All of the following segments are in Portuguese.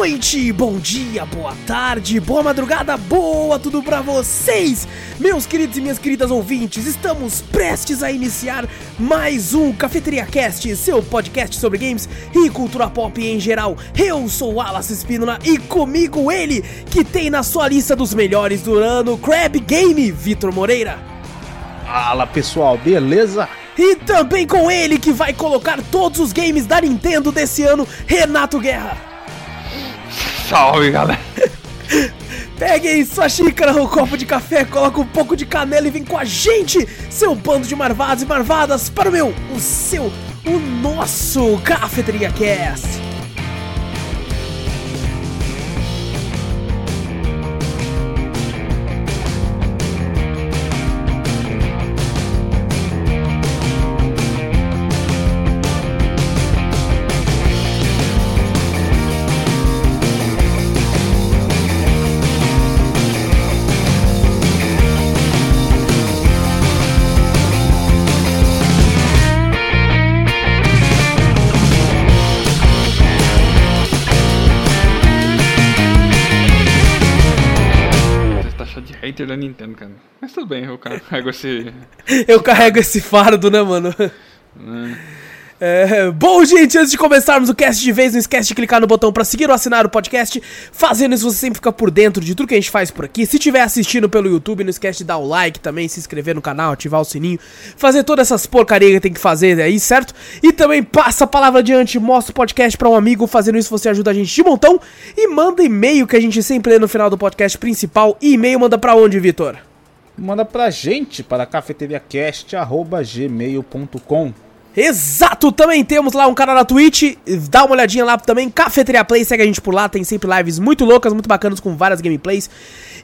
noite, bom dia, boa tarde, boa madrugada, boa tudo pra vocês, meus queridos e minhas queridas ouvintes. Estamos prestes a iniciar mais um Cafeteria Cast, seu podcast sobre games e cultura pop em geral. Eu sou Wallace Espínola e comigo ele, que tem na sua lista dos melhores do ano, Crab Game, Vitor Moreira. Fala pessoal, beleza? E também com ele que vai colocar todos os games da Nintendo desse ano, Renato Guerra. Salve, galera. Peguem sua xícara ou copo de café, coloca um pouco de canela e vem com a gente, seu bando de marvados e marvadas, para o meu, o seu, o nosso Cafeteria Cast. Da Nintendo, cara. Mas tudo bem, eu carrego esse. Eu carrego esse fardo, né, mano? né? É, bom, gente, antes de começarmos o cast de vez, não esquece de clicar no botão pra seguir ou assinar o podcast. Fazendo isso, você sempre fica por dentro de tudo que a gente faz por aqui. Se estiver assistindo pelo YouTube, não esquece de dar o like também, se inscrever no canal, ativar o sininho, fazer todas essas porcarias que tem que fazer aí, certo? E também passa a palavra adiante, mostra o podcast pra um amigo. Fazendo isso, você ajuda a gente de montão. E manda e-mail que a gente sempre lê no final do podcast principal. E e-mail manda pra onde, Vitor? Manda pra gente para cafeteriacast.gmail.com Exato, também temos lá um canal na Twitch, dá uma olhadinha lá também, Cafeteria Play, segue a gente por lá, tem sempre lives muito loucas, muito bacanas com várias gameplays.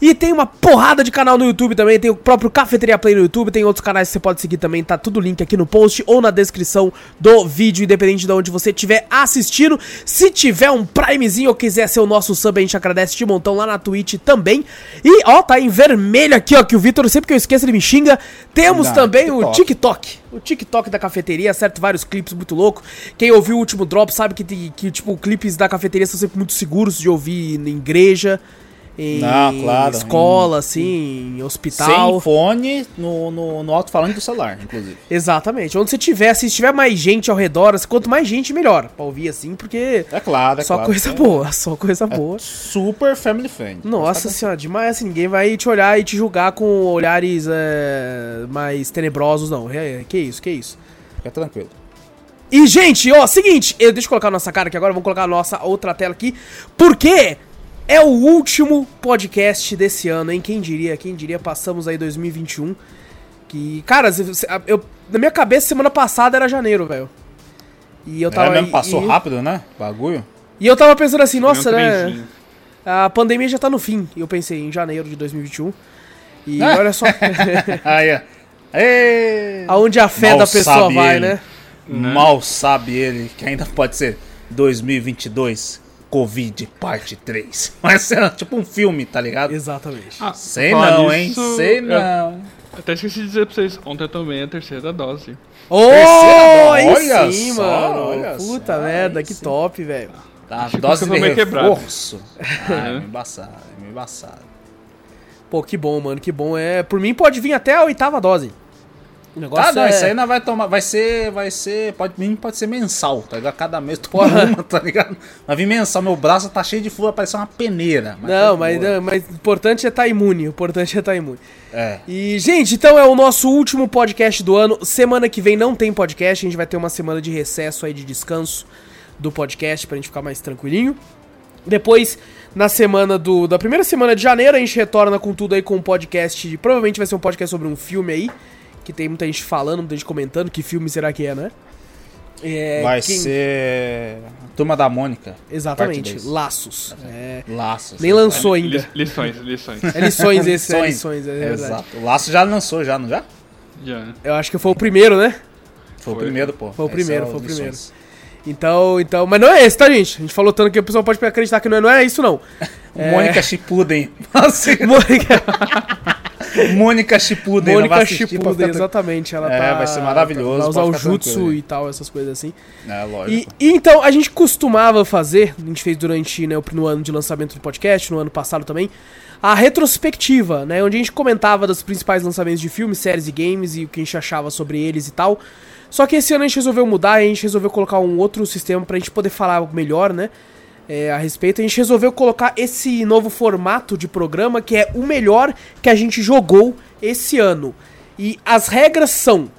E tem uma porrada de canal no YouTube também, tem o próprio Cafeteria Play no YouTube, tem outros canais que você pode seguir também, tá tudo link aqui no post ou na descrição do vídeo, independente de onde você estiver assistindo. Se tiver um Primezinho ou quiser ser o nosso sub, a gente agradece de montão lá na Twitch também. E ó, tá em vermelho aqui, ó, que o Vitor, sempre que eu esqueço, ele me xinga. Temos Não, também o TikTok. O TikTok da cafeteria, certo? Vários clipes muito loucos. Quem ouviu o último drop sabe que, que tipo, clipes da cafeteria são sempre muito seguros de ouvir na igreja, em Não, claro, escola, assim, em hospital. Sem fone no, no, no alto-falante do celular, inclusive. Exatamente. Onde você tiver, se tiver mais gente ao redor, assim, quanto mais gente, melhor. Pra ouvir assim, porque É claro, é só claro. coisa É boa, só coisa boa. Super family friend. Nossa senhora, demais assim, ninguém vai te olhar e te julgar com olhares é, mais tenebrosos, não. É, que isso, que isso. Fica tranquilo. E, gente, ó, seguinte, eu, deixa eu colocar a nossa cara aqui agora, vamos colocar a nossa outra tela aqui, porque é o último podcast desse ano, hein? Quem diria, quem diria, passamos aí 2021. Que, cara, eu, na minha cabeça, semana passada era janeiro, velho. E eu tava. é mesmo, passou e, rápido, né? Bagulho. E eu tava pensando assim, Foi nossa, né? A pandemia já tá no fim. E eu pensei em janeiro de 2021. E Ah. olha só Aí, ó. Ê! aonde a fé Mal da pessoa vai, ele. né? Mal sabe ele que ainda pode ser 2022 Covid parte 3. Mas é tipo um filme, tá ligado? Exatamente. Ah, Sei falar não, hein? nisso, Sei eu não. Até esqueci de dizer pra vocês, ontem eu tomei a terceira dose. Oh, Terceira dose, olha sim, só, mano. olha Puta só, merda, que sim. top, velho. Tá, que dose você de reforço. Ah, é embaçado, é embaçado. Pô, que bom, mano, que bom. É, por mim pode vir até a oitava dose. O negócio Ah, não, é... isso aí não vai tomar. Vai ser. Vai ser. Pode pode ser mensal, tá ligado? Cada mês tu Porra. uma, tá ligado? Vai vir mensal, meu braço tá cheio de flor, vai parecer uma peneira. mas tá Não, de mas, não, mas o importante é estar imune. O importante é estar imune. É. E, gente, então é o nosso último podcast do ano. Semana que vem não tem podcast. A gente vai ter uma semana de recesso aí, de descanso do podcast, pra gente ficar mais tranquilinho. Depois, na semana do. Da primeira semana de janeiro, a gente retorna com tudo aí com um podcast. Provavelmente vai ser um podcast sobre um filme aí. Que tem muita gente falando, muita gente comentando. Que filme será que é, né? É, vai quem- ser. Turma da Mônica. Exatamente. Laços. É, Laços. nem lançou ainda. Li- lições, lições. É lições esse, é Lições. lições, é. Exato. O Laço já lançou, já, não já? Já. Eu acho que foi o primeiro, né? Foi, o Foi. primeiro, pô. Foi o primeiro, é foi o primeiro. Lições. Então, então, mas não é esse, tá, gente? A gente falou tanto que o pessoal pode acreditar que não é, não é isso, não. É. Mônica Chipuden. Assim, Mônica. Mônica Shippuden. Mônica Shippuden, tran- exatamente. Ela É, tá, vai ser maravilhoso, Vai usar o jutsu tranquilo e tal, essas coisas assim. É, E, lógico. e então, a gente costumava fazer, a gente fez durante né, o- no ano de lançamento do podcast, no ano passado também, a retrospectiva, né? Onde a gente comentava dos principais lançamentos de filmes, séries e games e o que a gente achava sobre eles e tal. Só que esse ano a gente resolveu mudar, a gente resolveu colocar um outro sistema pra gente poder falar melhor, né? É, a respeito. A gente resolveu colocar esse novo formato de programa que é o melhor que a gente jogou esse ano. E as regras são: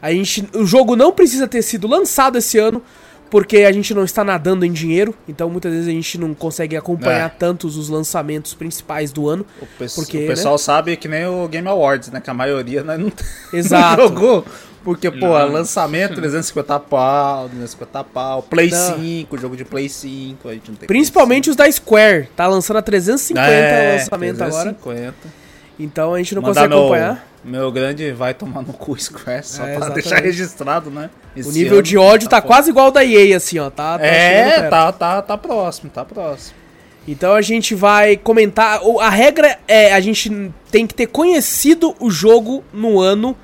a gente, o jogo não precisa ter sido lançado esse ano, porque a gente não está nadando em dinheiro, então muitas vezes a gente não consegue acompanhar É. tantos os lançamentos principais do ano. O, pes- porque, o pessoal sabe que nem o Game Awards, né? Que a maioria né, não, Exato. não jogou. Porque, pô, Não. lançamento 350 pau, 250 pau, Play Não. 5, jogo de Play 5, a gente não tem Principalmente os da Square, tá lançando a 350 é, lançamento agora. 350. Então a gente não Mandar consegue acompanhar. Meu grande vai tomar no cu Square, só É, pra exatamente. deixar registrado, né? O Esse nível ano de ódio tá, foda. quase igual da EA, assim, ó. Tá, tá É, tá, tá, tá próximo, tá próximo. Então a gente vai comentar. o- A regra é a gente tem que ter conhecido o jogo no ano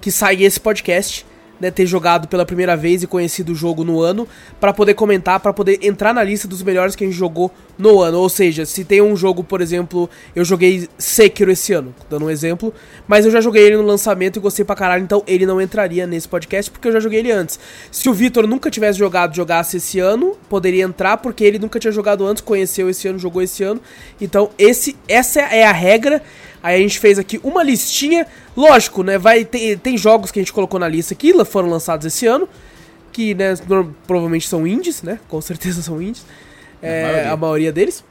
que sai esse podcast. Né, ter jogado pela primeira vez e conhecido o jogo no ano pra poder comentar, pra poder entrar na lista dos melhores que a gente jogou no ano. Ou seja, se tem um jogo, por exemplo, eu joguei Sekiro esse ano, dando um exemplo, mas eu já joguei ele no lançamento e gostei pra caralho, então ele não entraria nesse podcast porque eu já joguei ele antes. Se o Vitor nunca tivesse jogado, jogasse esse ano, poderia entrar porque ele nunca tinha jogado antes, conheceu esse ano, jogou esse ano. Então, esse essa é a regra. Aí a gente fez aqui uma listinha. Lógico, né? Vai ter, tem jogos que a gente colocou na lista que foram lançados esse ano. Que, né, provavelmente são indies, né? Com certeza são indies. É, maioria. a maioria deles.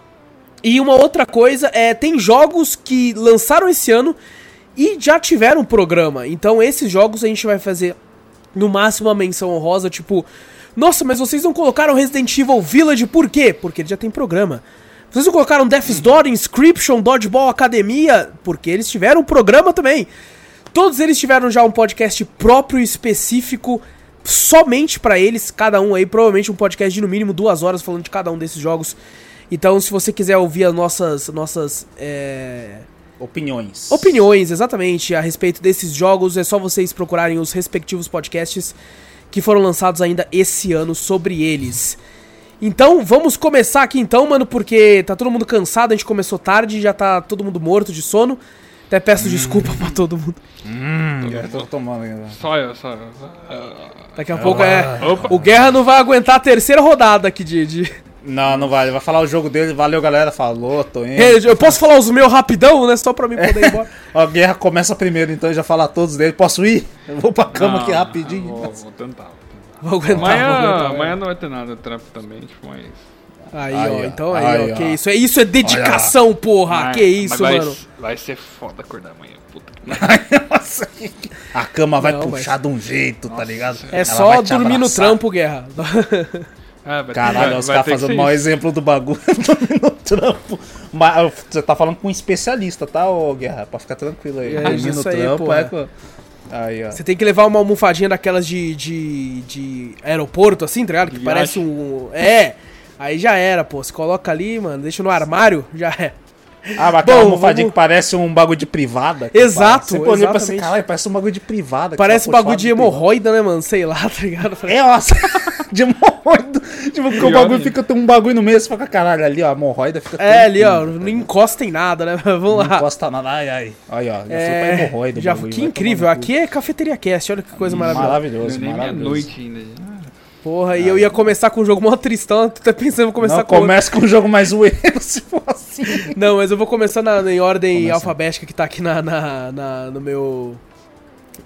E uma outra coisa é, tem jogos que lançaram esse ano e já tiveram programa. Então esses jogos a gente vai fazer no máximo uma menção honrosa, tipo, nossa, mas vocês não colocaram Resident Evil Village por quê? Porque ele já tem programa. Vocês não colocaram Death's Door, Inscription, Dodgeball Academia? Porque eles tiveram um programa também. Todos eles tiveram já um podcast próprio específico somente pra eles, cada um aí, provavelmente um podcast de no mínimo duas horas falando de cada um desses jogos. Então, se você quiser ouvir as nossas, nossas é, Opiniões. opiniões, exatamente, a respeito desses jogos, é só vocês procurarem os respectivos podcasts que foram lançados ainda esse ano sobre eles. Então, vamos começar aqui então, mano, porque tá todo mundo cansado, a gente começou tarde, já tá todo mundo morto de sono. Até peço desculpa pra todo mundo. Hum, já tô tomando ainda. Só eu, só eu. Daqui a pouco é. Opa. O Guerra não vai aguentar a terceira rodada aqui de. de... Não, não vai. Ele vai falar o jogo dele. Valeu, galera. Falou, tô indo. Eu posso falar os meus rapidão, né? Só pra mim poder ir embora. Ó, a guerra começa primeiro, então já fala todos dele. Posso ir? Eu vou pra cama Não, aqui rapidinho. Vou, vou tentar. Vou Vou aguentar. vou Amanhã, aguentar, amanhã não vai ter nada, trampo também, tipo, mas. Aí, Aí, ó, ó. então aí, Aí, ó, ó. que isso? É, isso é dedicação, porra, mas- que isso, mas vai, mano. Vai ser foda acordar amanhã, puta que Nossa, a cama vai Não, puxar de um jeito, tá ligado? É Ela só te dormir no trampo, Guerra. Ah, Caralho, os caras fazendo o maior isso. exemplo do bagulho dormir no trampo. Mas você tá falando com um especialista, tá, ô Guerra? Pra ficar tranquilo aí. É Dormir no aí, trampo porra. é. Aí, ó. Você tem que levar uma almofadinha daquelas de, de, de aeroporto, assim, tá ligado? Que De parece um. É! Aí já era, pô. Você coloca ali, mano, deixa no armário, já é. Ah, mas aquela almofadinha vamos- que parece um bagulho de privada. Exato, Você olha pra esse caralho, parece um bagulho de privada. Parece tá bagulho puxado de privada. hemorroida, né, mano? Sei lá, tá ligado? É, nossa, de hemorroida. Tipo, porque o bagulho fica, tem um bagulho no meio, você fica, caralho, ali, ó, a hemorroida fica É, ali, ó, não encosta em nada, né? Vamos Não lá. encosta nada, ai, ai. Aí, ó, já foi pra É, hemorroida. o já, bagulho, que incrível. Aqui é Cafeteria Cast, olha que coisa maravilhosa. Maravilhoso, Nem maravilhoso. meia-noite ainda. Ah, Porra, e eu ia começar com um jogo mó tristão, tu tá pensando em começar Não, com começa com um jogo mais zoeiro, se for assim. Não, mas eu vou começar na, em ordem Começa. alfabética que tá aqui na, na, na- no meu.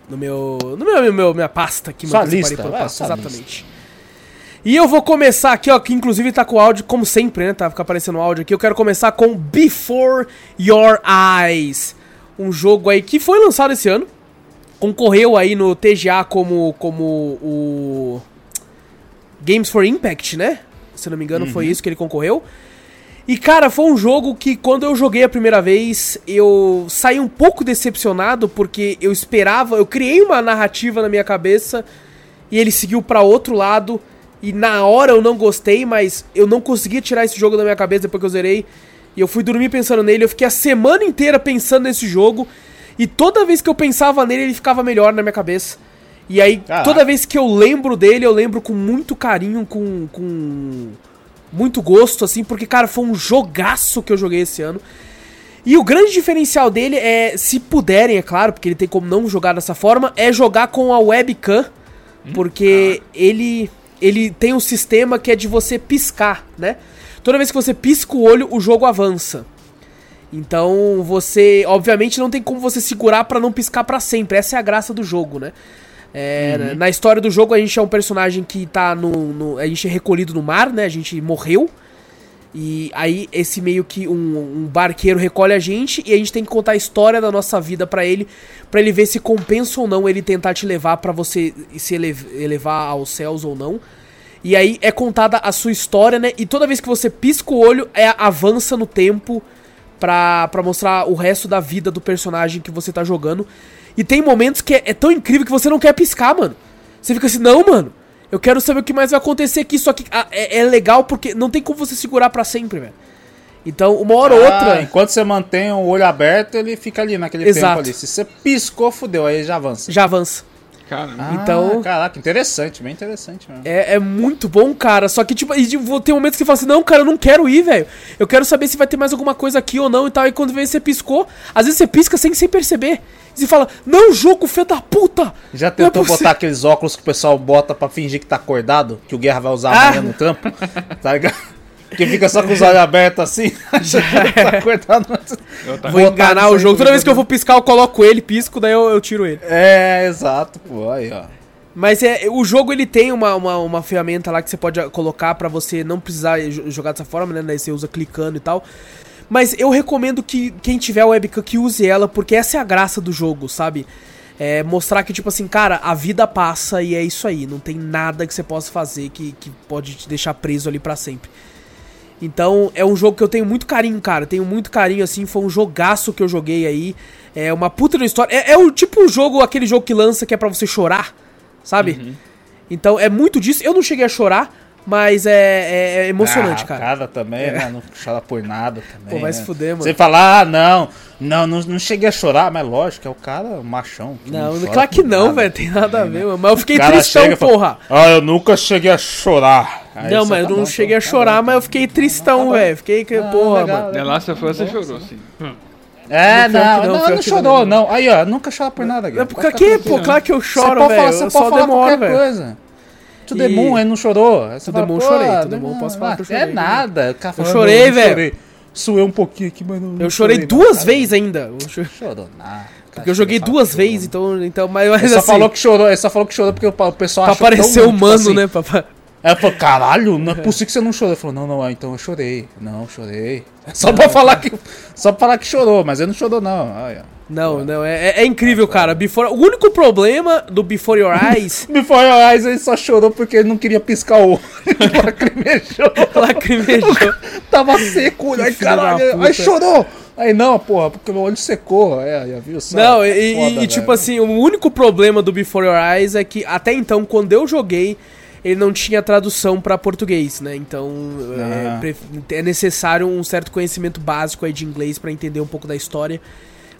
No meu. No meu, meu minha pasta aqui, Sua mano. que eu lista, vai, pasta, sua Exatamente. E eu vou começar aqui, ó, que inclusive tá com o áudio, como sempre, né? Tá fica aparecendo o áudio aqui. Eu quero começar com Before Your Eyes. Um jogo aí que foi lançado esse ano. Concorreu aí no TGA como, como o. Games for Impact, né? Se não me engano, foi isso que ele concorreu. E cara, foi um jogo que quando eu joguei a primeira vez, eu saí um pouco decepcionado porque eu esperava, eu criei uma narrativa na minha cabeça e ele seguiu pra outro lado e na hora eu não gostei, mas eu não conseguia tirar esse jogo da minha cabeça depois que eu zerei. E eu fui dormir pensando nele, eu fiquei a semana inteira pensando nesse jogo. E toda vez que eu pensava nele, ele ficava melhor na minha cabeça. E aí, Caraca. toda vez que eu lembro dele, eu lembro com muito carinho, com, com muito gosto, assim, porque, cara, foi um jogaço que eu joguei esse ano. E o grande diferencial dele é, se puderem, é claro, porque ele tem como não jogar dessa forma, é jogar com a webcam, porque ele ele tem um sistema que é de você piscar, né? Toda vez que você pisca o olho, o jogo avança. Então, você, obviamente, não tem como você segurar pra não piscar pra sempre. Essa é a graça do jogo, né? É, Na história do jogo, a gente é um personagem que tá no, no- A gente é recolhido no mar, né? A gente morreu. E aí, esse meio que um, um barqueiro recolhe a gente e a gente tem que contar a história da nossa vida pra ele, pra ele ver se compensa ou não ele tentar te levar pra você se ele- elevar aos céus ou não. E aí é contada a sua história, né? E toda vez que você pisca o olho, é avança no tempo pra, pra mostrar o resto da vida do personagem que você tá jogando. E tem momentos que é, é tão incrível que você não quer piscar, mano. Você fica assim, não, mano. Eu quero saber o que mais vai acontecer aqui. Só que ah, é, é legal porque não tem como você segurar pra sempre, velho. Então, uma hora ou Ah, outra. enquanto você mantém o olho aberto, ele fica ali naquele Exato. tempo ali. Se você piscou, fudeu, aí já avança. Já avança. Cara, Ah, então- Caraca, interessante, bem interessante mesmo. É, é muito bom, cara. Só que, tipo, tem momentos que você fala assim, não, cara, eu não quero ir, velho. Eu quero saber se vai ter mais alguma coisa aqui ou não e tal. E quando vê você piscou, às vezes você pisca sem, sem perceber. E você fala, não, jogo, filho da puta! Já é tentou possível. botar aqueles óculos que o pessoal bota pra fingir que tá acordado? Que o Guerra vai usar Ah. amanhã no trampo? Tá ligado? Que fica só com os olhos abertos assim. achando que tá acordado. eu tá... Vou Botar enganar o jogo. Toda vez que eu vou piscar, eu coloco ele, pisco, daí eu, eu tiro ele. É, exato, pô. Aí, ó. Mas é, o jogo ele tem uma, uma, uma ferramenta lá que você pode colocar pra você não precisar jo- jogar dessa forma, né? Daí você usa clicando e tal. Mas eu recomendo que quem tiver webcam que use ela, porque essa é a graça do jogo, sabe? É mostrar que, tipo assim, cara, a vida passa e é isso aí. Não tem nada que você possa fazer que, que pode te deixar preso ali pra sempre. Então, é um jogo que eu tenho muito carinho, cara. Tenho muito carinho, assim. Foi um jogaço que eu joguei aí. É uma puta história. É, é o tipo o jogo, aquele jogo que lança que é pra você chorar, sabe? Então, é muito disso. Eu não cheguei a chorar, mas é, é- é emocionante, Ah, cara. Cara também, né? Não chora por nada também. Pô, vai né? se fuder, mano. Você fala, ah, não, não, não, não cheguei a chorar, mas lógico, é o cara machão. que Não, chora claro que não, velho. Tem nada a Tem, ver, né? mano. Mas eu fiquei tristão, e fala, porra. Ah, eu nunca cheguei a chorar. Aí não, mas tá eu não bom, cheguei a então, tá chorar, bom. mas eu fiquei tristão, bom. velho. Fiquei, que, Ah, porra, legal, mano. The Last of Us você chorou, sim. É, Não, não, não, não, não, chorou, não. não. Aí, ó, nunca chora por nada, É Guilherme. porque aqui, pô, claro que eu choro, velho. Você pode falar qualquer velho. coisa. To the E- Moon, aí não chorou. Você To the fala, Moon pô, chorei, To the Moon posso falar que eu É chorei. nada. O cara fala, chorei, velho. Suei um pouquinho aqui, mas não. Eu chorei duas vezes ainda. Eu chorou nada. Porque eu joguei duas que vezes, então, então mas, mas Ele só assim, falou que chorou, ele só falou que chorou porque o pessoal pra achou parecer tão, humano, tipo assim, né? Pra, Aí eu falei, caralho, não é possível que você não chorou. Ele falou, não, não, então eu chorei. Não, chorei. Só pra falar que. Só pra falar que chorou, mas ele não chorou, não. Aí, ó. Não, não, é, é- é incrível, cara. Before, o único problema do Before Your Eyes, Before Your Eyes ele só chorou porque ele não queria piscar o olho. Lacrimejou. lacrimejou. Tava seco, aí filho da caralho, aí chorou. Aí não, porra, porque o olho secou. É, já viu só? Não, e, e- Foda, e, tipo assim, o único problema do Before Your Eyes é que até então, quando eu joguei, ele não tinha tradução pra português, né? Então é, Ah. é necessário um certo conhecimento básico aí de inglês pra entender um pouco da história.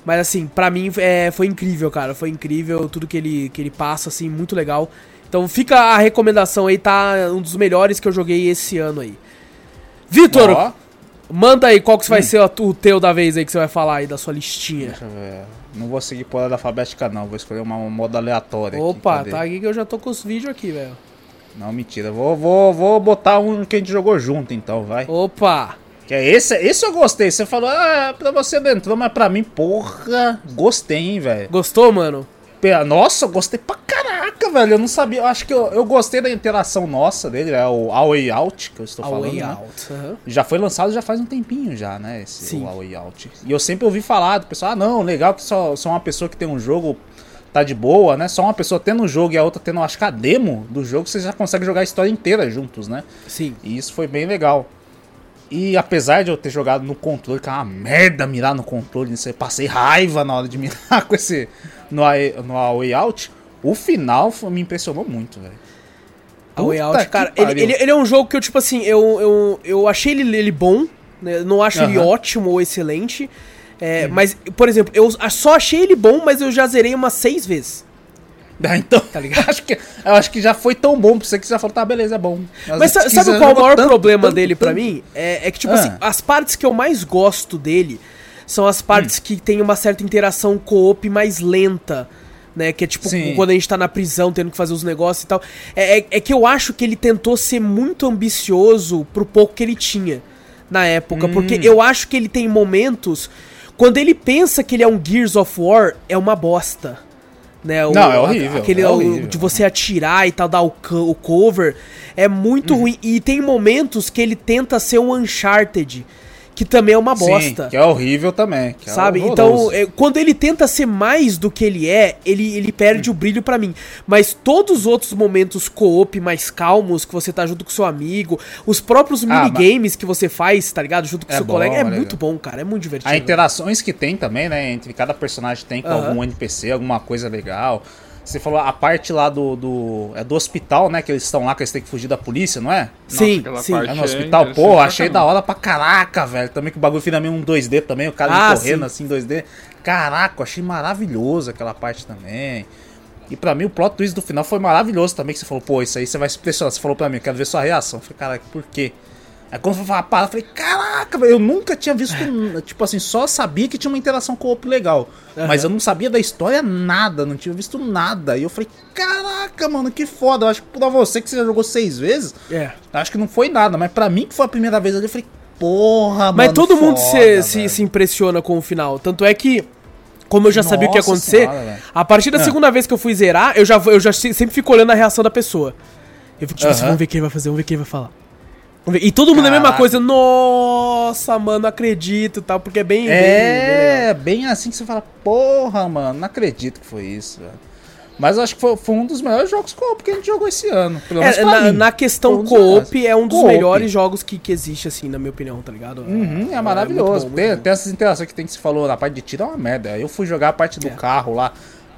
Mas assim, pra mim é, foi incrível, cara. Foi incrível tudo que ele, que ele passa, assim, muito legal. Então fica a recomendação aí, tá um dos melhores que eu joguei esse ano aí. Vitor, Ó, manda aí qual que Hum. vai ser o, teu da vez aí que você vai falar aí da sua listinha. Deixa eu ver. Não vou seguir por ordem alfabética, não. Vou escolher uma, um modo aleatório. aqui, Opa, cadê? tá aqui que eu já tô com os vídeos aqui, velho. Não, mentira. Vou, vou, vou botar um que a gente jogou junto, então, vai. Opa! Que é esse, esse eu gostei. Você falou, ah, pra você não entrou, mas pra mim, porra, gostei, hein, velho. Gostou, mano? Nossa, eu gostei pra caraca, velho. Eu não sabia. Eu acho que eu, eu gostei da interação nossa dele, é o A Way Out, que eu estou falando. Way né? Out. aham. Já foi lançado já faz um tempinho já, né? Esse Sim. o A Way Out. E eu sempre ouvi falar do pessoal, ah, não, legal que só, só uma pessoa que tem um jogo tá de boa, né? Só uma pessoa tendo um jogo e a outra tendo, acho que a demo do jogo, você já consegue jogar a história inteira juntos, né? Sim. E isso foi bem legal. E apesar de eu ter jogado no controle, que é uma merda mirar no controle, isso aí, passei raiva na hora de mirar com esse no, no Way Out, o final foi- me impressionou muito, velho. A Way Out, cara, ele, ele, ele é um jogo que eu, tipo assim, eu, eu, eu achei ele, ele bom, né? Não acho ele Aham. ótimo ou excelente. É, Mas, por exemplo, eu só achei ele bom, mas eu já zerei umas seis vezes. Ah, Então, Tá ligado? acho que, eu acho que já foi tão bom pra você que você já falou, tá, beleza, é bom. Mas vezes sabe qual é o maior tanto, problema tanto, dele pra tanto. mim? É, é que, tipo Ah. assim, as partes que eu mais gosto dele são as partes Hum. que tem uma certa interação co-op mais lenta. Né, que é tipo Sim. quando a gente tá na prisão tendo que fazer os negócios e tal. É, é, é que eu acho que ele tentou ser muito ambicioso pro pouco que ele tinha na época. Porque Hum. eu acho que ele tem momentos. Quando ele pensa que ele é um Gears of War, é uma bosta. Né, o- Não, é horrível, Aquele, é horrível. de você atirar e tal, dar o, o cover, é muito ruim. E tem momentos que ele tenta ser um Uncharted, que também é uma bosta. Sim, que é horrível também. que é Sabe? horroroso. Então, é, quando ele tenta ser mais do que ele é, ele, ele perde o brilho pra mim. Mas todos os outros momentos co-op mais calmos, que você tá junto com seu amigo, os próprios Ah, minigames que você faz, tá ligado? Junto com É seu bom, colega, é é muito bom, cara. É muito divertido. As interações que tem também, né? Entre cada personagem tem com Aham. algum NPC, alguma coisa legal. Você falou a parte lá do, do. É do hospital, né? Que eles estão lá, que eles têm que fugir da polícia, não é? Sim, aquela sim. parte- É no Achei hospital. Pô, interessante pra achei da hora pra caraca, velho. Também que o bagulho fica meio um 2D também, o cara Ah, correndo sim. assim, 2D. Caraca, eu achei maravilhoso aquela parte também. E pra mim o plot twist do final foi maravilhoso também, que você falou, pô, isso aí você vai se impressionar. Você falou pra mim, eu quero ver sua reação. Eu falei, caraca, por quê? Aí quando eu falar parada, eu falei, caraca, eu nunca tinha visto, tipo assim, só sabia que tinha uma interação com o op legal. Mas eu não sabia da história nada, não tinha visto nada. E eu falei, caraca, mano, que foda. Eu acho que pra você que você já jogou seis vezes, É. Acho que não foi nada, mas pra mim que foi a primeira vez ali, eu falei, porra, mano. Mas todo mundo foda, se, se, velho. se impressiona com o final. Tanto é que, como eu já sabia o que ia Nossa acontecer, senhora, a partir da Ah. segunda vez que eu fui zerar, eu já, eu já se- sempre fico olhando a reação da pessoa. Eu fico tipo assim, Aham. vamos ver quem vai fazer, vamos ver quem vai falar. E todo mundo é a mesma Caraca. coisa, nossa, mano, não acredito tal, porque é bem. bem- bem. É, bem assim que você fala, porra, mano, não acredito que foi isso, velho. Mas eu acho que foi, foi um dos melhores jogos co-op que a gente jogou esse ano. Pelo menos É, na, na questão um co-op, é um dos melhores jogos que, que existe, assim, na minha opinião, tá ligado? Uhum, é muito maravilhoso. bom, tem, tem essas interações que tem que se falou na parte de tiro é uma merda. Eu fui jogar a parte do É. carro lá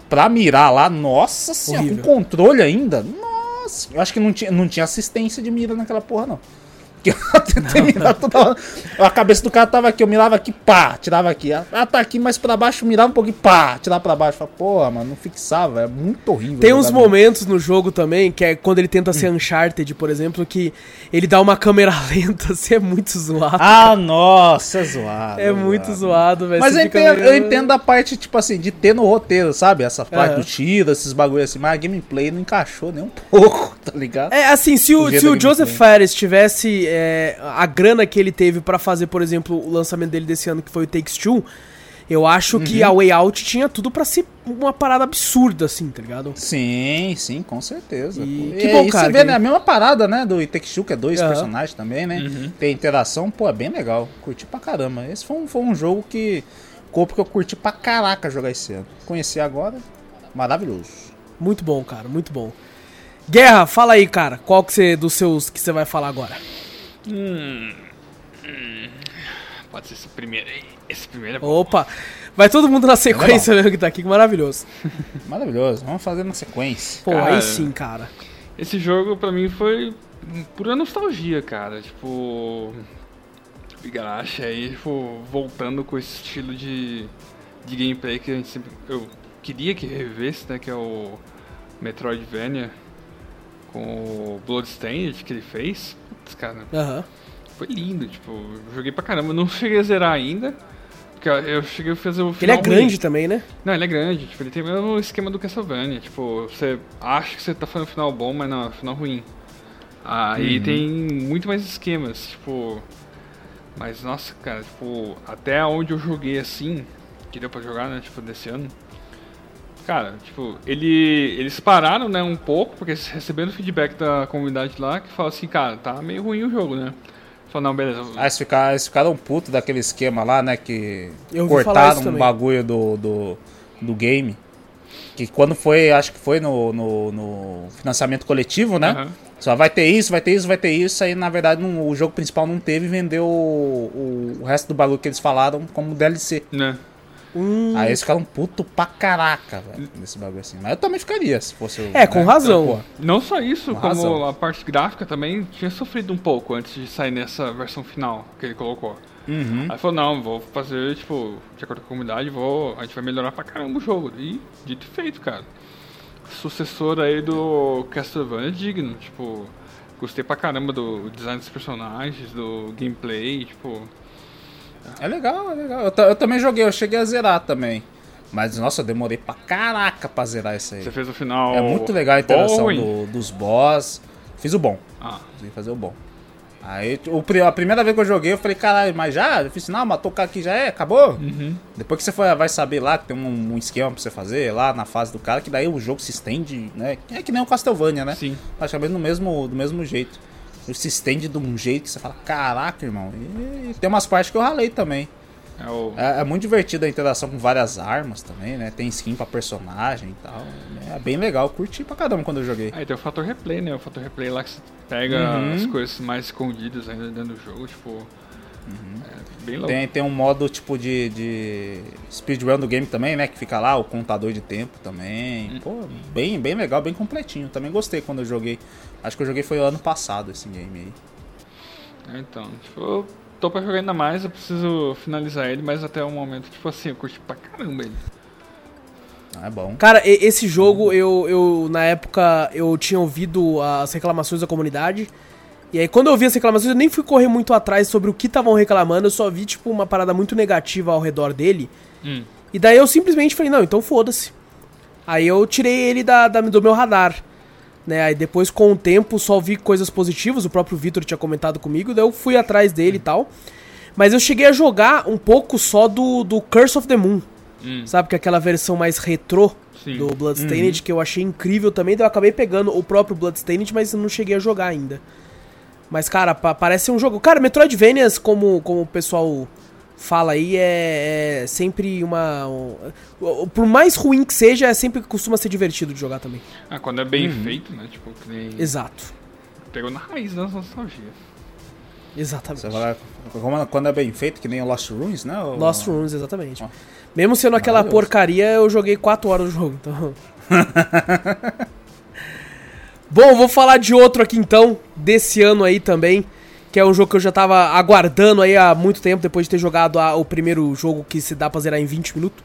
pra mirar lá, nossa senhora, com controle ainda. Nossa, eu acho que não tinha, não tinha assistência de mira naquela porra, não. Eu tentei mirar toda hora. A cabeça do cara tava aqui, eu mirava aqui, pá, tirava aqui. Ah, tá aqui mais pra baixo, mirava um pouquinho, pá, tirava pra baixo. Falei, porra, mano, não fixava, é muito horrível. Tem uns momentos no jogo também, que é quando ele tenta ser Uncharted, por exemplo, que ele dá uma câmera lenta, assim, é muito zoado. Ah, nossa, é zoado. é muito zoado, velho. Mas eu entendo, meio- eu entendo a parte, tipo assim, de ter no roteiro, sabe? Essa parte Aham. do tiro, esses bagulho assim, mas a gameplay não encaixou nem um pouco, tá ligado? É, assim, se o, O se o Joseph. Fares tivesse é, a grana que ele teve pra fazer, por exemplo, o lançamento dele desse ano, que foi o Takes Two, eu acho que Uhum. a Way Out tinha tudo pra ser uma parada absurda, assim, tá ligado? Sim, sim, com certeza. E que bom, aí cara, Você vê, que- né, a mesma parada, né, do It Takes Two, que é dois Aham. personagens também, né? Tem interação, pô, é bem legal. Curti pra caramba. Esse foi um, foi um jogo que. Corpo que eu curti pra caraca jogar esse ano. Conheci agora, maravilhoso. Muito bom, cara, muito bom. Guerra, fala aí, cara, qual que você, dos seus que você vai falar agora? Pode ser esse primeiro aí. Esse primeiro é bom. Opa, vai todo mundo na sequência mesmo que tá aqui, que maravilhoso. Maravilhoso. Vamos fazer na sequência. Pô, Cara. aí sim, cara. Esse jogo pra mim foi pura nostalgia, cara. Tipo. Igarashi aí, tipo, voltando com esse estilo de, de gameplay que a gente sempre. Eu queria que revesse, né? Que é o Metroidvania com o Bloodstained que ele fez. Cara, Aham. foi lindo, tipo, joguei pra caramba. Não cheguei a zerar ainda. Porque eu- cheguei a fazer o Ele é grande ruim. também, né? Não, ele é grande, tipo, ele tem o mesmo esquema do Castlevania, tipo, você acha que você tá fazendo um final bom, mas não, é um final ruim. Aí tem muito mais esquemas, tipo. Mas nossa, cara, tipo, até onde eu joguei assim, que deu pra jogar, né, tipo, desse ano. Cara, tipo, ele, eles pararam, né, um pouco, porque receberam feedback da comunidade lá, que fala assim, cara, tá meio ruim o jogo, né? Falou, não, beleza. Ah, eles ficaram, eles ficaram putos daquele esquema lá, né? Que Eu cortaram um também. bagulho do, do, do game. Que quando foi, acho que foi no, no, no financiamento coletivo, né? Aham. Só vai ter isso, vai ter isso, vai ter isso. Aí na verdade não- o jogo principal não teve e vendeu o, o, o resto do bagulho que eles falaram como DLC. Né? Hum, Aí eles ficaram putos pra caraca, velho, nesse bagulho assim. Mas eu também ficaria se fosse o. É, com né? razão. Então, pô, Não só isso, Com como razão. a parte gráfica também tinha sofrido um pouco antes de sair nessa versão final que ele colocou. Uhum. Aí falou, não, vou fazer, tipo, de acordo com a comunidade, vou, a gente vai melhorar pra caramba o jogo. E dito e feito, cara. Sucessor aí do Castlevania é digno, tipo, gostei pra caramba do design dos personagens, do gameplay, tipo. É legal, é legal. Eu, eu também joguei, eu cheguei a zerar também. Mas, nossa, eu demorei pra caraca pra zerar isso aí. Você fez o final. É muito legal a interação do- dos boss. Fiz o bom. Ah, Consegui fazer o bom. Aí, o, a primeira vez que eu joguei, eu falei, caralho, mas já? Eu fiz, não, matou o cara aqui, já é, acabou? uhum. Depois que você for, vai saber lá que tem um, um esquema pra você fazer lá na fase do cara, que daí o jogo se estende, né? É que nem o Castlevania, né? Sim. Praticamente do mesmo, do mesmo jeito. Ele se estende de um jeito que você fala, caraca, irmão. E tem umas partes que eu ralei também. É o. É, é muito divertido a interação com várias armas também, né? Tem skin pra personagem e tal. É bem legal, curti pra caramba quando eu joguei. Aí tem o fator replay, né? O fator replay lá que você pega Uhum. as coisas mais escondidas ainda dentro do jogo, tipo. É bem louco. Tem, tem um modo tipo de, de speedrun do game também, né? Que fica lá o contador de tempo também. Pô, bem, bem legal, bem completinho. Também gostei quando eu joguei. Acho que eu joguei foi ano passado esse game aí. É, Então, tipo, eu tô pra jogar ainda mais, eu preciso finalizar ele, mas até o momento, tipo assim, eu curti pra caramba ele. Ah, é bom. Cara, esse jogo, eu, eu, na época, eu tinha ouvido as reclamações da comunidade. E aí, quando eu vi as reclamações, eu nem fui correr muito atrás sobre o que estavam reclamando. Eu só vi, tipo, uma parada muito negativa ao redor dele. Hum. E daí eu simplesmente falei, não, então foda-se. Aí eu tirei ele da, da- do meu radar. Né? Aí depois, com o tempo, só vi coisas positivas. O próprio Vitor tinha comentado comigo. Daí eu fui atrás dele e tal. Mas eu cheguei a jogar um pouco só do, do Curse of the Moon. Hum. Sabe? Que é aquela versão mais retrô Sim. do Bloodstained, que eu achei incrível também. Daí eu acabei pegando o próprio Bloodstained, mas não cheguei a jogar ainda. Mas, cara, pa- parece um jogo. Cara, Metroidvanias, como, como o pessoal fala aí, é, é sempre uma. um- por mais ruim que seja, é sempre costuma ser divertido de jogar também. Ah, quando é bem feito, né? Tipo, que nem. Exato. Pegou na raiz da nostalgia. Exatamente. Você fala, como- quando é bem feito, que nem o Lost Ruins, né? O- Lost Runes, exatamente. Mesmo sendo aquela porcaria, eu joguei 4 horas do jogo, então. Bom, vou falar de outro aqui então, desse ano aí também, que é um jogo que eu já tava aguardando aí há muito tempo, depois de ter jogado a- o primeiro jogo que se dá pra zerar em 20 minutos.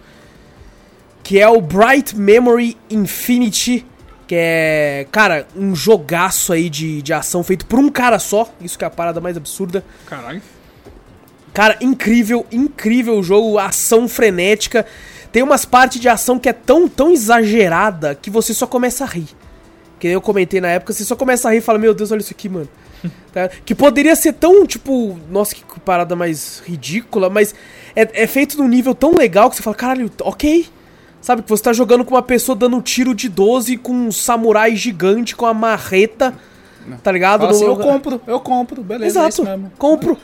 Que é o Bright Memory Infinity, que é, cara, um jogaço aí de, de ação feito por um cara só, isso que é a parada mais absurda. Caralho. Cara, incrível, incrível o jogo, ação frenética. Tem umas partes de ação que é tão, tão exagerada que você só começa a rir. Que nem eu comentei na época, você só começa a rir e fala, meu Deus, olha isso aqui, mano. Tá? Que poderia ser tão, tipo, nossa, que parada mais ridícula, mas é, é feito num nível tão legal que você fala, caralho, ok. Sabe, que você tá jogando com uma pessoa dando um tiro de 12 com um samurai gigante com a marreta, tá ligado? Assim, No- eu compro, eu compro, beleza, é Exato, mesmo. compro.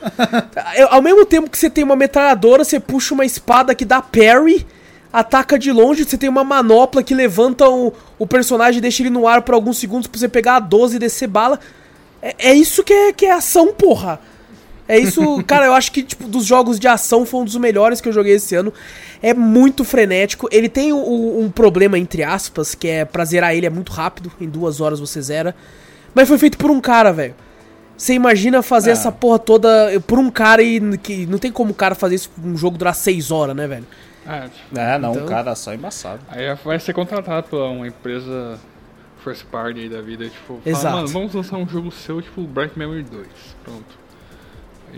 Eu- ao mesmo tempo que você tem uma metralhadora, você puxa uma espada que dá parry, ataca de longe, você tem uma manopla que levanta o, o personagem e deixa ele no ar por alguns segundos pra você pegar a 12 e descer bala. É, é isso que é, que é ação, porra. É isso, cara, eu acho que, tipo, dos jogos de ação foi um dos melhores que eu joguei esse ano. É muito frenético. Ele tem o- o- um problema, entre aspas, que é pra zerar ele é muito rápido. Em duas horas você zera. Mas foi feito por um cara, velho. Você imagina fazer Ah. essa porra toda por um cara e que não tem como o cara fazer isso um jogo durar seis horas, né, velho? Ah, tipo, É, não, Então- um cara só embaçado. aí vai ser contratado por uma empresa first party aí da vida, tipo, fala, Exato. mano, vamos lançar um jogo seu, tipo Bright Memory 2. Pronto.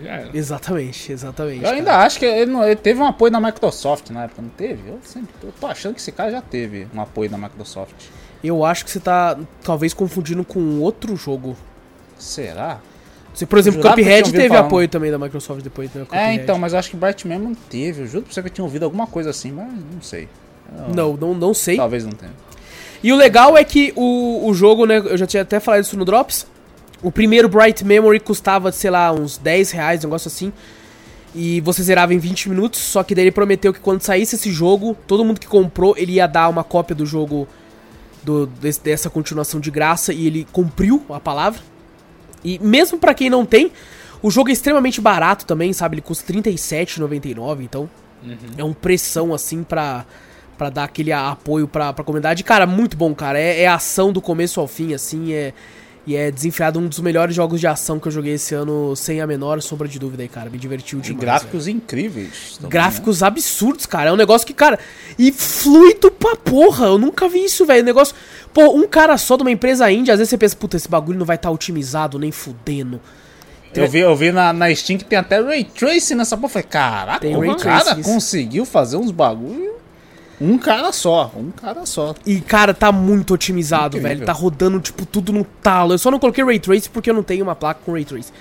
Era. Exatamente, exatamente. Eu ainda cara. acho que ele, não- ele teve um apoio da Microsoft na época, não teve? Eu sempre eu tô achando que esse cara já teve um apoio da Microsoft. Eu acho que você tá talvez confundindo com outro jogo. Será? Você, por exemplo, Cuphead teve falar. apoio também da Microsoft depois, né? É, então, mas eu acho que Bright Memory não teve. Eu juro pra você que eu tinha ouvido alguma coisa assim, mas não sei. Eu- Não, não, não sei. Talvez não tenha. E o legal é que o, o jogo, né, eu já tinha até falado isso no Drops, o primeiro Bright Memory custava, sei lá, uns 10 reais, um negócio assim, e você zerava em 20 minutos, só que daí ele prometeu que quando saísse esse jogo, todo mundo que comprou, ele ia dar uma cópia do jogo, do, desse- dessa continuação de graça, e ele cumpriu a palavra. E mesmo pra quem não tem, o jogo é extremamente barato também, sabe, ele custa R$ 37,99, então é um pressão, assim, pra, pra dar aquele apoio pra, pra comunidade. Cara, muito bom, cara. É, é ação do começo ao fim, assim. É, E é desenfreado um dos melhores jogos de ação que eu joguei esse ano, sem a menor sombra de dúvida aí, cara. Me divertiu E demais. gráficos incríveis. também, Gráficos absurdos, cara. É um negócio que, cara. E fluido pra porra. Eu nunca vi isso, velho. Negócio. Pô, um cara só de uma empresa índia, às vezes você pensa, puta, esse bagulho não vai estar otimizado nem fudendo. né? Eu vi, eu vi na, na Steam que tem até Ray Tracing nessa porra. Eu Falei, caraca, Tem o Ray cara conseguiu fazer uns bagulho. Um cara só, um cara só. E, cara, tá muito otimizado, Incrível. velho. Tá rodando, tipo, tudo no talo. Eu só não coloquei Ray Trace porque eu não tenho uma placa com Ray Trace.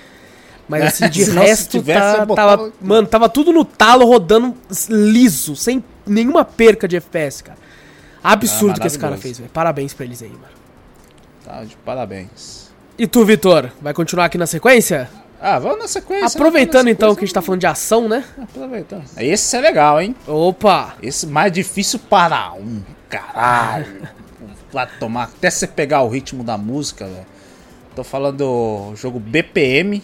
Mas, assim, de resto, tivesse, tá, botava- tava... Mano, tava tudo no talo, rodando liso, sem nenhuma perca de FPS, cara. Absurdo Ah, que esse cara fez, velho. Parabéns pra eles aí, mano. Tá, de parabéns. E tu, Vitor? Vai continuar aqui na sequência? Ah, vamos na sequência. Aproveitando então que a gente tá falando de ação, né? Aproveitando. Esse é legal, hein? Opa! Esse mais difícil para um, caralho. Vai tomar até você pegar o ritmo da música, velho. Tô falando do jogo BPM,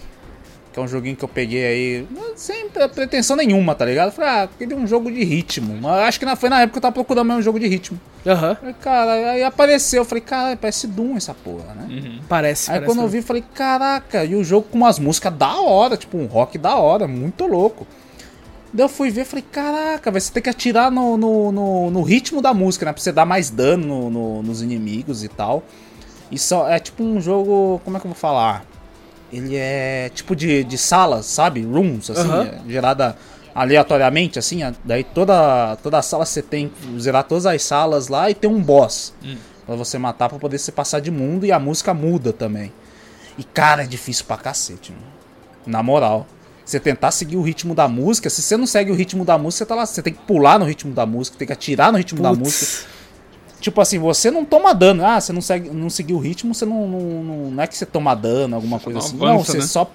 que é um joguinho que eu peguei aí sem pre- pretensão nenhuma, tá ligado? Falei, ah, queria um jogo de ritmo. Mas acho que na- foi na época que eu tava procurando mesmo um jogo de ritmo. Aham. Falei, cara, aí apareceu, eu falei, cara, parece Doom essa porra, né? Parece, Aí parece. quando eu vi, eu falei, caraca, e o jogo com umas músicas da hora, tipo um rock da hora, muito louco. Daí eu fui ver, falei, caraca, vai você tem que atirar no, no, no, no ritmo da música, né? Pra você dar mais dano no- no- nos inimigos e tal. E só é tipo um jogo, como é que eu vou falar? Ele é tipo de, de salas, sabe? Rooms, assim, Aham. é, gerada aleatoriamente, assim. a- Daí toda, toda sala você tem que zerar todas as salas lá e tem um boss. Pra você matar pra poder você passar de mundo e a música muda também. E cara, é difícil pra cacete, mano. Na moral. Você tentar seguir o ritmo da música, se você não segue o ritmo da música, você tá lá, você tem que pular no ritmo da música, tem que atirar no ritmo da música. Tipo assim, você não toma dano. Ah, você não segue, não seguiu o ritmo, você não, não, não, não é que você toma dano, alguma coisa não assim. avança, não, você né? só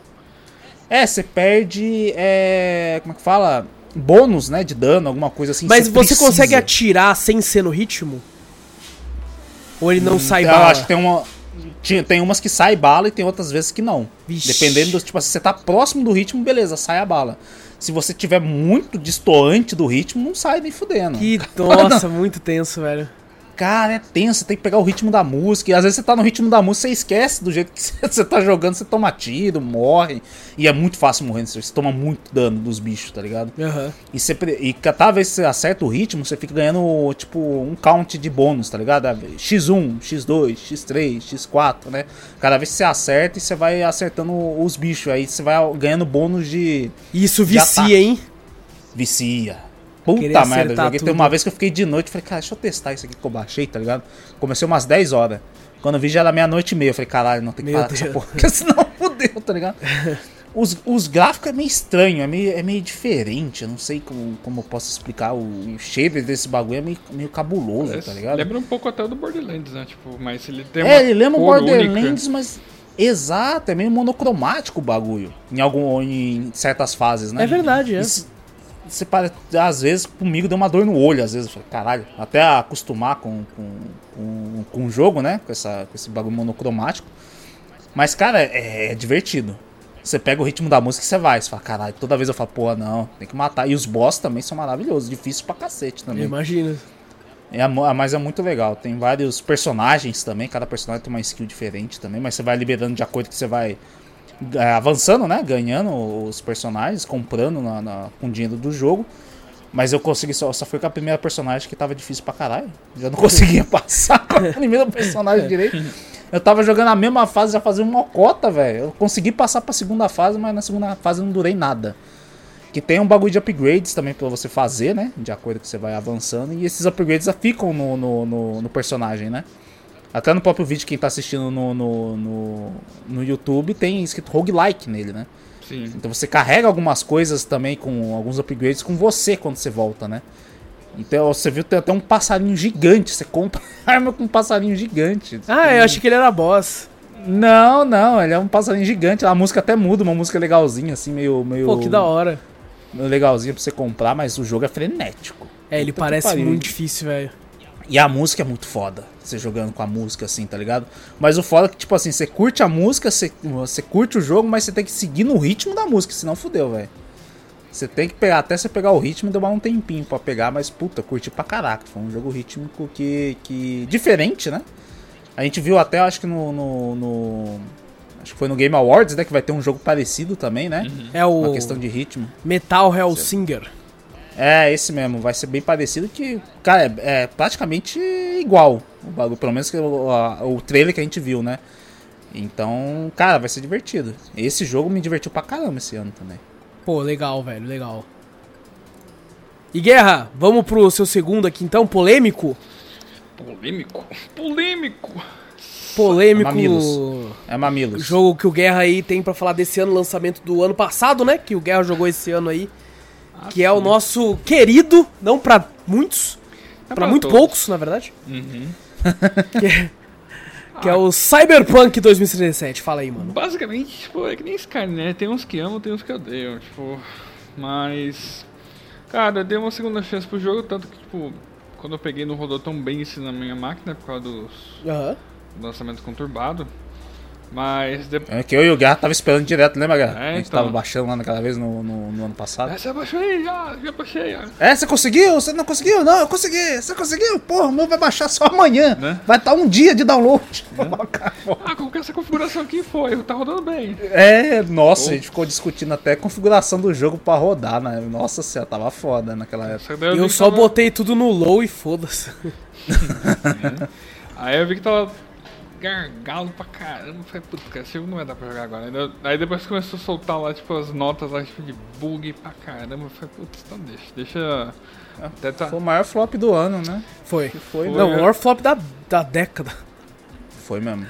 É, você perde é, como é que fala? Bônus, né, de dano, alguma coisa assim. Mas você precisa. consegue atirar sem ser no ritmo? Ou ele não sai Eu bala? acho que tem uma. tinha- Tem umas que sai bala e tem outras vezes que não. Vixe. Dependendo do. Tipo assim, você tá próximo do ritmo, beleza, sai a bala. Se você tiver muito distoante do ritmo, não sai nem fudendo. Que, nossa, muito tenso, velho. Cara, é tenso, você tem que pegar o ritmo da música. E às vezes você tá no ritmo da música, você esquece do jeito que você tá jogando, você toma tiro, morre. E é muito fácil morrer, você toma muito dano dos bichos, tá ligado? Aham. E, você, e cada vez que você acerta o ritmo, você fica ganhando, tipo, um count de bônus, tá ligado? Ah, X1, X2, X3, X4, né? Cada vez que você acerta, e você vai acertando os bichos. Aí você vai ganhando bônus de Isso Já vicia, hein? vicia. Puta merda, joguei. tudo. Tem uma vez que eu fiquei de noite, falei, cara, deixa eu testar isso aqui que eu baixei, tá ligado? Comecei umas 10 horas. Quando eu vi já era meia-noite e meia, eu falei, caralho, não tem que Meu parar com essa Deus. porra, porque senão fudeu, tá ligado? Os, os gráficos é meio estranho, é meio, é meio diferente, eu não sei como, como eu posso explicar. O, o shader desse bagulho é meio, meio cabuloso, Parece- tá ligado? Lembra um pouco até o do Borderlands, né? Tipo, mas ele tem É, ele lembra o Borderlands, única. mas. Exato, é meio monocromático o bagulho. Em, algum, em certas fases, né? É verdade, é. Isso- Você para, às vezes comigo deu uma dor no olho, às vezes caralho, até acostumar com, com, com, com o jogo, né? Com, essa, com esse bagulho monocromático. Mas, cara, é, é divertido. Você pega o ritmo da música e você vai. Você fala, caralho, toda vez eu falo, pô, não, tem que matar. E os boss também são maravilhosos, difícil pra cacete também. Imagina. É, mu- mas é muito legal. Tem vários personagens também. Cada personagem tem uma skill diferente também. Mas você vai liberando de acordo que você vai é, avançando, né? Ganhando os personagens, comprando na, na- com dinheiro do jogo. Mas eu consegui só, só fui com a primeira personagem que tava difícil pra caralho. Já não conseguia passar com a primeira personagem direito. Eu tava jogando a mesma fase, já fazia uma cota, velho. Eu consegui passar pra segunda fase, mas na segunda fase não durei nada. Que tem um bagulho de upgrades também pra você fazer, né? De acordo que você vai avançando. E esses upgrades já ficam no, no, no, no personagem, né? Até no próprio vídeo, quem tá assistindo no, no, no, no YouTube, tem escrito roguelike nele, né? Sim. Então você carrega algumas coisas também com alguns upgrades com você quando você volta, né? Então você viu tem até um passarinho gigante. Você compra arma com um passarinho gigante. Ah, eu achei que ele era boss. Não, não, ele é um passarinho gigante. A música até muda, uma música legalzinha, assim, meio. meio Pô, que da hora. legalzinha pra você comprar, mas o jogo é frenético. É, ele Puta parece muito difícil, velho. E a música é muito foda. Você jogando com a música assim, tá ligado? Mas o foda é que, tipo assim, você curte a música, você, você curte o jogo, mas você tem que seguir no ritmo da música, senão fudeu, velho. Você tem que pegar, até você pegar o ritmo, demora um tempinho pra pegar, mas puta, curti pra caraca. Foi um jogo rítmico que. que. diferente, né? A gente viu até, acho que no, no, no- Acho que foi no Game Awards, né? Que vai ter um jogo parecido também, né? É o Uma questão de ritmo. Metal Hellsinger. É, esse mesmo. Vai ser bem parecido que, cara, é, é praticamente igual o bagulho. Pelo menos que o, a- o trailer que a gente viu, né? Então, cara, vai ser divertido. Esse jogo me divertiu pra caramba esse ano também. Pô, legal, velho, legal. E Guerra, vamos pro seu segundo aqui então, polêmico? Polêmico? Polêmico! Polêmico. Mamilos. É Mamilos. Jogo que o Guerra aí tem pra falar desse ano, lançamento do ano passado, né? Que o Guerra jogou esse ano aí. Que é o nosso querido, não pra muitos, É pra muito todos. poucos, na verdade. Uhum. que, é, que é o Cyberpunk 2077. Fala aí, mano. Basicamente, tipo, é que nem Skyrim, né? Tem uns que amam, tem uns que odeiam, tipo... Mas... Cara, eu dei uma segunda chance pro jogo, tanto que, tipo... Quando eu peguei não rodou tão bem isso na minha máquina, por causa dos Aham. lançamentos conturbados. Mas depois... É que eu e o Guerra tava esperando direto, lembra, Guerra? É, a gente então. tava baixando lá naquela vez no, no, no ano passado. Ah, já baixei, já, já baixei, já. É, você conseguiu? Você não conseguiu? Não, eu consegui. Você conseguiu? Porra, o meu vai baixar só amanhã. Né? Vai estar um dia de download. Ah, como que essa configuração aqui foi? Tá rodando bem. É, nossa, a gente ficou discutindo até a configuração do jogo pra rodar, né? Nossa senhora, tava foda naquela época. Eu que só tava- botei tudo no low e foda-se. Aí eu vi que tava gargalo pra caramba. Falei, putz, cara, esse jogo não vai dar pra jogar agora. Aí depois começou a soltar lá, tipo, as notas lá, tipo, de bug pra caramba. Eu falei, putz, então deixa, deixa. Até tá. Foi o maior flop do ano, né? Foi. Foi, Foi, Não, o né? maior flop da, da década. Foi mesmo.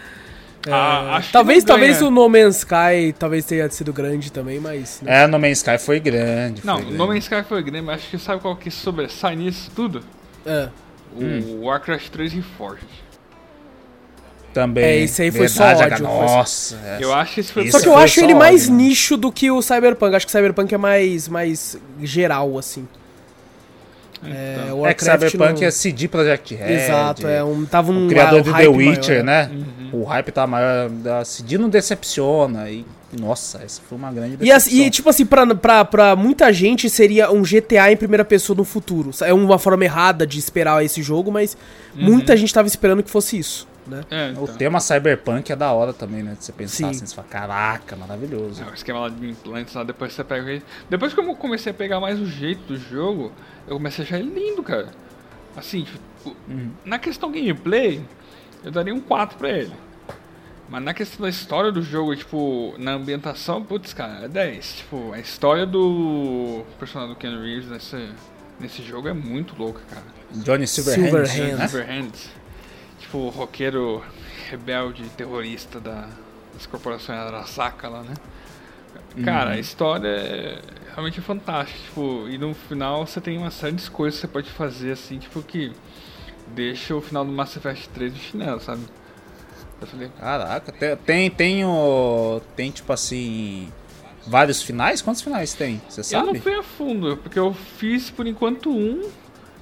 Ah, acho que talvez, não talvez o No Man's Sky talvez tenha sido grande também, mas. né? É, No Man's Sky foi grande. Não, foi o grande. No Man's Sky foi grande, mas acho que sabe qual que sobressai nisso tudo? É. O Hum. Warcraft 3 Reforged. Também. É, esse aí foi só Verdade, ódio, H- foi só- Nossa. é. Eu acho que esse foi Só que eu foi acho só ele mais ódio, né? nicho do que o Cyberpunk. Acho que o Cyberpunk é mais, mais geral, assim. É, Então. o É que Warcraft Cyberpunk não- é CD Projekt Red. Exato, é um, tava um O criador de hype The Witcher, maior. né? O hype tá maior. A CD não decepciona. E, nossa, essa foi uma grande E, decepção. assim, e, tipo assim, pra, pra, pra muita gente seria um GTA em primeira pessoa no futuro. É uma forma errada de esperar esse jogo, mas muita gente tava esperando que fosse isso, né? É, O então. tema Cyberpunk é da hora também, né? De você pensar Sim. assim, você fala, caraca, maravilhoso. É, o esquema lá de implantes lá, depois você pega. Depois que eu comecei a pegar mais o jeito do jogo, eu comecei a achar ele lindo, cara. Assim, tipo, na questão gameplay, eu daria um 4 pra ele. Mas na questão da história do jogo, tipo, na ambientação, putz, cara, é 10. Tipo, a história do personagem do Ken Reeves nesse, nesse jogo é muito louca, cara. Johnny Silverhand, Silverhand. né? Silverhands. Tipo, o roqueiro rebelde, terrorista da, das corporações Arasaka lá, né? Cara, a história é realmente fantástica. Tipo, e no final você tem uma série de coisas que você pode fazer assim, tipo, que deixa o final do Mass Effect 3 no chinelo, sabe? Eu falei, Caraca, tem, tem, tem, o, tem tipo assim, vários finais? Quantos finais tem? Você eu sabe? não fui a fundo, porque eu fiz por enquanto um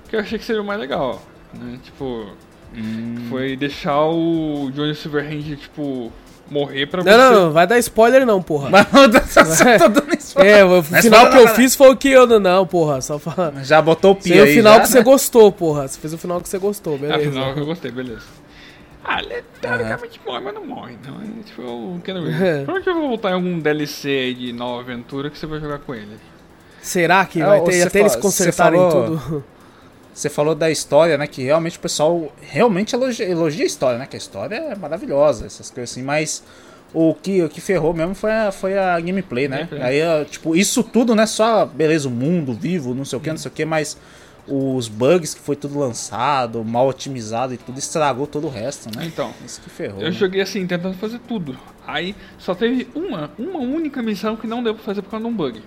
que eu achei que seria o mais legal, né? Tipo, Hum. foi deixar o Johnny Silverhand, tipo, morrer pra Não, não, não, vai dar spoiler não, porra. Mas eu tô dando spoiler. É, o Mas final fala, que eu fala. fiz foi o que eu. Não, porra, só fala. Já botou o pi Fez o aí final já, que você né? gostou, porra. Você fez o final que você gostou, Ah, beleza. Afinal, eu gostei, beleza. Ah, ele teoricamente morre, mas não morre, não. É tipo o Keanu É. Reeves. Provavelmente eu vou voltar em algum DLC aí de nova aventura que você vai jogar com ele. Será que É, vai ter você até eles fa- você consertarem falou- tudo? Você falou da história, né? Que realmente o pessoal realmente elogia, elogia a história, né? Que a história é maravilhosa, essas coisas assim, mas o que, o que ferrou mesmo foi a, foi a gameplay, né? Gameplay. Aí, tipo, isso tudo, né? Só, beleza, o mundo vivo, não sei o que, não sei o que, mas os bugs que foi tudo lançado, mal otimizado e tudo, estragou todo o resto, né? Então, Isso que ferrou. eu né? joguei assim, tentando fazer tudo. Aí só teve uma, uma única missão que não deu pra fazer por causa de um bug.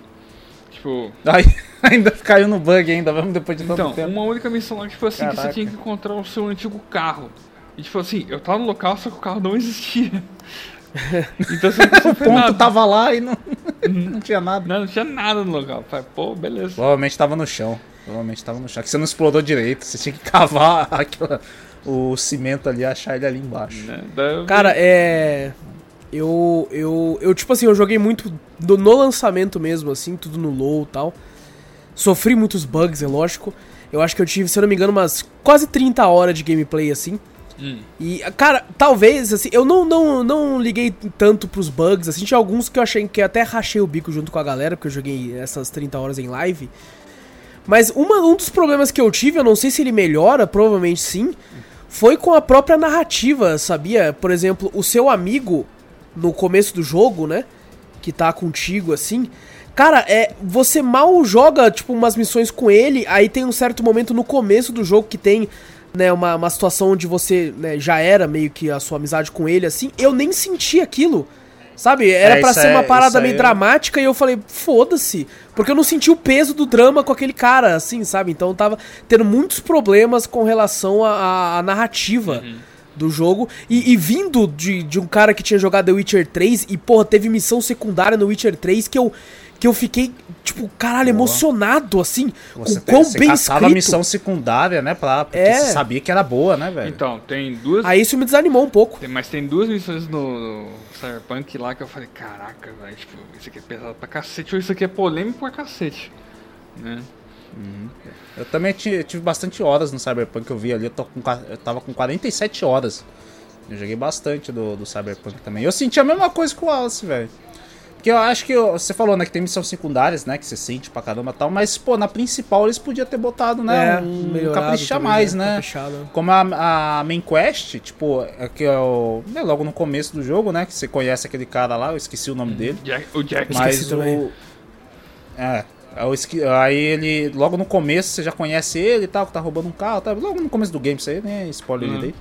Tipo, Aí ainda caiu no bug ainda, vamos depois de tanto então, tempo. uma única missão lá que tipo assim, que Caraca. você tinha que encontrar o seu antigo carro. E tipo assim, eu tava no local, só que o carro não existia. então você não O ponto nada. tava lá e não, não tinha nada. Não, não tinha nada no local. Falei, pô, beleza. Provavelmente tava no chão. Provavelmente tava no chão. Que você não explorou direito. Você tinha que cavar aquela, o cimento ali, achar ele ali embaixo. Né? Cara, é. Eu, eu, eu, tipo assim, eu joguei muito do- no lançamento mesmo, assim, tudo no low e tal. Sofri muitos bugs, é lógico. Eu acho que eu tive, se eu não me engano, umas quase 30 horas de gameplay, assim. Hum. E, cara, talvez, assim, eu não, não, não liguei tanto pros bugs, assim, tinha alguns que eu achei que eu até rachei o bico junto com a galera, porque eu joguei essas 30 horas em live. Mas uma, um dos problemas que eu tive, eu não sei se ele melhora, provavelmente sim, foi com a própria narrativa, sabia? Por exemplo, o seu amigo, no começo do jogo, né, que tá contigo, assim... Cara, é, você mal joga, tipo, umas missões com ele, aí tem um certo momento no começo do jogo que tem né, uma, uma situação onde você né, já era meio que a sua amizade com ele, assim, eu nem senti aquilo. Sabe? Era É, pra isso ser uma é- parada isso meio é- dramática e eu falei, foda-se. Porque eu não senti o peso do drama com aquele cara, assim, sabe? Então eu tava tendo muitos problemas com relação à- narrativa do jogo. E, e vindo de, de um cara que tinha jogado The Witcher 3 e, porra, teve missão secundária no Witcher 3 que eu, que eu fiquei, tipo, caralho, emocionado, assim. Você, com quão você bem escrito. a missão secundária, né? Pra, porque É. você sabia que era boa, né, velho? Então, tem duas. Aí isso me desanimou um pouco. tem- mas tem duas missões no, no Cyberpunk lá que eu falei, caraca, velho, tipo, isso aqui é pesado pra cacete, ou isso aqui é polêmico pra cacete. Né? Eu também ti- tive bastante horas no Cyberpunk que eu vi ali. Eu, tô com, eu tava com 47 horas. Eu joguei bastante do, do Cyberpunk também. Eu senti a mesma coisa com o Alice, velho. Porque eu acho que você falou, né, que tem missões secundárias, né, que você sente pra caramba e tal, mas, pô, na principal eles podiam ter botado, né, um É, melhorado caprichar também, mais, né, né. caprichado. Como a, a main quest, tipo, é que é o, né, logo no começo do jogo, né, que você conhece aquele cara lá, eu esqueci o nome dele. Jack- o Jack Mas esqueci também. o. É. é Aí ele. Logo no começo você já conhece ele e tal, que tá roubando um carro. Tá? Logo no começo do game, isso aí, né? Spoiler Uhum. direito.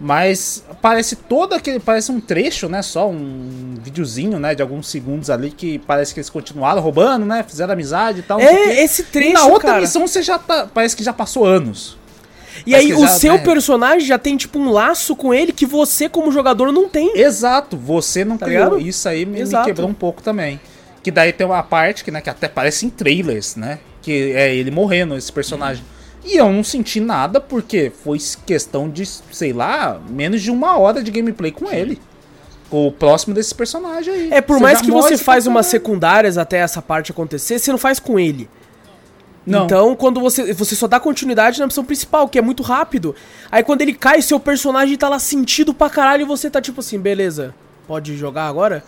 Mas parece todo aquele. Parece um trecho, né? Só um videozinho, né? De alguns segundos ali que parece que eles continuaram roubando, né? Fizeram amizade e tal. É, esse trecho, e na outra cara. missão você já tá. Parece que já passou anos. E Parece aí o já, seu né? personagem já tem, tipo, um laço com ele que você, como jogador, não tem. Exato, você não Tá criou. ligado? Isso aí me, me quebrou um pouco também. Que daí tem uma parte que, né, que até parece em trailers, né? Que é ele morrendo, esse personagem. E eu não senti nada porque foi questão de, sei lá, menos de uma hora de gameplay com ele. O próximo desse personagem aí. É, por Você mais que você faz umas falando. secundárias até essa parte acontecer, você não faz com ele. Não. Então, quando você. Você só dá continuidade na missão principal, que é muito rápido. Aí quando ele cai, seu personagem tá lá sentido pra caralho e você tá tipo assim, beleza, pode jogar agora?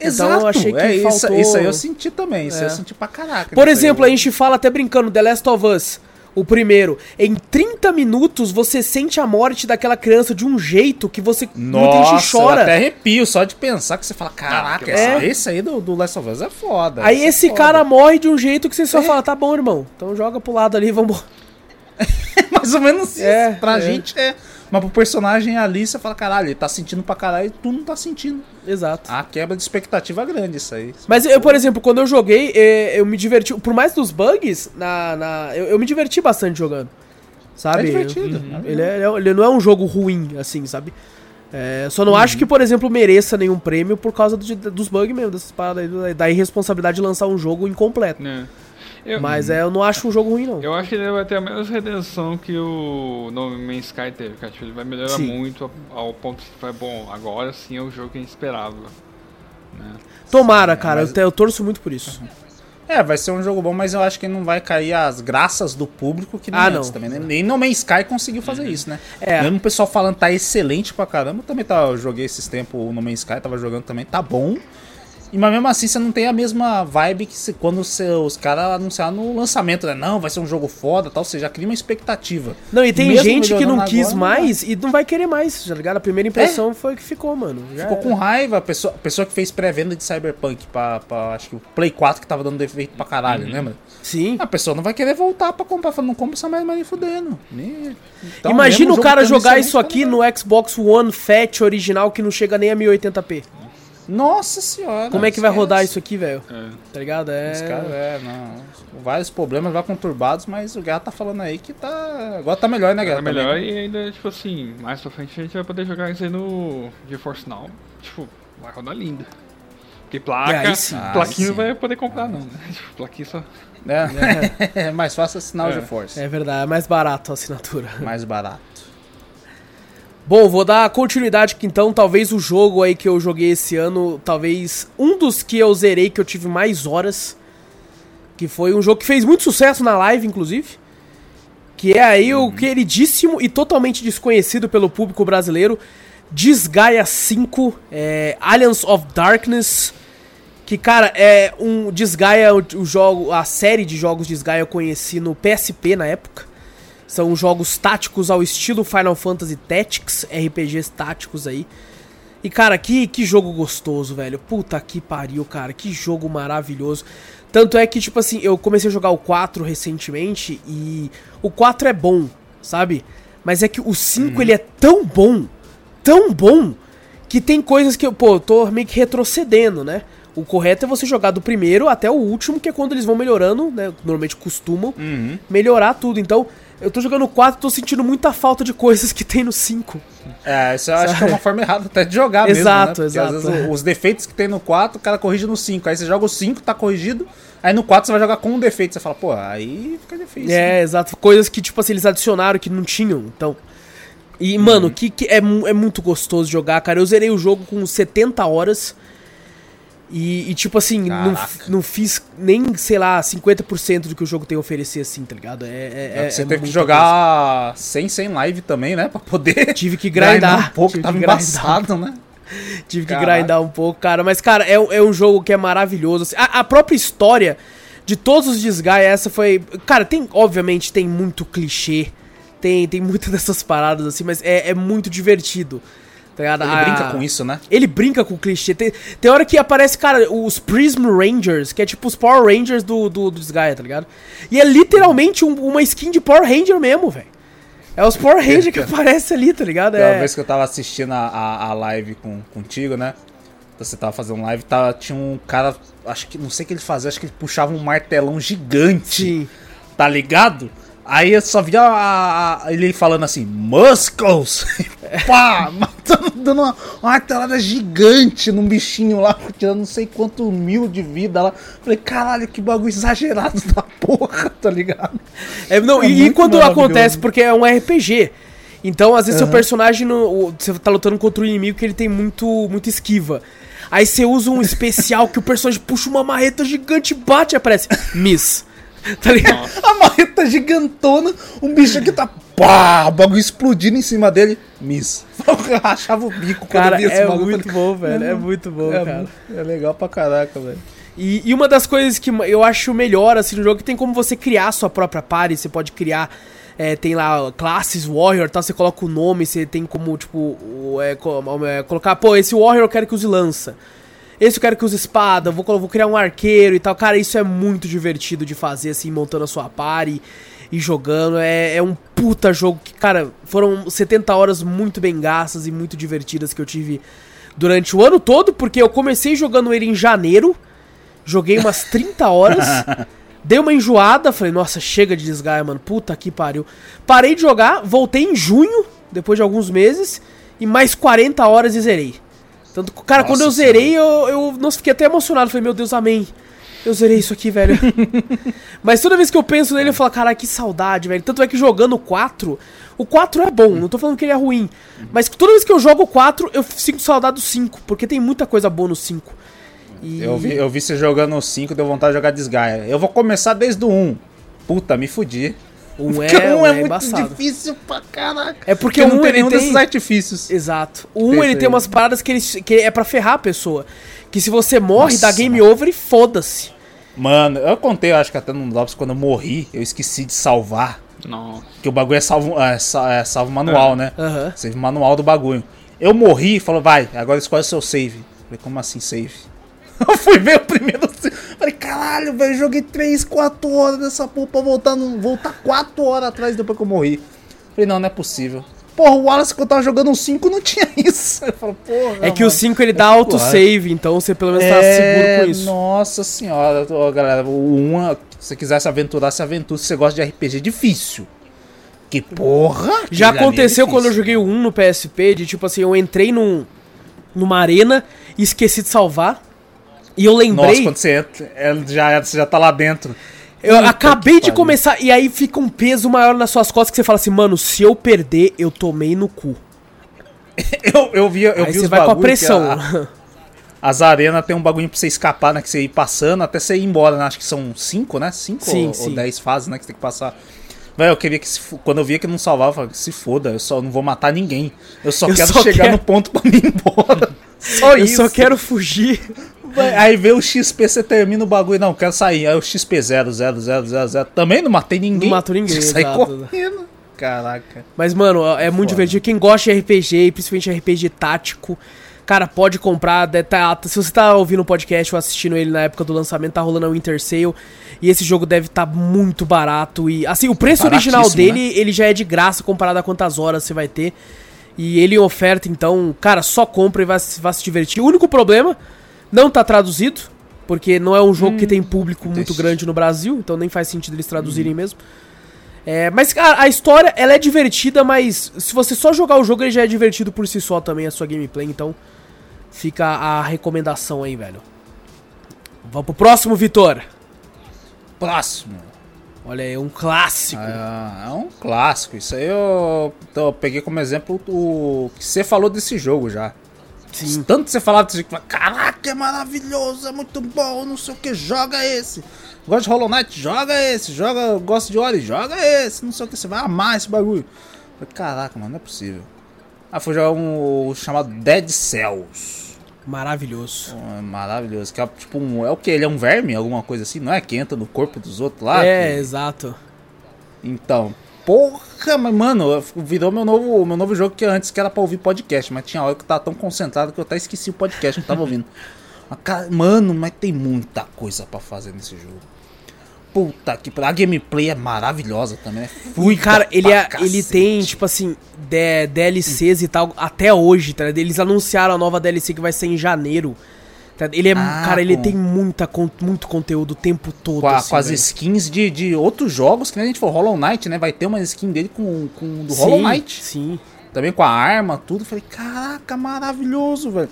Exato, Então eu achei que é, isso, faltou... isso aí eu senti também, isso aí É. eu senti pra caraca. Por nisso aí. exemplo, a gente fala até brincando, The Last of Us, o primeiro. Em 30 minutos você sente a morte daquela criança de um jeito que você muita Nossa, gente chora. eu até arrepio só de pensar que você fala, caraca, é. esse aí do, do Last of Us é foda. Aí esse é foda. cara morre de um jeito que você só fala, tá bom, irmão. Então joga pro lado ali e vamos. Mais ou menos isso. É, pra é. gente é. Mas pro personagem ali, você fala, caralho, ele tá sentindo pra caralho e tu não tá sentindo. Exato. A quebra de expectativa é grande isso aí. Mas eu, por exemplo, quando eu joguei, eh, eu me diverti. Por mais dos bugs, na, na, eu, eu me diverti bastante jogando. Sabe? É divertido, Eu- é ele, é- ele é- ele não é um jogo ruim, assim, sabe? É, só não Uhum. acho que, por exemplo, mereça nenhum prêmio por causa do- dos bugs mesmo, dessas paradas aí, da- da irresponsabilidade de lançar um jogo incompleto. Né? Eu, Mas é, eu não acho um jogo ruim, não. eu acho que ele vai ter a mesma redenção que o No Man's Sky teve, cara. Tipo, ele vai melhorar Sim. muito ao, ponto que vai, bom, agora sim é o jogo que a gente esperava. Né? Tomara, cara, mas- eu, eu torço muito por isso. É, vai ser um jogo bom, mas eu acho que não vai cair as graças do público que nem Ah, antes não. também. né? Nem No Man's Sky conseguiu fazer isso, né? É. Mesmo o pessoal falando tá excelente pra caramba. Eu também tá, eu joguei esses tempos o No Man's Sky, tava jogando também, tá bom. E, mas mesmo assim você não tem a mesma vibe que se- quando os caras anunciaram no lançamento, né? Não, vai ser um jogo foda tal. Você já cria uma expectativa. Não, e tem Mesmo gente que não quis agora, não mais e não vai querer mais, tá ligado? A primeira impressão foi que ficou, mano. Já Ficou era. com raiva, a pessoa, a pessoa que fez pré-venda de Cyberpunk pra, pra, acho que o Play 4 que tava dando defeito pra caralho, lembra? Sim. A pessoa não vai querer voltar pra comprar, falando, não compra essa mais nem fudendo. Nem- Então, Imagina o cara jogar isso aqui qualidade. no Xbox One Fat original que não chega nem a 1080p. Nossa senhora. Como é que vai rodar isso aqui, velho? É. Tá ligado? É. É, não. Vários problemas, vai conturbados, mas o Guerra tá falando aí que tá. Agora tá melhor, né, Guerra? É melhor e ainda, tipo assim, mais pra frente a gente vai poder jogar isso aí no GeForce Now. Tipo, vai rodar lindo. Porque placa, É, aí sim. plaquinha Ah, não vai poder comprar não, né? Tipo, plaquinha só... É. é mais fácil assinar o É. GeForce. É verdade, é mais barato a assinatura. Mais barato. Bom, vou dar continuidade que então, talvez o jogo aí que eu joguei esse ano, talvez um dos que eu zerei que eu tive mais horas, que foi um jogo que fez muito sucesso na live, inclusive, Que é aí o queridíssimo e totalmente desconhecido pelo público brasileiro Disgaea 5, é, Alliance of Darkness. Que, cara, é um Disgaea, o, o jogo, a série de jogos Disgaea eu conheci no PSP na época. São jogos táticos ao estilo Final Fantasy Tactics, RPGs táticos aí. E, cara, que, que jogo gostoso, velho. Puta que pariu, cara. Que jogo maravilhoso. Tanto é que, tipo assim, eu comecei a jogar o 4 recentemente e o 4 é bom, sabe? Mas é que o 5 uhum. ele é tão bom, tão bom, que tem coisas que eu, pô, eu tô meio que retrocedendo, né? O correto é você jogar do primeiro até o último, que é quando eles vão melhorando, né? Normalmente costumam uhum. melhorar tudo. Então, eu tô jogando o 4 tô sentindo muita falta de coisas que tem no 5. É, isso eu acho que é uma forma errada até de jogar exato, mesmo, né? Exato, exato. Os defeitos que tem no 4, o cara corrige no 5. Aí você joga o 5, tá corrigido. Aí no 4 você vai jogar com um defeito. Você fala, pô, aí fica difícil. É, né? exato. Coisas que, tipo assim, eles adicionaram que não tinham. Então. E, uhum. mano, que, que é, é muito gostoso jogar, cara. Eu zerei o jogo com 70 horas. E, e, tipo assim, não, não fiz nem, sei lá, 50% do que o jogo tem a oferecer, assim, tá ligado? É, é, é Você é teve que jogar coisa. sem, sem live também, né? Pra poder. Tive que grindar. um pouco, tava embaçado, né? Tive que Caraca. grindar um pouco, cara. Mas, cara, é, é um jogo que é maravilhoso. Assim, a, a, própria história de todos os Disgaea, essa foi. Cara, tem, obviamente, tem muito clichê. Tem, tem muitas dessas paradas, assim, mas é, é muito divertido. Tá ele a... brinca com isso, né? Ele brinca com o clichê. Tem, tem hora que aparece, cara, os Prism Rangers, que é tipo os Power Rangers do, do, do tá ligado? E é literalmente um, uma skin de Power Ranger mesmo, velho. É os Power Rangers que aparece ali, tá ligado? É. Uma vez que eu tava assistindo a, a, a live com, contigo, né? Você tava fazendo live, tava, tinha um cara, acho que, não sei o que ele fazia, acho que ele puxava um martelão gigante. Sim. Tá ligado? Aí eu só via a, a, ele falando assim, Muscles! Pá! Matando, dando uma, uma martelada gigante num bichinho lá, tirando não sei quanto mil de vida lá. Falei, caralho, que bagulho exagerado da porra, tá ligado? É, não, é e, e quando acontece, porque é um RPG. Então, às vezes, uhum. seu personagem, no, você tá lutando contra um inimigo que ele tem muito, muito esquiva. Aí você usa um especial que o personagem puxa uma marreta gigante e bate e aparece. Miss. Tá ligado? A marreta gigantona, um bicho que tá pá, o bagulho explodindo em cima dele. Miss. Rachava o bico cara, é bagulho. Muito bom, velho. É, é muito bom, é, cara. É legal pra caraca, velho. E, e, uma das coisas que eu acho melhor assim no jogo é que tem como você criar a sua própria party, você pode criar é, tem lá classes Warrior, tal, você coloca o nome, você tem como, tipo, é, é, colocar, pô, esse Warrior eu quero que use lança. Esse eu quero que use espada, vou, vou criar um arqueiro e tal. Cara, isso é muito divertido de fazer, assim, montando a sua party e jogando. É, é um puta jogo que, cara, foram 70 horas muito bem gastas e muito divertidas que eu tive durante o ano todo, porque eu comecei jogando ele em janeiro, joguei umas 30 horas, dei uma enjoada, falei, nossa, chega de desgaia, mano, puta que pariu. Parei de jogar, voltei em junho, depois de alguns meses, e mais 40 horas e zerei. Tanto, cara, Nossa, quando eu zerei, eu, eu nossa, fiquei até emocionado. Falei, meu Deus, amém. Eu zerei isso aqui, velho. Mas toda vez que eu penso nele, eu falo, cara, que saudade, velho. Tanto é que jogando o 4, o 4 é bom, não tô falando que ele é ruim. Mas toda vez que eu jogo o 4, eu sinto saudade do 5, porque tem muita coisa boa no 5. E... Eu, vi, eu vi você jogando o 5, deu vontade de jogar Desgaia. Eu vou começar desde o 1. Puta, me fudi. Um é, um é, é muito embaçado. difícil pra caraca. É porque, porque um não tem nenhum tem... desses artifícios. Exato. O um ele tem umas paradas que, ele, que é para ferrar a pessoa. Que se você morre, Nossa, dá game over e foda-se. Mano, eu contei, eu acho que até no Drops, quando eu morri, eu esqueci de salvar. Nossa. Que o bagulho é salvo, é, é salvo manual, né? Uhum. Save manual do bagulho. Eu morri e falou, vai, agora escolhe o seu save. Falei, como assim save? Eu fui ver o primeiro. Caralho, velho, joguei 3, 4 horas dessa porra pra voltar, no, voltar 4 horas atrás depois que eu morri. Falei, não, não é possível. Porra, o Wallace que eu tava jogando um 5 não tinha isso. Eu falo, porra. É que mano, o 5 ele dá é autosave, então você pelo menos tá é, tá seguro com isso. Nossa senhora, ó, galera, o 1, se você quiser se aventurar, se aventura se você gosta de RPG difícil. Que porra! Já é aconteceu é quando eu joguei o 1 no PSP, de tipo assim, eu entrei num, numa arena e esqueci de salvar. E eu lembrei. Nossa, quando você entra, já, você já tá lá dentro. Eu Puta acabei de começar, e aí fica um peso maior nas suas costas que você fala assim, mano, se eu perder, eu tomei no cu. eu, eu vi, eu aí vi você vai com a pressão. A, as arenas tem um bagulho pra você escapar, né? Que você ir passando até você ir embora, né? Acho que são cinco, né? Cinco sim, ou, sim. ou dez fases, né? Que você tem que passar. Velho, eu queria que se, quando eu via que não salvava, eu falava, se foda, eu só não vou matar ninguém. Eu só Eu quero só chegar quero- no ponto pra mim ir embora. Só Eu isso. só quero fugir. Aí vê o XP, você termina o bagulho, não, quero sair. Aí o XP 0, 0, 0, 0, 0. Também não matei ninguém. Não matou ninguém, Sai correndo. Caraca. Mas, mano, é muito Foda. divertido. Quem gosta de RPG, principalmente RPG tático, cara, pode comprar. tá- se você tá ouvindo o podcast ou assistindo ele na época do lançamento, tá rolando a Winter Sale. E esse jogo deve estar muito barato. E, assim, o preço original Baratíssimo, dele, ele já é de graça comparado a quantas horas você vai ter. E ele oferta, então, cara, só compra e vai, vai se divertir. O único problema, não tá traduzido. Porque não é um jogo que tem público muito triste. grande no Brasil, então nem faz sentido eles traduzirem mesmo. É, mas, cara, a história, ela é divertida, mas se você só jogar o jogo, ele já é divertido por si só também, a sua gameplay, então fica a recomendação aí, velho. Vamos pro próximo, Vitor. Próximo. Olha aí, um clássico. É, é um clássico. Isso aí eu, então, eu peguei como exemplo o que você falou desse jogo já. Sim. Tanto que você falava desse jogo, caraca, é maravilhoso, é muito bom, não sei o que, joga esse. Gosta de Hollow Knight? Joga esse. Joga, gosta de Ori? Joga esse. Não sei o que, você vai amar esse bagulho. Falei, Caraca, mano, não é possível. Ah, foi jogar um chamado Dead Cells. Maravilhoso. É maravilhoso. Que é tipo um. É o que? Ele é um verme? Alguma coisa assim? Não é? Que entra no corpo dos outros lá? é, que- exato. Então, porra, mas mano, virou meu novo, meu novo jogo que antes que era pra ouvir podcast, mas tinha hora que eu tava tão concentrado que eu até esqueci o podcast que eu tava ouvindo. Mano, mas tem muita coisa pra fazer nesse jogo. Puta que pariu. A gameplay é maravilhosa também. É E, fluida cara, ele, é, ele tem, tipo assim, D- DLCs e tal, até hoje, tá? Eles anunciaram a nova DLC que vai ser em janeiro. Tá? Ele é, Ah, cara, ele tem muita, muito conteúdo o tempo todo. Com, a- assim, com as velho. skins de, de outros jogos, que nem a gente falou, Hollow Knight, né? Vai ter uma skin dele com, com do Hollow Sim, Knight. Sim. Também com a arma, tudo. Falei, caraca, maravilhoso, velho.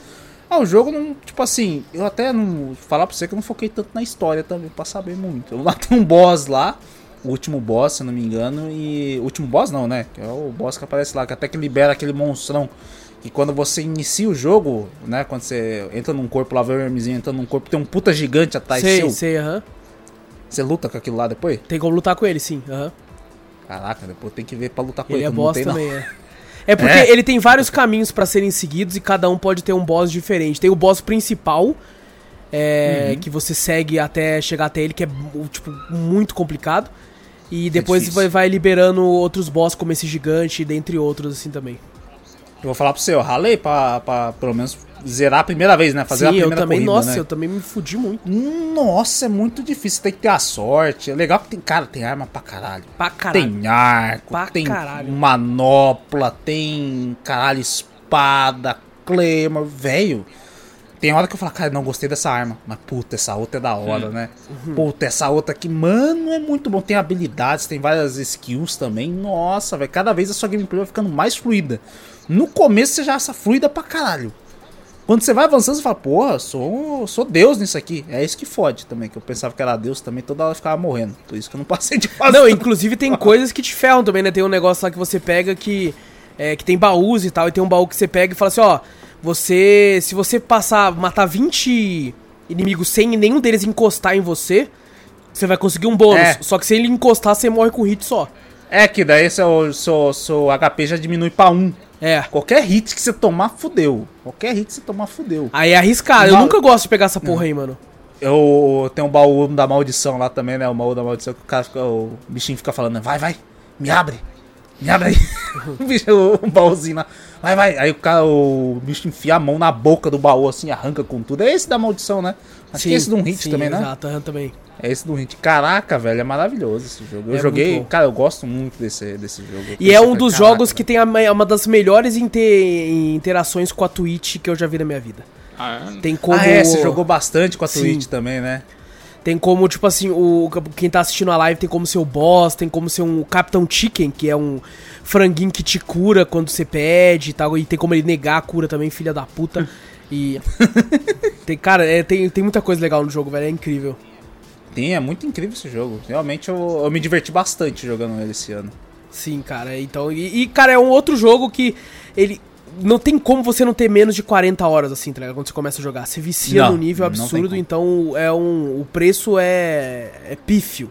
Ah, o jogo não. Tipo assim, eu até não. Falar pra você que eu não foquei tanto na história também, pra saber muito. Lá tem um boss lá, o último boss, se não me engano, e. O último boss não, né? Que é o boss que aparece lá, que até que libera aquele monstrão. Que quando você inicia o jogo, né? Quando você entra num corpo lá, vê o vermezinho entra num corpo, tem um puta gigante atrás sei, seu. sei, aham. Você luta com aquilo lá depois? Tem como lutar com ele, sim. aham. Caraca, depois tem que ver pra lutar com Ele ele. é não boss não. também, é. É porque É? ele tem vários caminhos pra serem seguidos e cada um pode ter um boss diferente. Tem o boss principal, é, Uhum. que você segue até chegar até ele, que é tipo muito complicado. E depois difícil. vai, vai liberando outros boss, como esse gigante, dentre outros, assim também. Eu vou falar pra você, eu ralei pra, pra pelo menos zerar a primeira vez, né? Fazer a Sim, eu primeira também, corrida, nossa, né? eu também me fudi muito. Nossa, é muito difícil, tem que ter a sorte. É legal que tem, cara, tem arma pra caralho. Pra caralho. Tem arco, Pra tem caralho. manopla, tem caralho, espada, claymore, velho. Tem hora que eu falo, cara, não gostei dessa arma. Mas puta, essa outra é da hora, né? Uhum. Puta, essa outra aqui, mano, é muito bom. Tem habilidades, tem várias skills também. Nossa, velho, cada vez a sua gameplay vai ficando mais fluida. No começo você já acha fluida pra caralho. Quando você vai avançando, você fala, porra, sou, sou Deus nisso aqui. É isso que fode também, que eu pensava que era Deus também, toda hora eu ficava morrendo. Por isso que eu não passei de fase. Não, inclusive tem coisas que te ferram também, né? Tem um negócio lá que você pega que, é, que tem baús e tal, e tem um baú que você pega e fala assim, ó, você. Se você passar, matar 20 inimigos sem nenhum deles encostar em você, você vai conseguir um bônus. É. Só que se ele encostar, você morre com hit só. É que daí seu, seu, seu HP já diminui pra 1. É. Qualquer hit que você tomar, fudeu. Qualquer hit que você tomar, fudeu. Aí é arriscado. Eu nunca gosto de pegar essa porra aí, mano. Eu tenho o baú da maldição lá também, né? O baú da maldição que o cara fica, o bichinho fica falando, vai, vai, me abre. Abre aí. o, bicho, o baúzinho lá. Vai, vai. Aí o cara, o bicho enfia a mão na boca do baú assim, arranca com tudo. É esse da maldição, né? Acho que é esse de um hit sim, também, né? Exato, também. É esse do hit. Caraca, velho, é maravilhoso esse jogo. Eu É joguei, cara, eu gosto muito desse, desse jogo. Eu E é um dos caraca, jogos que tem a me- uma das melhores inte- interações com a Twitch que eu já vi na minha vida. Ah, é? Tem como. Ah, é, você jogou bastante com a Sim. Twitch também, né? Tem como, tipo assim, o quem tá assistindo a live tem como ser o boss, tem como ser um Capitão Chicken, que é um franguinho que te cura quando você pede e tal, e tem como ele negar a cura também, filha da puta. E tem, cara, é, tem, tem muita coisa legal no jogo, velho, é incrível. Tem, é muito incrível esse jogo. Realmente eu, eu me diverti bastante jogando ele esse ano. Sim, cara, então, e, e, cara, é um outro jogo que ele não tem como você não ter menos de 40 horas assim, tá ligado? Quando você começa a jogar, você vicia Não, no nível absurdo, então é um o preço é é pífio.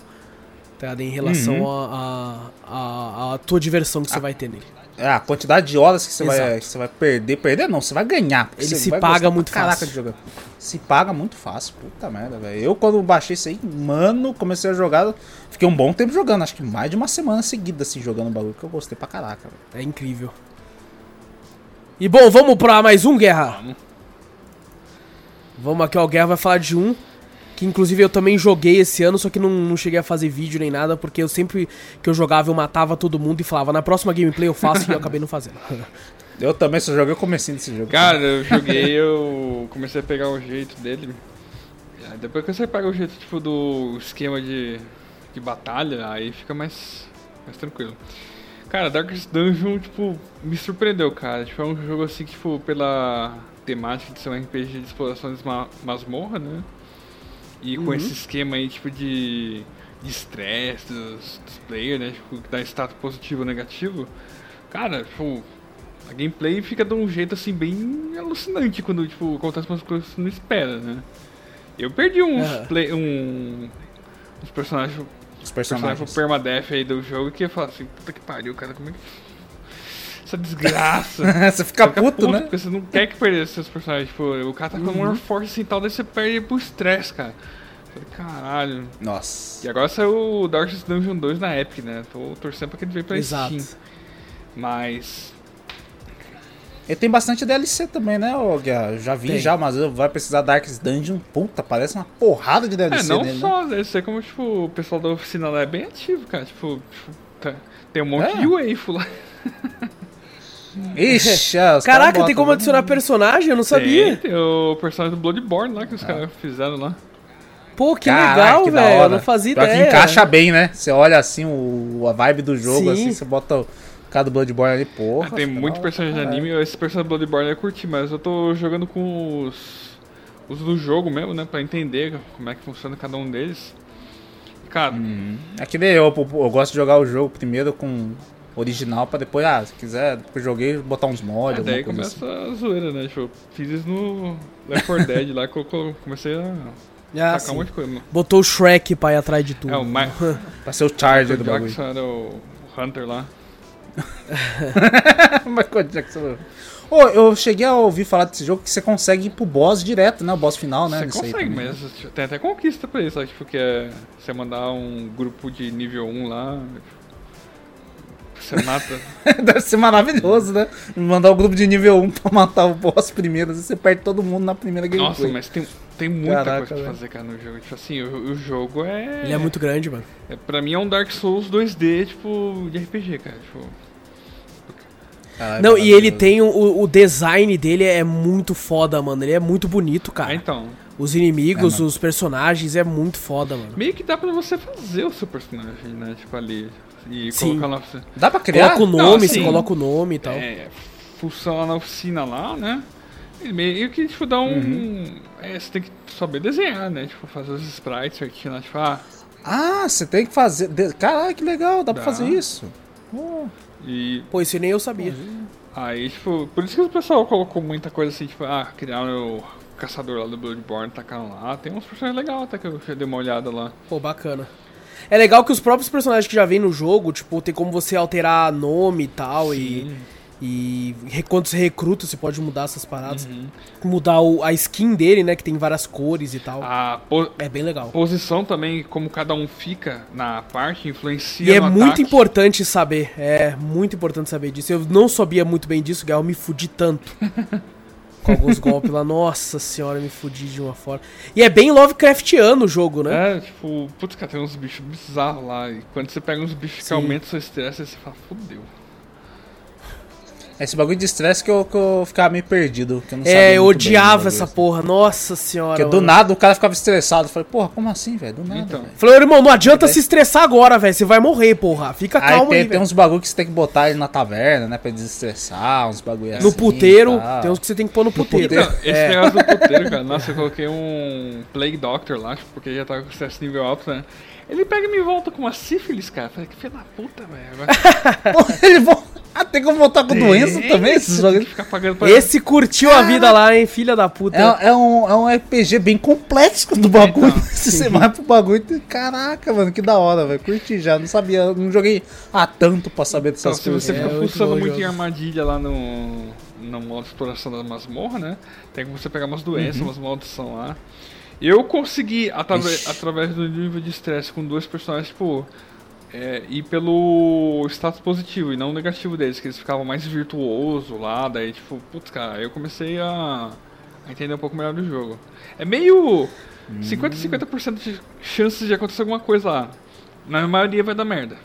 Tá ligado? Em relação Uhum. à a, a, a tua diversão que você vai ter nele. É, a quantidade de horas que você, vai, que você vai perder. Perder não, você vai ganhar. porque Ele se paga muito caraca fácil. de jogar. Se paga muito fácil. Puta merda, velho. Eu, quando baixei isso aí, mano, comecei a jogar. Fiquei um bom tempo jogando. Acho que mais de uma semana seguida, assim, jogando o bagulho. Que eu gostei pra caraca, velho. É incrível. E bom, vamos pra mais um, Guerra? Vamos. Vamos aqui, ó. O Guerra vai falar de um. Que inclusive eu também joguei esse ano, só que não, não cheguei a fazer vídeo nem nada, porque eu sempre que eu jogava eu matava todo mundo e falava, na próxima gameplay eu faço e eu acabei não fazendo. Eu também só joguei o comecinho desse jogo. Cara, eu joguei, eu comecei a pegar o jeito dele. Aí Depois que você pega o jeito tipo do esquema de, de batalha, aí fica mais, mais tranquilo. Cara, Darkest Dungeon, tipo, me surpreendeu, cara. Tipo, é um jogo assim que, tipo, pela temática de ser um RPG de exploração de ma masmorra, né? E com Uhum. esse esquema aí, tipo, de de estresse dos, dos players, né? Tipo, que dá status positivo ou negativo. Cara, tipo, a gameplay fica de um jeito assim bem alucinante quando tipo, acontece umas coisas que você não espera, né? Eu perdi uns, Aham. play, um, uns personagens, personagens personagens. pro permadeath aí do jogo que eu falo assim, puta que pariu, cara, como é que. Essa desgraça. você fica Você fica puto, né? Porque você não quer que perder seus personagens. Tipo, o cara tá com uma force assim tal, daí você perde pro estresse, cara. Caralho. Nossa. E agora saiu o Darkest Dungeon 2 na Epic, né? Tô torcendo pra que ele venha pra Exato. Steam. Mas. Ele tem bastante DLC também, né? Eu já vi Tem. já, mas vai precisar Darkest Dungeon. Puta, parece uma porrada de É, DLC não nele, né? só DLC, como tipo, o pessoal da oficina lá é bem ativo, cara. Tipo, tipo, tá- tem um monte É? de waifu lá. Ixi, é, os Caraca, tem como né? adicionar personagem? Eu não Tem, sabia. tem o personagem do Bloodborne lá que Ah. os caras fizeram lá. Pô, que Caraca, legal, que velho. Eu não fazia Pior que ideia. encaixa bem, né? Você olha assim o, a vibe do jogo, Sim. assim, você bota o cara do Bloodborne ali, porra. Ah, tem fica muito da hora personagem de anime. Esse personagem do Bloodborne eu curti, mas eu tô jogando com os. Os do jogo mesmo, né? Pra entender como é que funciona cada um deles. Cara, Hum. É que nem eu, eu, gosto de jogar o jogo primeiro com original pra depois, ah, se quiser, depois joguei, botar uns mods, é, daí começa assim. a zoeira, né? Tipo, eu fiz isso no Left 4 Dead lá, que eu co- comecei a Ah, tacar sim. um monte de coisa. mano. Botou o Shrek pra ir atrás de tudo. É, o Ma- Pra ser o Charger O do bagulho. Jackson era o Hunter lá. Michael Jackson. Ô, eu cheguei a ouvir falar desse jogo que você consegue ir pro boss direto, né? O boss final, né? Você consegue, mas tem até conquista pra isso, sabe? Tipo, que é você mandar um grupo de nível 1 lá. Você mata. Deve ser maravilhoso, né? Mandar o grupo de nível 1 pra matar o boss primeiro, você perde todo mundo na primeira gameplay. Nossa, mas tem, tem muita Caraca, coisa pra velho. fazer, cara, no jogo. Tipo assim, o, o jogo é. Ele é muito grande, mano. é. Pra mim é um Dark Souls 2D, tipo, de RPG, cara. Tipo, Caralho, Não, e ele tem o, o design dele é muito foda, mano. Ele é muito bonito, ah, cara. então. Os inimigos, É, os personagens é muito foda, mano. Meio que dá pra você fazer o seu personagem, né? Tipo, ali. E Sim. colocar na oficina. Dá pra criar? Coloca o Não, nome, assim, você coloca o nome e tal. É, funciona na oficina lá, né? E meio que, tipo, dá um. Uhum. É, você tem que saber desenhar, né? Tipo, fazer os sprites certinho lá, tipo, ah. Ah, você tem que fazer. de- Caralho, que legal, dá, pra Dá. fazer isso. Oh, E Pô, isso nem eu sabia. aí, tipo, por isso que o pessoal colocou muita coisa assim, tipo, ah, criaram o caçador lá do Bloodborne, tacaram lá. Tem uns personagens legais até que eu dei uma olhada lá. Pô, bacana. É legal que os próprios personagens que já vem no jogo, tipo, tem como você alterar nome e tal, e, e re- quando você recruta, você pode mudar essas paradas. Uhum. Mudar o- a skin dele, né, que tem várias cores e tal. É bem legal. posição também, como cada um fica na parte, influencia E é muito ataque. importante saber, é muito importante saber disso. Eu não sabia muito bem disso, Gal, eu me fudi tanto. com alguns golpes lá, nossa senhora, me fudi de uma forma. E é bem Lovecraftiano o jogo, né? É, tipo, putz, cara, tem uns bichos bizarros lá. E quando você pega uns bichos que Sim. aumentam seu estresse, você fala, fodeu. Esse bagulho de estresse que eu, que eu ficava meio perdido. Que eu não sabia É, eu bem odiava bagulho, essa assim. porra, nossa senhora. Porque do nada o cara ficava estressado. Eu falei, porra, como assim, velho? Do nada. Então. velho. Falei, irmão, não adianta se estressar agora, velho. Você vai morrer, porra. Fica Aí calmo tem, aí, tem velho. uns bagulho que você tem que botar ele na taverna, né? Pra desestressar, uns bagulho assim. No puteiro, tem uns que você tem que pôr no puteiro. puteiro. Então, esse É. negócio do puteiro, cara, nossa, eu coloquei um Plague Doctor lá, porque já tava com estresse nível alto, né? Ele pega e me volta com uma sífilis, cara. Falei, que filho da puta, velho. Ele vo- Ah, Tem como voltar com doença também esses Tem que jogos? ficar pagando pra... Esse curtiu a vida lá, hein, filha da puta. É, é um, é um RPG bem complexo do bagulho. Então, Se você vai pro bagulho, caraca, mano, que da hora, velho. Curti já, não sabia, não joguei há tanto pra saber Então, dessas se coisas. você É, fica fuçando o muito jogo. em armadilha lá no, no modo de exploração da masmorra, né? Tem como você pegar umas doenças, Uhum. umas maldições lá. Eu consegui, Ixi. através do nível de estresse com dois personagens, tipo, é, ir pelo status positivo e não negativo deles, que eles ficavam mais virtuoso lá, daí tipo, putz, cara, aí eu comecei a, a entender um pouco melhor do jogo. É meio 50 Hum. 50% de chances de acontecer alguma coisa lá. Na maioria vai dar merda.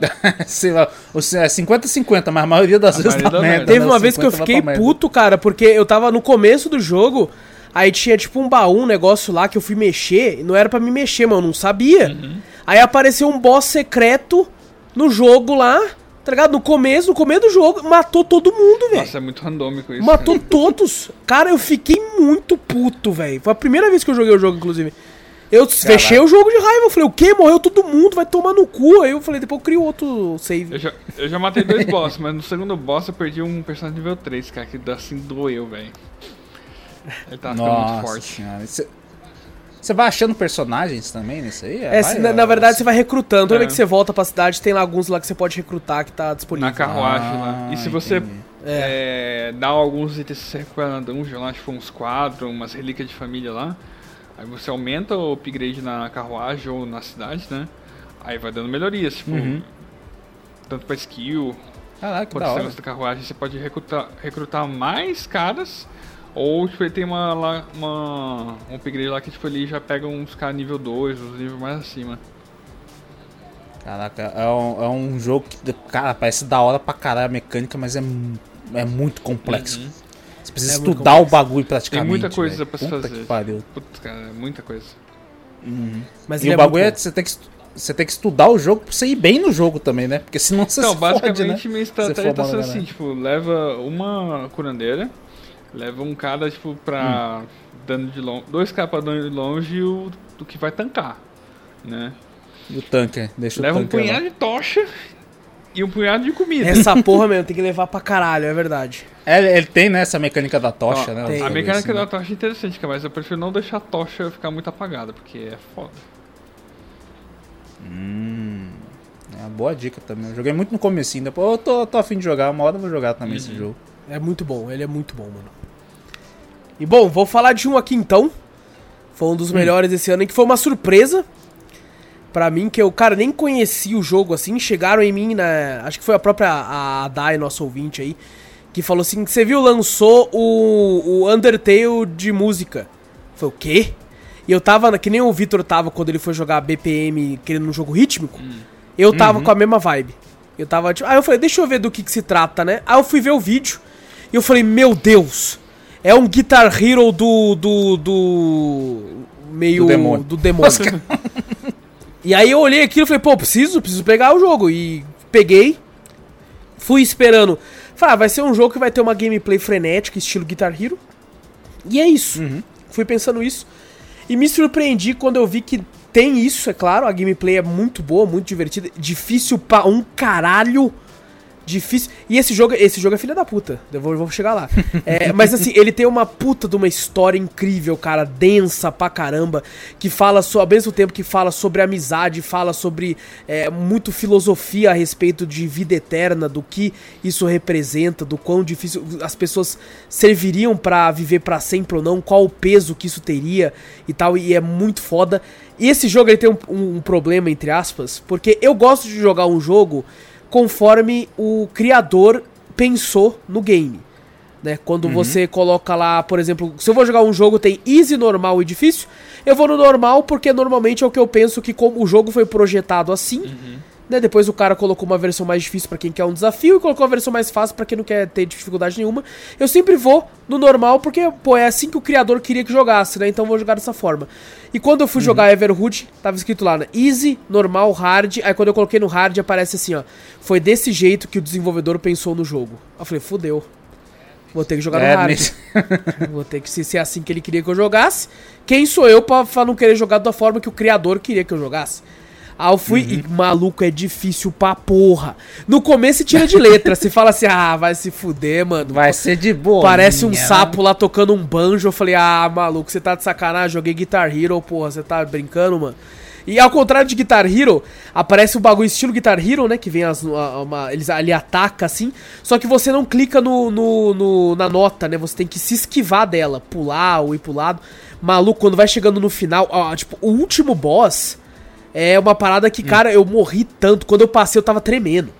Sei lá, ou seja, é 50-50, mas a maioria das A vezes maioria dá merda. merda. Teve né? uma vez que eu 50 vai fiquei puto, cara, porque eu tava no começo do jogo, aí tinha tipo um baú, um negócio lá que eu fui mexer, e não era pra me mexer, mano, eu não sabia. Uhum. Aí apareceu um boss secreto no jogo lá, tá ligado? No começo, no começo do jogo, matou todo mundo, velho. Nossa, é muito randômico isso. Matou todos. Cara, eu fiquei muito puto, velho. Foi a primeira vez que eu joguei o jogo, inclusive. Eu fechei o jogo de raiva. Eu falei, o quê? Morreu todo mundo, vai tomar no cu. Aí eu falei, depois eu crio outro save. Eu já, eu já matei dois bosses, mas no segundo boss eu perdi um personagem nível 3, cara, que assim doeu, velho. Ele tava ficando muito Nossa forte. senhora. Você- Você vai achando personagens também nisso aí? É, vai, se- na, verdade, você vai recrutando. Toda É. vez que você volta pra cidade, tem lá alguns lá que você pode recrutar que tá disponível. Na carruagem lá. E se Ah, você entendi. é, dá alguns itens que você recupera na dungeon lá, tipo uns quadros, umas relíquias de família lá, aí você aumenta o upgrade na carruagem ou na cidade, né? Aí vai dando melhorias, tipo, Uhum. tanto pra skill, Caraca, quanto da hora. da carruagem, você pode recrutar, recrutar mais caras, ou tipo, ele tem uma, lá, uma um upgrade lá que tipo, ele já pega uns caras nível 2, uns níveis mais acima. Caraca, é um, é um jogo que, cara, parece da hora pra caralho a mecânica, mas é, é muito complexo. Uhum. Você precisa É estudar o bagulho praticamente. muita coisa velho. pra se Puta fazer. Que pariu. Putz, cara, é muita coisa. Mas E o bagulho é, muito que você tem que você tem que estudar o jogo pra você ir bem no jogo também, né? Porque senão você Então, se fode, basicamente, né? minha estratégia tá sendo assim, tipo, leva uma curandeira, leva um cara, tipo, pra Hum. dano de longe, dois caras pra dano de longe e o do que vai tancar, né? E o tanque, deixa leva o um tanque lá. punhado de tocha e um punhado de comida. Essa porra mesmo, tem que levar pra caralho, é verdade. É, ele tem, né, essa mecânica da tocha, Ó, né? tem. A mecânica assim, da tocha é interessante, cara, mas eu prefiro não deixar a tocha ficar muito apagada, porque é foda. Hum, é uma boa dica também. Eu joguei muito no comecinho, depois eu tô, tô afim de jogar, uma hora eu vou jogar também esse Uhum. jogo. É muito bom, ele é muito bom, mano. E bom, vou falar de um aqui então. Foi um dos melhores esse ano, e que foi uma surpresa pra mim, que eu, cara, nem conhecia o jogo assim. Chegaram em mim, na, acho que foi a própria a Dai, nosso ouvinte aí, que falou assim: Você viu, lançou o, o Undertale de música. Foi o quê? E eu tava, que nem o Vitor tava quando ele foi jogar BPM querendo um jogo rítmico. Eu tava com a mesma vibe. Eu tava tipo. Aí eu falei, deixa eu ver do que, que se trata, né? Aí eu fui ver o vídeo e eu falei, meu Deus! É um Guitar Hero do. do. do. meio. Do demônio. do demônio. e aí eu olhei aquilo e falei, pô, preciso, preciso pegar o jogo. E peguei, fui esperando. Falei, ah, vai ser um jogo que vai ter uma gameplay frenética, estilo Guitar Hero. E é isso. Fui pensando isso. E me surpreendi quando eu vi que tem isso, é claro. A gameplay é muito boa, muito divertida. Difícil pra um caralho. Difícil. E esse jogo, esse jogo é filha da puta. Eu vou, vou chegar lá. É, mas assim, ele tem uma puta de uma história incrível, cara, densa pra caramba, que fala so, ao mesmo tempo que fala sobre amizade, fala sobre é, muito filosofia a respeito de vida eterna, do que isso representa, do quão difícil as pessoas serviriam pra viver pra sempre ou não, qual o peso que isso teria e tal, e é muito foda. E esse jogo ele tem um, um- um problema, entre aspas, porque eu gosto de jogar um jogo conforme o criador pensou no game. Né? Quando você coloca lá, por exemplo, se eu vou jogar um jogo tem easy, normal e difícil, eu vou no normal porque normalmente é o que eu penso que como o jogo foi projetado assim, né? Depois o cara colocou uma versão mais difícil pra quem quer um desafio e colocou uma versão mais fácil pra quem não quer ter dificuldade nenhuma. Eu sempre vou no normal porque, pô, é assim que o criador queria que jogasse, né? Então vou jogar dessa forma. E quando eu fui jogar Everhood, tava escrito lá, né? Easy, normal, hard. Aí quando eu coloquei no hard aparece assim, ó. Foi desse jeito que o desenvolvedor pensou no jogo. Eu falei, fudeu. Vou ter que jogar É, no hard. Vou ter que se ser assim que ele queria que eu jogasse. Quem sou eu pra, pra não querer jogar da forma que o criador queria que eu jogasse? Aí eu fui e, maluco, é difícil pra porra. No começo você tira de letra, você fala assim, ah, vai se fuder, mano. Vai ser de boa. Parece um sapo lá tocando um banjo. Eu falei, ah, maluco, você tá de sacanagem, joguei Guitar Hero, porra, você tá brincando, mano. E ao contrário de Guitar Hero, aparece o bagulho estilo Guitar Hero, né? Que vem as. Uma, eles ali ataca assim. Só que você não clica no, no, no, na nota, né? Você tem que se esquivar dela, pular ou ir pro lado. Maluco, quando vai chegando no final, ó, tipo, o último boss é uma parada que, hum. cara, eu morri tanto. Quando eu passei, eu tava tremendo.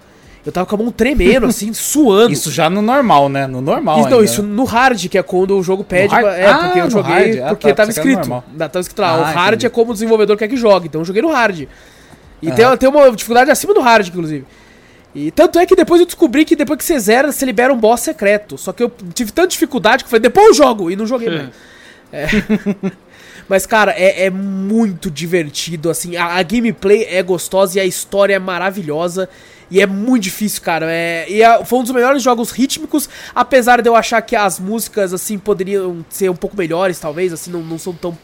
Eu tava com a mão tremendo, assim, suando. Isso já no normal, né? No normal. Isso, não, isso no hard, que é quando o jogo pede. É, ah, porque eu joguei. Ah, porque tá, tava escrito. Tava escrito lá. Ah, o hard entendi. é como o desenvolvedor quer que jogue. Então eu joguei no hard. E tem, tem uma dificuldade acima do hard, inclusive. E tanto é que depois eu descobri que depois que você zera, você libera um boss secreto. Só que eu tive tanta dificuldade que eu falei, depois eu jogo. E não joguei mais. É. Mas, cara, é, é, muito divertido, assim. A, a, gameplay é gostosa e a história é maravilhosa. E é muito difícil, cara. É, e é, foi um dos melhores jogos rítmicos, apesar de eu achar que as músicas, assim, poderiam ser um pouco melhores, talvez, assim, não, não são tão.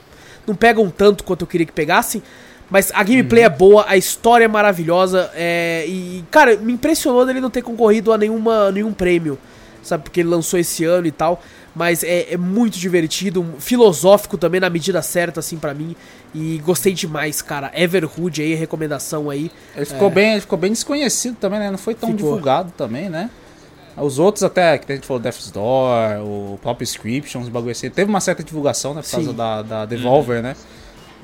não pegam tanto quanto eu queria que pegassem. Mas a gameplay uhum. é boa, a história é maravilhosa. É, e, cara, me impressionou dele não ter concorrido a nenhuma, nenhum prêmio. Sabe, porque ele lançou esse ano e tal. Mas é, é muito divertido, filosófico também na medida certa, assim, para mim. E gostei demais, cara. Everhood aí, recomendação aí. Ele ficou, é... bem, ele ficou bem desconhecido também, né? Não foi tão ficou. divulgado também, né? Os outros até, que a gente falou Death's Door, o próprio Inscription, os bagulho assim. Teve uma certa divulgação, né? Por causa da, da Devolver, uhum. né?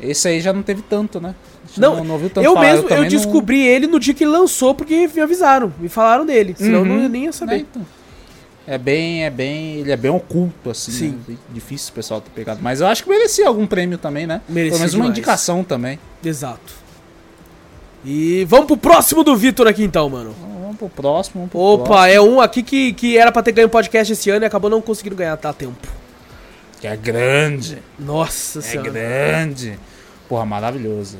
Esse aí já não teve tanto, né? Não, não, não ouviu tanto eu falar. mesmo, eu, eu descobri não... ele no dia que ele lançou, porque me avisaram, me falaram dele. Senão uhum. eu não, nem ia saber. É, então é bem, é bem, ele é bem oculto, assim, Sim. Né? difícil o pessoal ter pegado. Mas eu acho que merecia algum prêmio também, né? Merecia Pelo menos uma indicação também. Exato. E vamos pro próximo do Vitor aqui então, mano. Vamos pro próximo, vamos pro Opa, próximo. é um aqui que, que era pra ter ganho podcast esse ano e acabou não conseguindo ganhar, tá tempo. Que é grande. Nossa é senhora. É grande. Porra, maravilhoso.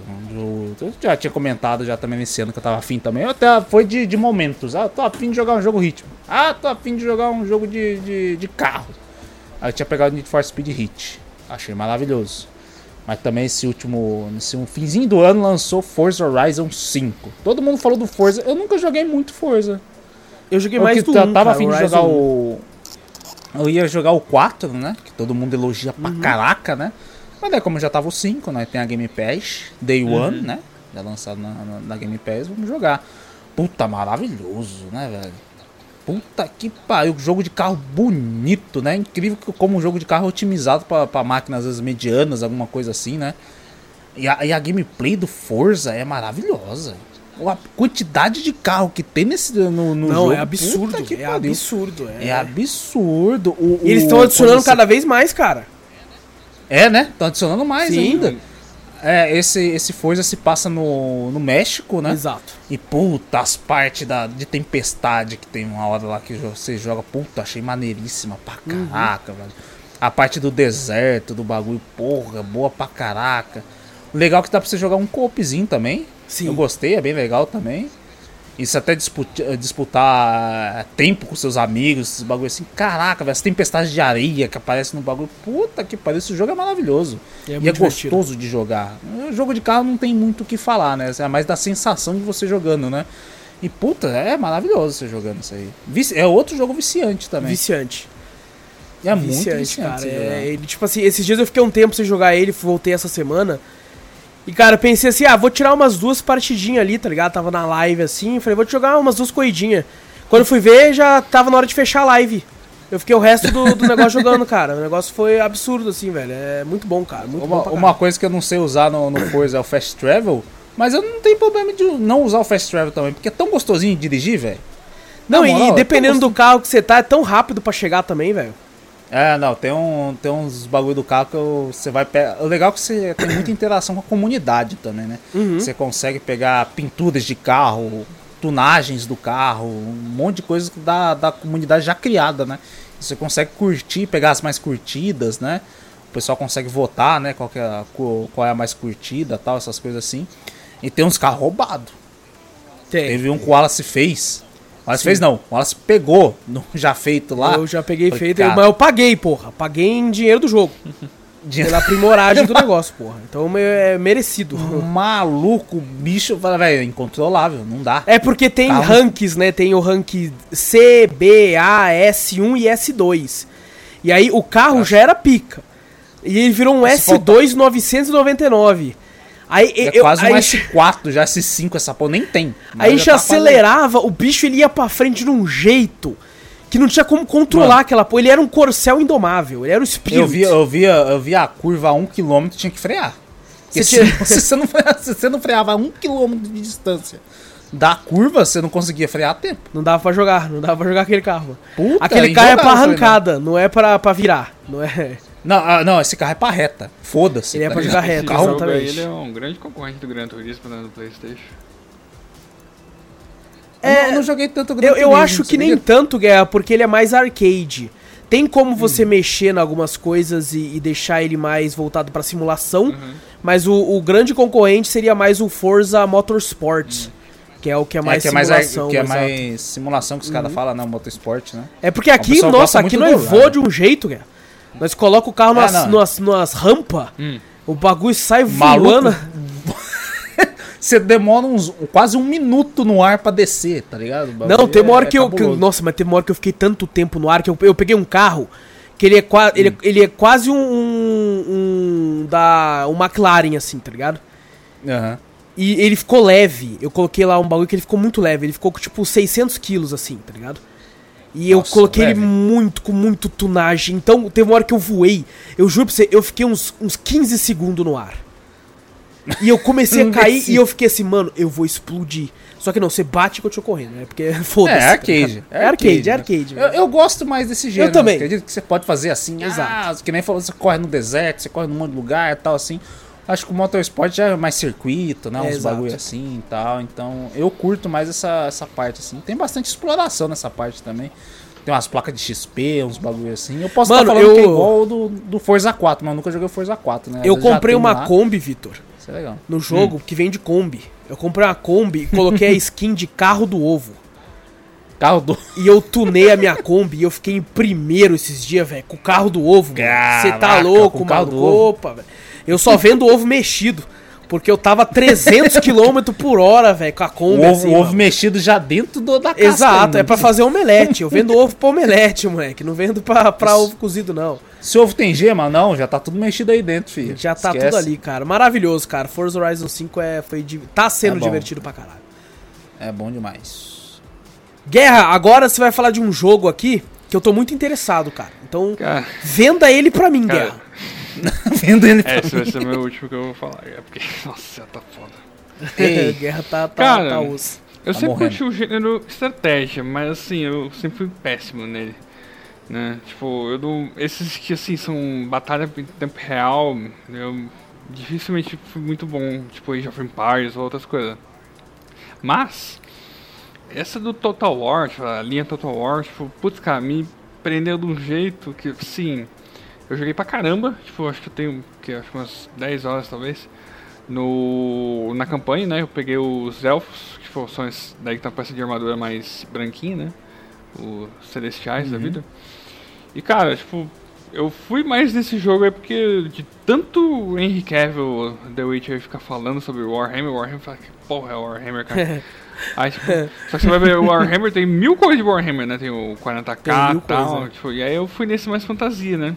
Eu já tinha comentado já também nesse ano que eu tava afim também. Eu até foi de, de momentos. Ah, tô afim de jogar um jogo ritmo. Ah, tô afim de jogar um jogo de, de, de carro. Aí eu tinha pegado o Need for Speed Hit. Achei maravilhoso. Mas também esse último, nesse um finzinho do ano lançou Forza Horizon 5. Todo mundo falou do Forza. Eu nunca joguei muito Forza. Eu joguei mais do 1, Tava cara, afim de jogar o eu ia jogar o 4, né? Que todo mundo elogia pra uhum. caraca, né? Mas daí, como já tava o 5, né? Tem a Game Pass, Day uhum. One, né? Já lançado na, na, na, Game Pass, vamos jogar. Puta, maravilhoso, né, velho? Puta que pariu, jogo de carro bonito, né? Incrível como um jogo de carro é otimizado para máquinas às vezes medianas, alguma coisa assim, né? E a, e a gameplay do Forza é maravilhosa. A quantidade de carro que tem nesse no, no Não, jogo. é absurdo. é pariu. absurdo. É, é absurdo. O, eles estão adicionando cada vez mais, cara. É, né? Estão adicionando mais Sim. ainda. É, esse, esse Forza se passa no, no México, né? Exato. E puta, as partes da, de tempestade que tem uma hora lá que você joga, puta, achei maneiríssima pra uhum. caraca, uhum. velho. A parte do deserto, do bagulho, porra, boa pra caraca. O legal que dá pra você jogar um coopzinho também. Sim. Eu gostei, é bem legal também. Isso até disputar, disputar eh, tempo com seus amigos, esses bagulho assim. Caraca, velho, essa tempestade de areia que aparece no bagulho. Puta que pariu, esse jogo é maravilhoso. E é, e é gostoso de jogar. O jogo de carro não tem muito o que falar, né? É mais da sensação de você jogando, né? E puta, é maravilhoso você jogando isso aí. É outro jogo viciante também. Viciante. É viciante, muito viciante, cara. É, ele, tipo assim, esses dias eu fiquei um tempo sem jogar ele, voltei essa semana. E, cara, pensei assim, ah, vou tirar umas duas partidinhas ali, tá ligado? Tava na live assim, falei, vou jogar umas duas corridinhas. Quando fui ver, já tava na hora de fechar a live. Eu fiquei o resto do, do negócio jogando, cara. O negócio foi absurdo, assim, velho. É muito bom, cara. Muito uma, bom uma coisa que eu não sei usar no, no Forza é o Fast Travel, mas eu não tenho problema de não usar o Fast Travel também, porque é tão gostosinho de dirigir, velho. Não, moral, e é dependendo é do carro que você tá, é tão rápido para chegar também, velho. É, não, tem, um, tem uns bagulho do carro que você vai pegar. O legal é que você tem muita interação com a comunidade também, né? Uhum. Você consegue pegar pinturas de carro, tunagens do carro, um monte de coisas da, da comunidade já criada, né? Você consegue curtir, pegar as mais curtidas, né? O pessoal consegue votar, né? Qual, é, qual é a mais curtida tal, essas coisas assim. E tem uns carros roubados. Teve um que o Wallace fez Wallace Sim. fez não. O Wallace pegou no já feito lá. Eu já peguei Falei, feito, cara... mas eu paguei, porra. Paguei em dinheiro do jogo. Pela aprimoragem do negócio, porra. Então é merecido. maluco, o bicho, velho, é incontrolável, não dá. É porque tem Carro. ranks, né? Tem o rank C, B, A, S1 e S2. E aí o carro já era pica. E ele virou um Se faltar- S2 999. Aí, É eu, quase aí, um S4, já S5 essa porra, nem tem. Aí já tá acelerava, o bicho ele ia pra frente de um jeito que não tinha como controlar Mano. aquela porra. Ele era um corcel indomável, ele era um Spirit. Eu via, eu, via, eu via a curva a 1km, tinha que frear. Você se, tinha- se você não freava, se você não freava a 1km de distância da curva, você não conseguia frear a tempo. Não dava pra jogar, não dava pra jogar aquele carro. Puta, aquele é carro é pra injogável, arrancada, não é pra, pra virar. Não é. Não, ah, não, esse carro é pra reta. Foda-se. Ele é pra ligado? jogar reto, Esse carro- exatamente. ele é um grande concorrente do Gran Turismo né, no Playstation. Eu não- eu não joguei tanto Gran É, Eu, eu Turismo, acho você que nem acredita? tanto, Guerra, porque ele é mais arcade. Tem como você Hum. mexer em algumas coisas e, e deixar ele mais voltado pra simulação, Uhum. mas o, o grande concorrente seria mais o Forza Motorsport, que é o que é mais é, que é mais, simulação. que é exato. mais simulação que os caras falam, não, motorsport, né? É porque aqui, pessoal nossa, aqui nós do voa Rally. de um jeito, Guerra. Nós coloca o carro É, nas, não. nas, nas rampas, Hum. o bagulho sai Maluco. voando. Você demora uns, quase um minuto no ar pra descer, tá ligado? O Não, tem uma hora é que eu, que eu- cabuloso. Nossa, mas tem uma hora que eu fiquei tanto tempo no ar que eu, eu peguei um carro que ele é, qua, ele, Hum. ele é quase um, um, um da um McLaren assim, tá ligado? Aham. E ele ficou leve. Eu coloquei lá um bagulho que ele ficou muito leve. Ele ficou com tipo 600 quilos assim, tá ligado? E eu Nossa, coloquei leve. ele muito, com muito tunagem. Então teve uma hora que eu voei. Eu juro pra você, eu fiquei uns, uns 15 segundos no ar. E eu comecei a cair e eu fiquei assim, mano, eu vou explodir. Só que não, você bate e continua correndo, né? Porque foda-se. É, tá arcade. ligado? É arcade, é arcade. Eu, eu gosto mais desse jeito. também. Acredito que você pode fazer assim. Exato. Ah, que nem falou, você corre no deserto, você corre num monte de lugar e tal, assim. Acho que o motorsport já é mais circuito, né? É, uns exato. bagulho assim e tal. Então, eu curto mais essa, essa parte, assim. Tem bastante exploração nessa parte também. Tem umas placas de XP, uns bagulho assim. Eu posso estar Mano, falando que é eu- igual o do, do Forza 4, mas eu nunca joguei o Forza 4, né? Eu comprei uma lá. Kombi, Vitor, Isso é legal. no jogo que vem de Kombi. Eu comprei uma Kombi e coloquei a skin de carro do ovo. Carro do. E eu tunei a minha Kombi e eu fiquei em primeiro esses dias, velho, com o carro do ovo. Você tá louco, com o carro maluco? do ovo. Opa, velho. Eu só vendo ovo mexido. Porque eu tava 300 km por hora, velho, com a O Kombi ovo, assim, o ovo mexido já dentro do, da casca. Exato, é pra fazer omelete. Eu vendo ovo pra omelete, moleque. Não vendo pra, pra ovo cozido, não. Se o ovo tem gema, não, já tá tudo mexido aí dentro, filho. Já tá Esquece. tudo ali, cara. Maravilhoso, cara. Forza Horizon 5 é, foi, tá sendo É divertido pra caralho. É bom demais. Guerra, agora você vai falar de um jogo aqui que eu tô muito interessado, cara. Então, Cara, venda ele pra mim, Cara, Guerra. Vendo ele é, esse vai ser o meu último que eu vou falar. É porque, nossa, tá foda. Ei. Guerra tá, tá, Cara, tá osso. Eu Tá sempre curti o gênero estratégia, mas assim, eu sempre fui péssimo nele. Né? Tipo, eu não. Esses que assim são batalha em tempo real, eu dificilmente fui muito bom, tipo Age of Empires ou outras coisas. Mas, essa do Total War, tipo, a linha Total War, tipo, putz, cara, me prendeu de um jeito que, sim, eu joguei pra caramba, tipo, acho que eu tenho, que, acho umas 10 horas talvez, no, na campanha, né, eu peguei os elfos, que tipo, são esses daí que tem uma peça de armadura mais branquinha, né, os celestiais da vida. E, cara, tipo, eu fui mais nesse jogo é porque de tanto Henry Cavill, The Witcher, ficar falando sobre Warhammer, Warhammer, fala que porra é Warhammer, cara. Aí, tipo, só que você vai ver o Warhammer, tem mil coisas de Warhammer, né? Tem o 40k Tem e tal. coisa. Tipo, e aí eu fui nesse mais fantasia, né?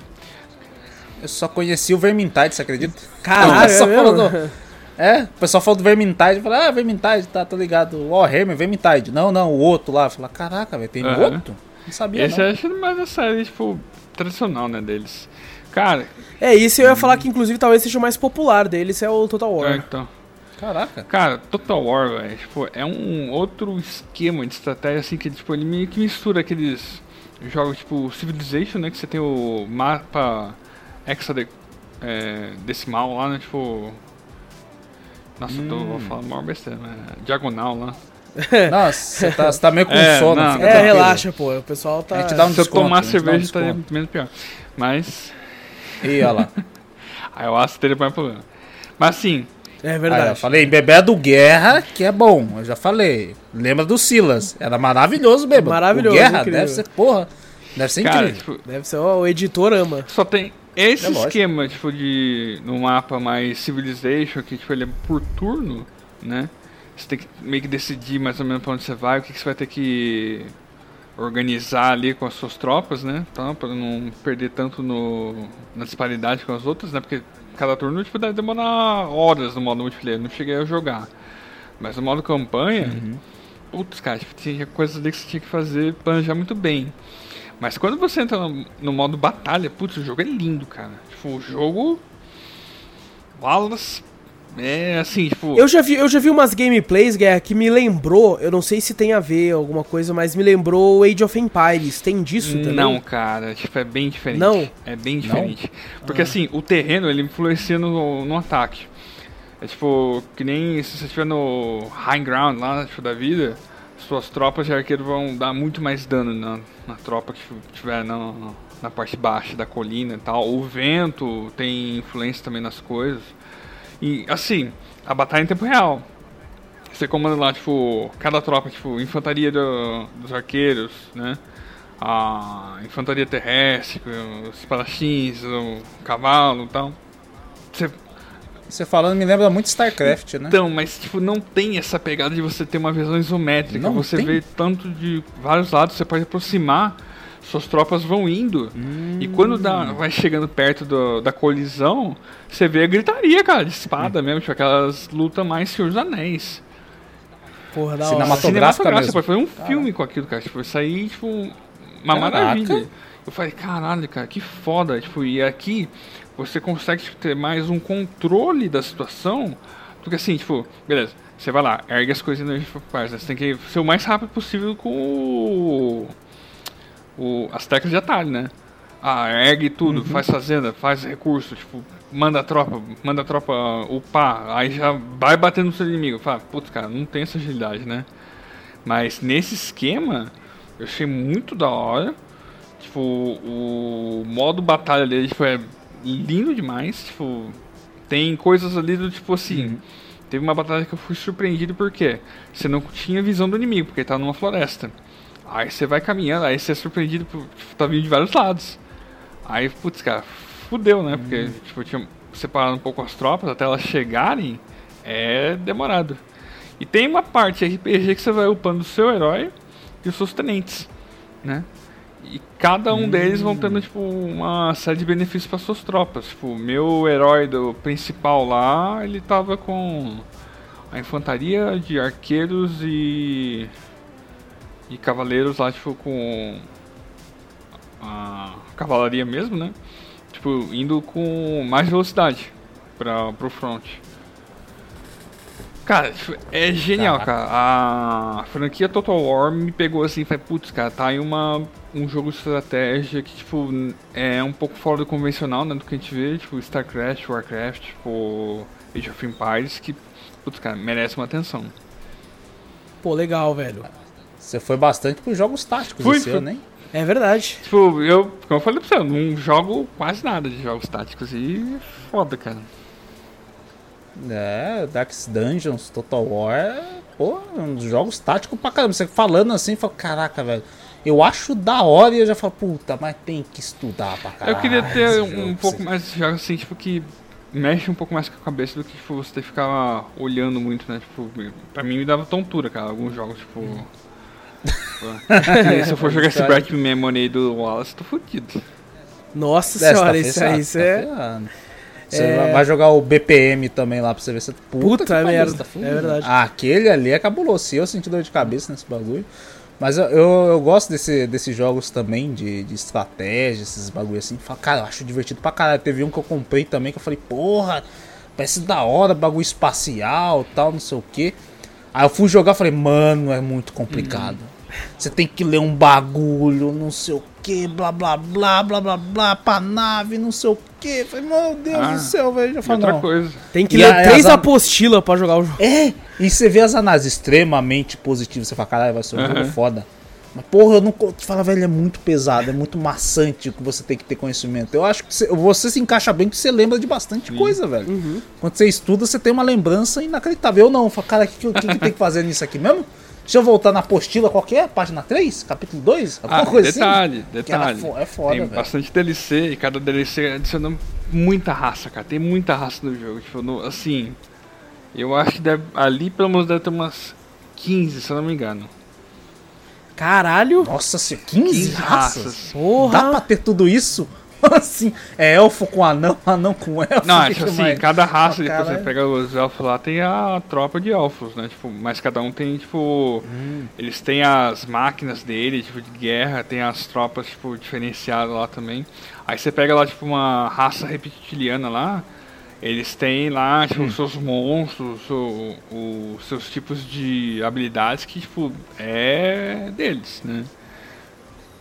Eu só conheci o Vermintide, você acredita? Caralho, pessoal é do- É, o pessoal falou do Vermintide, fala, ah, Vermintide, tá, tô ligado. Warhammer, Vermintide. Não, não, o outro lá. Fala, caraca, velho, tem Aham. outro? Não sabia, Esse não. eu acho mais a série, tipo, tradicional, né, deles. Cara, É, isso eu ia falar que inclusive talvez seja o mais popular deles, é o Total é, War. então. Caraca. Cara, Total War, velho, tipo, é um outro esquema de estratégia, assim, que tipo, ele meio que mistura aqueles jogos tipo Civilization, né, que você tem o mapa hexadecimal é, lá, né, tipo... Nossa, eu tô, Hum. vou falar maior besteira, né, diagonal lá. Nossa, você tá, tá meio com É, sono. não, fica É, tranquilo. relaxa, pô. O pessoal tá. A gente dá um Se eu desconto, tomar dá um cerveja, estaria desconto. menos pior. Mas, Ih, olha lá. aí eu acho que teria mais problema. Mas assim, É Aí, ó, verdade. falei, bebê do Guerra, que é bom. Eu já falei. Lembra do Silas. Era maravilhoso, bebê. Maravilhoso, O Guerra incrível. deve ser, porra. Deve ser cara, incrível. tipo, Deve ser, ó, o editor ama. só tem Esse É esquema, tipo, de. no mapa mais Civilization, que tipo, ele é por turno, né? Você tem que meio que decidir mais ou menos pra onde você vai, o que, que você vai ter que organizar ali com as suas tropas, né? Então, pra não perder tanto no, na disparidade com as outras, né? Porque cada turno tipo, deve demorar horas no modo multiplayer, não cheguei a jogar. Mas no modo campanha, putz, cara, tipo, tinha coisas ali que você tinha que fazer, planejar muito bem. Mas quando você entra no, no modo batalha, putz, o jogo é lindo, cara. Tipo, o jogo. Wallace. É assim, tipo. Eu já vi, eu já vi umas gameplays, Guerra, que me lembrou, eu não sei se tem a ver alguma coisa, mas me lembrou Age of Empires. Tem disso também? Não, cara, tipo, é bem diferente. Não? É bem diferente. Porque assim, o terreno ele influencia no, no ataque. É tipo, que nem se você estiver no high ground lá, tipo, da vida, suas tropas de arqueiro vão dar muito mais dano na, na tropa que estiver na, na parte baixa da colina e tal. O vento tem influência também nas coisas. E assim, a batalha em tempo real. Você comanda lá, tipo, cada tropa, tipo, infantaria do- dos arqueiros, né? A infantaria terrestre, os espadachins, o cavalo e tal. Você Você falando me lembra muito StarCraft, né? então, mas tipo, não tem essa pegada de você ter uma visão isométrica. Não você tem? vê tanto de vários lados, você pode aproximar, suas tropas vão indo. E quando dá, vai chegando perto do- da colisão, você vê a gritaria, cara, de espada mesmo, tipo aquelas lutas mais Senhor dos Anéis. Porra, da Cinematográfica. Cinematográfica mesmo. pode fazer um filme com aquilo, cara. Tipo, isso aí, tipo, uma Caraca. maravilha. Eu falei, caralho, cara, que foda. Tipo, e aqui você consegue ter mais um controle da situação. Porque assim, tipo, beleza, você vai lá, ergue as coisas na faz, Você tem que ser o mais rápido possível com o, o- as teclas de atalho, né? Ah, ergue tudo, faz fazenda, faz recurso, tipo, manda a tropa, manda a tropa upar, aí já vai batendo no seu inimigo. Fala, putz, cara, não tem essa agilidade, né? Mas nesse esquema, eu achei muito da hora. Tipo, o modo batalha dele tipo, é lindo demais. Tipo, tem coisas ali do tipo assim. Teve uma batalha que eu fui surpreendido porque você não tinha visão do inimigo, porque ele tá numa floresta. Aí você vai caminhando, aí você é surpreendido por tipo, tá vindo de vários lados. Aí, putz, cara, fudeu, né? Porque, tipo, tinha separado um pouco as tropas até elas chegarem, é demorado. E tem uma parte RPG que você vai upando o seu herói e os seus tenentes, né? E cada um deles vão tendo, tipo, uma série de benefícios para suas tropas. Tipo, meu herói do principal lá, ele tava com a infantaria de arqueiros e e cavaleiros lá, tipo, com a cavalaria mesmo, né? Tipo, indo com mais velocidade para pro front. Cara, tipo, é genial, Caraca. cara. A franquia Total War me pegou assim falei, putz, cara, tá aí uma, um jogo de estratégia que, tipo, é um pouco fora do convencional, né? Do que a gente vê, tipo, StarCraft, Warcraft, tipo, Age of Empires, que, putz, cara, merece uma atenção. Pô, legal, velho. Você foi bastante pros jogos táticos Fui, esse fui. ano, hein? É verdade. Tipo, eu, como eu falei pra você, eu não jogo quase nada de jogos táticos e foda, cara. É, Darkest Dungeons, Total War, é, pô, um dos jogos táticos pra caramba. Você falando assim, fala, caraca, velho. Eu acho da hora e eu já falo, puta, mas tem que estudar pra caralho. eu queria ter um, jogo, pouco mais de jogos assim, tipo, que mexe um pouco mais com a cabeça do que tipo, você ficar olhando muito, né? Tipo, pra mim me dava tontura, cara, alguns jogos, tipo. tipo, nem se eu for jogar esse Bright Memory aí do Wallace, tô fudido. Nossa É, senhora, tá isso aí, isso tá é. Você É. vai- jogar o BPM também lá pra você ver se puta, Puta que pariu, merda, você tá fudido. é verdade. Ah, aquele ali é cabuloso. Se eu senti dor de cabeça nesse bagulho. Mas eu, eu, eu gosto desse, desses jogos também, de, de estratégia, esses bagulho assim. Cara, eu acho divertido pra caralho. Teve um que eu comprei também que eu falei, porra, parece da hora, bagulho espacial tal, não sei o que. Aí eu fui jogar e falei, mano, é muito complicado. Você tem que ler um bagulho, não sei o que, blá blá blá, blá blá blá, pra nave, não sei o que. Falei, meu Deus Ah, do céu, velho. Já falei, outra não. coisa. Tem que E ler a- três as- apostilas pra jogar o jogo. É, e você vê as análises extremamente positivas, você fala, caralho, vai ser um jogo Aham. foda. Mas, porra, eu não te fala, velho, é muito pesado, é muito maçante que você tem que ter conhecimento. Eu acho que você, você se encaixa bem porque você lembra de bastante coisa, velho. Quando você estuda, você tem uma lembrança inacreditável. Eu não, eu falo, cara, o que, que, que que tem que fazer nisso aqui mesmo? Deixa eu voltar na apostila qualquer, página 3, capítulo 2, alguma Ah, coisa detalhe, assim. Detalhe. fo- é foda, Tem velho. bastante DLC e cada DLC adiciona muita raça, cara. Tem muita raça no jogo. Tipo, no- assim, eu acho que deve- ali pelo menos deve ter umas 15, se eu não me engano. Caralho. Nossa senhora, 15, 15 raças? raças. Porra. Dá pra ter tudo isso? assim, é elfo com anão, anão com elfo. Não, é que que assim, mais? cada raça, Ah, depois você caralho. pega os elfos lá, tem a tropa de elfos, né? Tipo, mas cada um tem, tipo. Hum. Eles têm as máquinas dele, tipo, de guerra, tem as tropas, tipo, diferenciadas lá também. Aí você pega lá, tipo, uma raça reptiliana lá. Eles têm lá, tipo, Hum. os seus monstros, o- o- os seus tipos de habilidades que, tipo, é deles, né?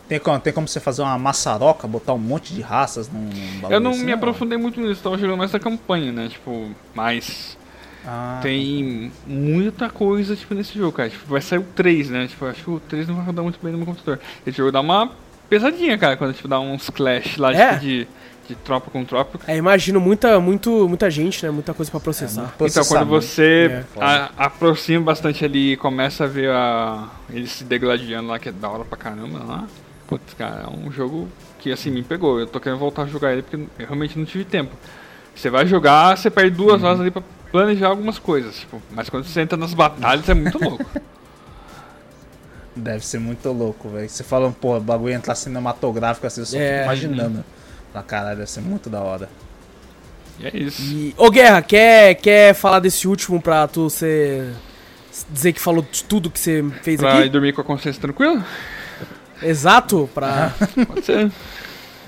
Tem como, tem como você fazer uma maçaroca, botar um monte de raças num, num bagulho Eu não assim, me ou- aprofundei muito nisso, tava jogando mais da campanha, né? Tipo, mas Ah, tem muita coisa, tipo, nesse jogo, cara. Tipo, vai sair o 3, né? Tipo, eu acho que o 3 não vai rodar muito bem no meu computador. Esse jogo dá uma pesadinha, cara, quando, tipo, dá uns clash lá, É? tipo, de, de tropa com tropa. É, imagino muita, muito, muita gente, né? Muita coisa pra processar. muito Então, quando processamento. você É. a- aproxima bastante ali e começa a ver a, eles se degladiando lá, que é da hora pra caramba lá. Putz, cara, é um jogo que, assim, me pegou. Eu tô querendo voltar a jogar ele porque eu realmente não tive tempo. Você vai jogar, você perde duas Uhum. horas ali pra planejar algumas coisas, tipo, mas quando você entra nas batalhas é muito louco. Deve ser muito louco, velho. Você fala, pô, o bagulho entrar cinematográfico assim, eu só É. fico imaginando. Ah, caralho, deve ser muito da hora. E é isso. E, ô Guerra, quer, quer falar desse último pra tu ser. dizer que falou de tudo que você fez Pra ir aqui? dormir com a consciência tranquila? Exato? Pra. Pode ser. A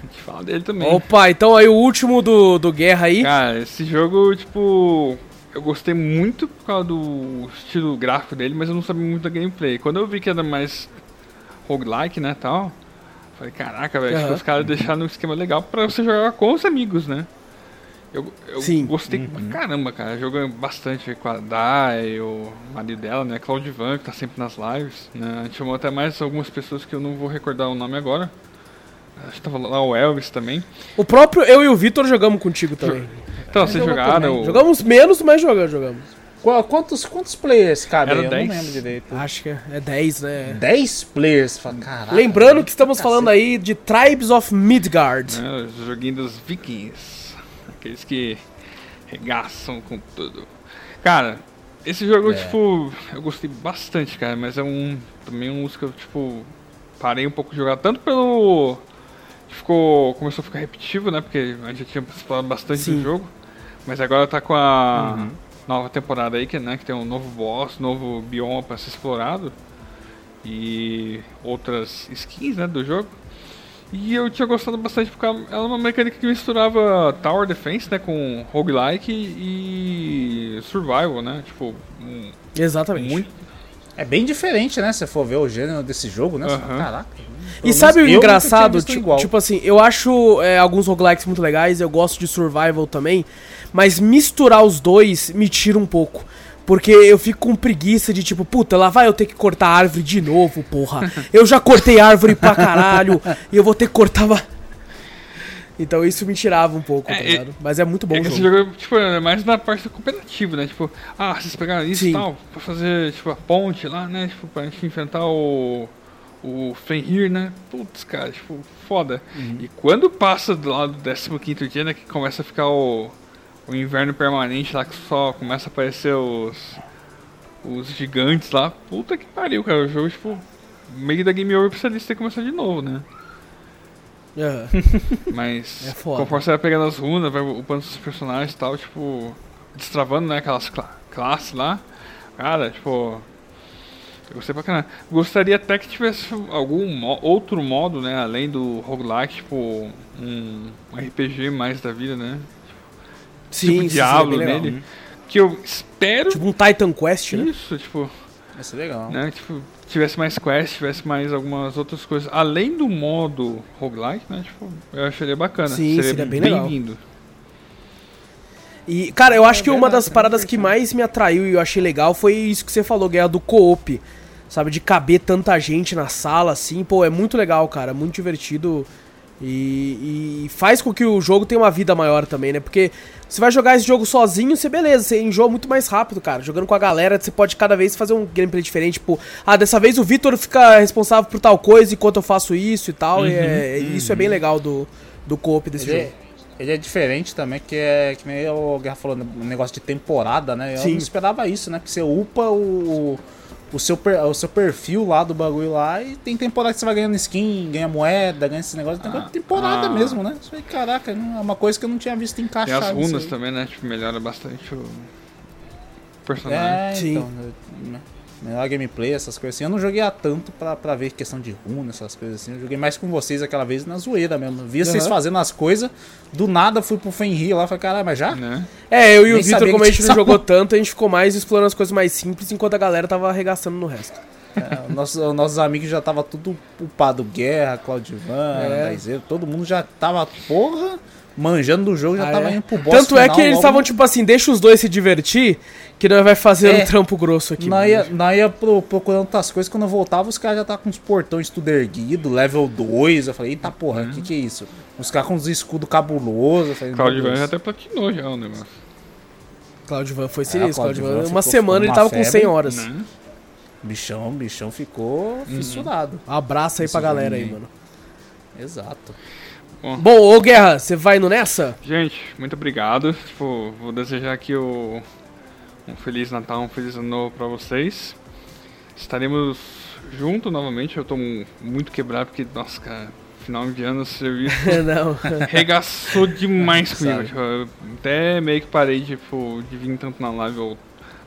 gente fala dele também. Opa, então aí o último do, do Guerra aí. Cara, esse jogo, tipo, eu gostei muito por causa do estilo gráfico dele, mas eu não sabia muito da gameplay. Quando eu vi que era mais roguelike, né, tal, falei, caraca, velho, acho que Aham. os caras deixaram um esquema legal pra você jogar com os amigos, né? Eu, eu Sim. gostei pra caramba, cara. Jogando bastante com a Dai, o marido dela, né? Claudivan, que tá sempre nas lives. Né? A gente chamou até mais algumas pessoas que eu não vou recordar o nome agora. Acho que tava lá o Elvis também. O próprio eu e o Vitor jogamos contigo também. Então, vocês jogaram. o- Jogamos menos, mas jogamos, jogamos. Qu- Quantos, quantos players cabe? Era? Eu 10. não lembro direito. Acho que é é 10, né? 10 players? Caraca. Lembrando que estamos falando aí de Tribes of Midgard. os joguinhos dos vikings. Aqueles que regaçam com tudo. Cara, esse jogo, É. tipo, eu gostei bastante, cara, mas é um. Também um música, eu, tipo, parei um pouco de jogar, tanto pelo. Ficou. Começou a ficar repetitivo, né? Porque a gente já tinha explorado bastante Sim. do jogo. Mas agora tá com a Uhum. nova temporada aí, que, né, que tem um novo boss, novo bioma pra ser explorado. E outras skins, né, do jogo. E eu tinha gostado bastante porque ela é uma mecânica que misturava Tower Defense, né, com roguelike e survival, né? Tipo, um- Exatamente. muito É bem diferente, né? Se for ver o gênero desse jogo, né? Você fala, Aham. Caraca. E sabe o engraçado? visto Ti- igual. Tipo assim, eu acho é, alguns roguelikes muito legais, eu gosto de survival também, mas misturar os dois me tira um pouco. Porque eu fico com preguiça de tipo, puta, lá vai eu ter que cortar a árvore de novo, porra. Eu já cortei árvore pra caralho e eu vou ter que cortar. va- Então isso me tirava um pouco, É, tá é- ligado? Mas é muito bom É o que esse jogo. jogo, tipo, é mais na parte cooperativa, né? Tipo, ah, vocês pegaram isso e tal, pra fazer, tipo, a ponte lá, né? Tipo, pra gente enfrentar o. O Fenrir, né? Putz, cara, tipo, foda. Uhum. E quando passa do lado do 15 dia, né? Que começa a ficar o. O inverno permanente lá, que só começa a aparecer os. Os gigantes lá. Puta que pariu, cara. O jogo, tipo. Meio da game over precisa ter que começar de novo, né? É. Mas É conforme você vai pegando as runas, vai upando os personagens e tal, tipo, destravando, né, aquelas cla- classes lá. Cara, tipo. Eu gostei pra caramba. Gostaria até que tivesse algum mo- outro modo, né, além do roguelike, tipo, um RPG mais da vida, né? Sim, tipo sim, Diablo é bem nele. Que eu espero Tipo um Titan Quest, né? isso, tipo, Vai ser legal. né, tipo, tivesse mais quests, tivesse mais algumas outras coisas. Além do modo roguelike, né, tipo, eu acharia bacana. Sim, seria bem legal. bem-vindo. E, cara, eu acho que uma verdade, das é paradas que mais me atraiu e eu achei legal foi isso que você falou, Guerra, do co-op. Sabe, de caber tanta gente na sala, assim. Pô, é muito legal, cara. Muito divertido. E, e faz com que o jogo tenha uma vida maior também, né? Porque você vai jogar esse jogo sozinho, você beleza, você enjoa muito mais rápido, cara. Jogando com a galera, você pode cada vez fazer um gameplay diferente. Tipo, ah, dessa vez o Vitor fica responsável por tal coisa enquanto eu faço isso e tal. e é- Isso é bem legal do, do co-op desse Ele jogo. é, ele é diferente também, que é que nem o Guerra falou, um negócio de temporada, né? Eu Sim. não esperava isso, né? Que você upa o, o, seu, per- o seu perfil lá do bagulho lá e tem temporada que você vai ganhando skin, ganha moeda, ganha esse negócio. Tem de temporada ah. mesmo, né? Isso aí, caraca, não- é uma coisa que eu não tinha visto encaixar. as nisso runas também, né? Tipo, melhora bastante o personagem. É, Sim. então. né, Melhor gameplay, essas coisas assim. Eu não joguei há tanto pra, pra ver questão de runa, essas coisas assim. Eu joguei mais com vocês aquela vez na zoeira mesmo. Via vocês Aham. fazendo as coisas. Do nada fui pro Fenrir lá. Falei, caralho, mas já? Né? É, eu e o Nem Vitor, sabia como a gente não jogou tanto, a gente ficou mais explorando as coisas mais simples enquanto a galera tava arregaçando no resto. É, nossos, os nossos amigos já tava tudo upado. Guerra, Claudivan, É. Daizeiro. Todo mundo já tava, porra, manjando do jogo. Já Ah, tava é? indo pro boss Tanto é final que eles logo. estavam tipo assim, deixa os dois se divertir, que nós vai fazer É. um trampo grosso aqui. Nós ia, nós ia pro- procurando outras coisas. Quando eu voltava, os caras já estavam com os portões tudo erguido, level 2. Eu falei, eita porra, o que que é isso? Os caras com os escudos cabulosos. Eu falei, Claudio meu Van já até platinou já o negócio. Claudio Van foi É, sinistro. Claudio uma semana ele tava com 100 febre, horas. Né? Bichão, bichão ficou fissurado. Um abraço aí Esse pra galera aí, mano. Exato. Bom, ô Guerra, você vai no nessa? Gente, muito obrigado. Tipo, vou desejar aqui o... um Feliz Natal, um Feliz Ano Novo pra vocês. Estaremos juntos novamente. Eu tô mu- muito quebrado porque, nossa, cara, final de ano serviço Não. regaçou demais comigo. Tipo, eu até meio que parei tipo, de vir tanto na live ou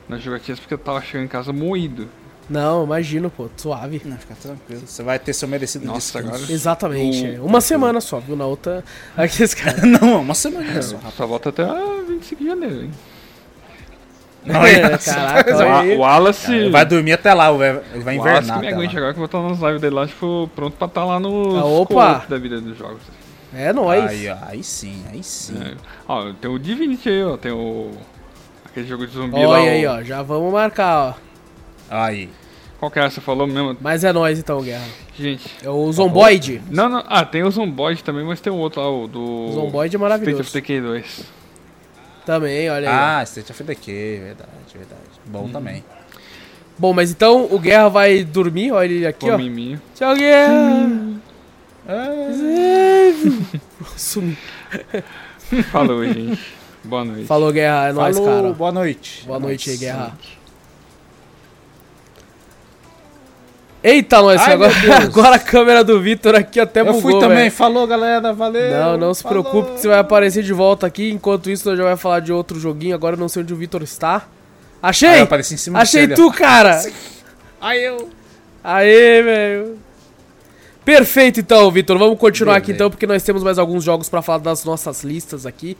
nas jogatinas porque eu tava chegando em casa moído. Não, imagino, pô, suave. Não, fica tranquilo. Você vai ter seu merecido Nossa, descanso. agora- Exatamente. O- é. Uma semana só, viu? Na outra. Aqueles caras. Não, uma semana só. Só volta até ah, 25 de janeiro, hein? Não, É, caraca, O, olha A- Wallace. Ele vai dormir até lá, ele vai o Wallace que invernar. me aguente lá. agora que eu vou estar nas lives dele lá, tipo, pronto pra estar lá no Ah, opa! da vida dos jogos. É nóis. Aí, ó, aí sim, aí sim. É. Ó, tem o Divinity aí, ó. Tem o. Aquele jogo de zumbi lá. Olha aí, ó. Já vamos marcar, ó. Aí. Qual que é? Você falou mesmo? Mas é nóis então, Guerra. Gente. É o Zomboid. Não, não. Ah, tem o Zomboid também, mas tem o outro lá, o do. O Zomboid é State maravilhoso. of Decay 2. Também, olha aí. ó. Ah, State of Decay, verdade, verdade. Bom também. Bom, mas então o Guerra vai dormir, olha ele aqui, Pô, ó. Mimi. Tchau, Guerra. Sumiu. Falou, gente. Boa noite. Falou, Guerra. É nóis, Falou, cara. boa noite. Boa noite aí, nóis. Guerra. Eita, nós, agora, agora a câmera do Vitor aqui até Eu bugou, fui também, velho. falou galera, valeu. Não, não se falou. preocupe que você vai aparecer de volta aqui. Enquanto isso, nós já vai falar de outro joguinho. Agora eu não sei onde o Vitor está. Achei! eu cima Achei tu, cara! Aí eu. Aê, velho! Perfeito, então, Vitor. Vamos continuar aqui, Beleza. então, porque nós temos mais alguns jogos pra falar das nossas listas aqui.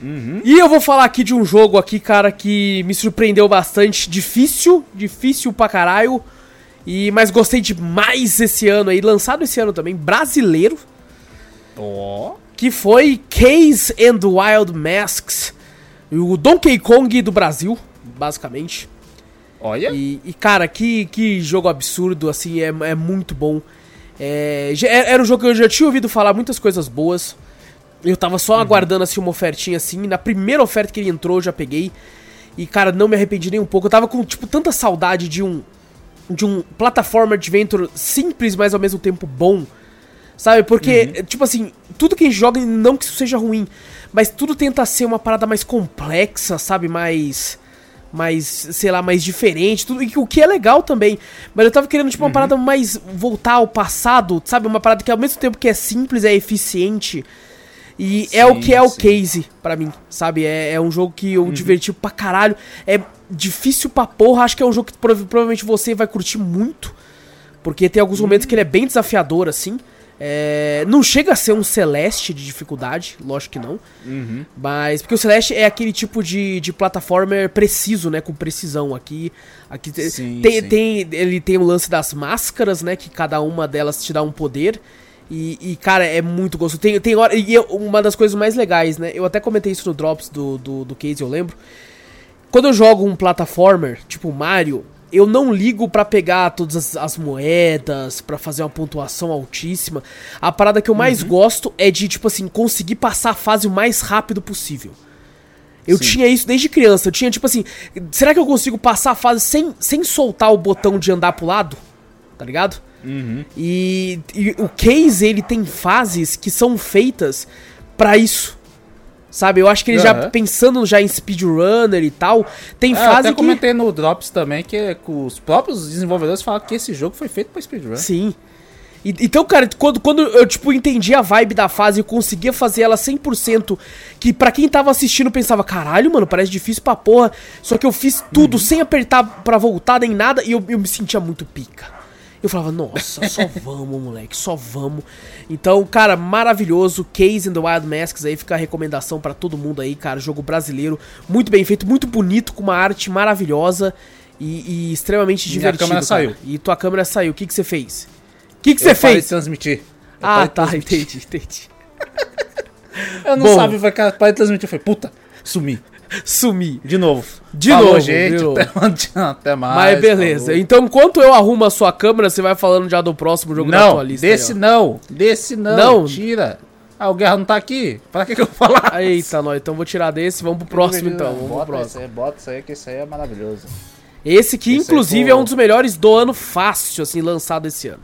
Uhum. E eu vou falar aqui de um jogo aqui, cara, que me surpreendeu bastante. Difícil, difícil pra caralho. E, mas gostei demais esse ano aí, lançado esse ano também, brasileiro, Ó. que foi Case and Wild Masks. O Donkey Kong do Brasil, basicamente. Olha. E, e, cara, que, que jogo absurdo, assim, é, é muito bom. É, já- era um jogo que eu já tinha ouvido falar muitas coisas boas. Eu tava só aguardando, assim, uma ofertinha, assim. Na primeira oferta que ele entrou, eu já peguei. E, cara, não me arrependi nem um pouco. Eu tava com, tipo, tanta saudade de um... De um platformer adventure simples, mas ao mesmo tempo bom. Sabe? Porque, tipo assim, tudo que a gente joga, não que isso seja ruim, mas tudo tenta ser uma parada mais complexa, sabe? Mais. Mais, sei lá, mais diferente, tudo, e o que é legal também. Mas eu tava querendo, tipo, uma parada mais voltar ao passado, sabe? Uma parada que ao mesmo tempo que é simples, é eficiente. E é o Sim, que é o sim. case pra mim, sabe? É, é um jogo que eu diverti pra caralho. É difícil pra porra, acho que é um jogo que prova- provavelmente você vai curtir muito. Porque tem alguns momentos que ele é bem desafiador, assim. É, não chega a ser um Celeste de dificuldade, lógico que não. Uhum. Mas. Porque o Celeste é aquele tipo de, de plataformer preciso, né? Com precisão. Aqui. aqui Sim, tem, sim. tem- ele tem o lance das máscaras, né? Que cada uma delas te dá um poder. E, e, cara, é muito gostoso. Tem, tem hora. E eu- uma das coisas mais legais, né? Eu até comentei isso no Drops do, do, do Case, eu lembro. Quando eu jogo um plataformer, tipo Mario, eu não ligo pra pegar todas as, as moedas, pra fazer uma pontuação altíssima. A parada que eu mais gosto é de, tipo assim, conseguir passar a fase o mais rápido possível. Eu Sim. tinha isso desde criança. Eu tinha, tipo assim, será que eu consigo passar a fase sem, sem soltar o botão de andar pro lado? Tá ligado? E, e o Case, ele tem fases que são feitas pra isso. Sabe? Eu acho que ele já, Aham. pensando já em speedrunner e tal, tem É, eu fase até que... comentei no Drops também que, é os próprios desenvolvedores falam que esse jogo foi feito pra speedrun. Sim. E- então, cara, quando, quando eu, tipo, entendi a vibe da fase e conseguia fazer ela 100%, que pra quem tava assistindo pensava, caralho, mano, parece difícil pra porra, só que eu fiz tudo Uhum. sem apertar pra voltar nem nada e eu, eu me sentia muito pica. Eu falava, nossa, só vamos, moleque, só vamos. Então, cara, maravilhoso. Case and the Wild Masks aí fica a recomendação pra todo mundo aí, cara. Jogo brasileiro, muito bem feito, muito bonito, com uma arte maravilhosa e, e extremamente Minha divertido. câmera cara. saiu. E tua câmera saiu. O que que você fez? O que que você fez? transmitir. Eu Ah, tá, transmitir. entendi, entendi. Eu não Bom. sabia, vai de transmitir. Eu falei, puta, sumi. Sumi. De novo. De Falou, novo, gente. de novo. Até, até mais. Mas beleza. falou. Então, enquanto eu arrumo a sua câmera, você vai falando já do próximo jogo da Não, tua lista. aí, desse ó. não. Desse não. Não. Tira. Ah, o Guerra não tá aqui. Pra que que eu falar? Eita, nós. Então vou tirar desse. Vamos pro próximo, então. Vamos pro Bota próximo. Isso aí, bota isso aí, que isso aí é maravilhoso. Esse que, Esse aí inclusive, é um dos melhores do ano fácil, assim, lançado esse ano.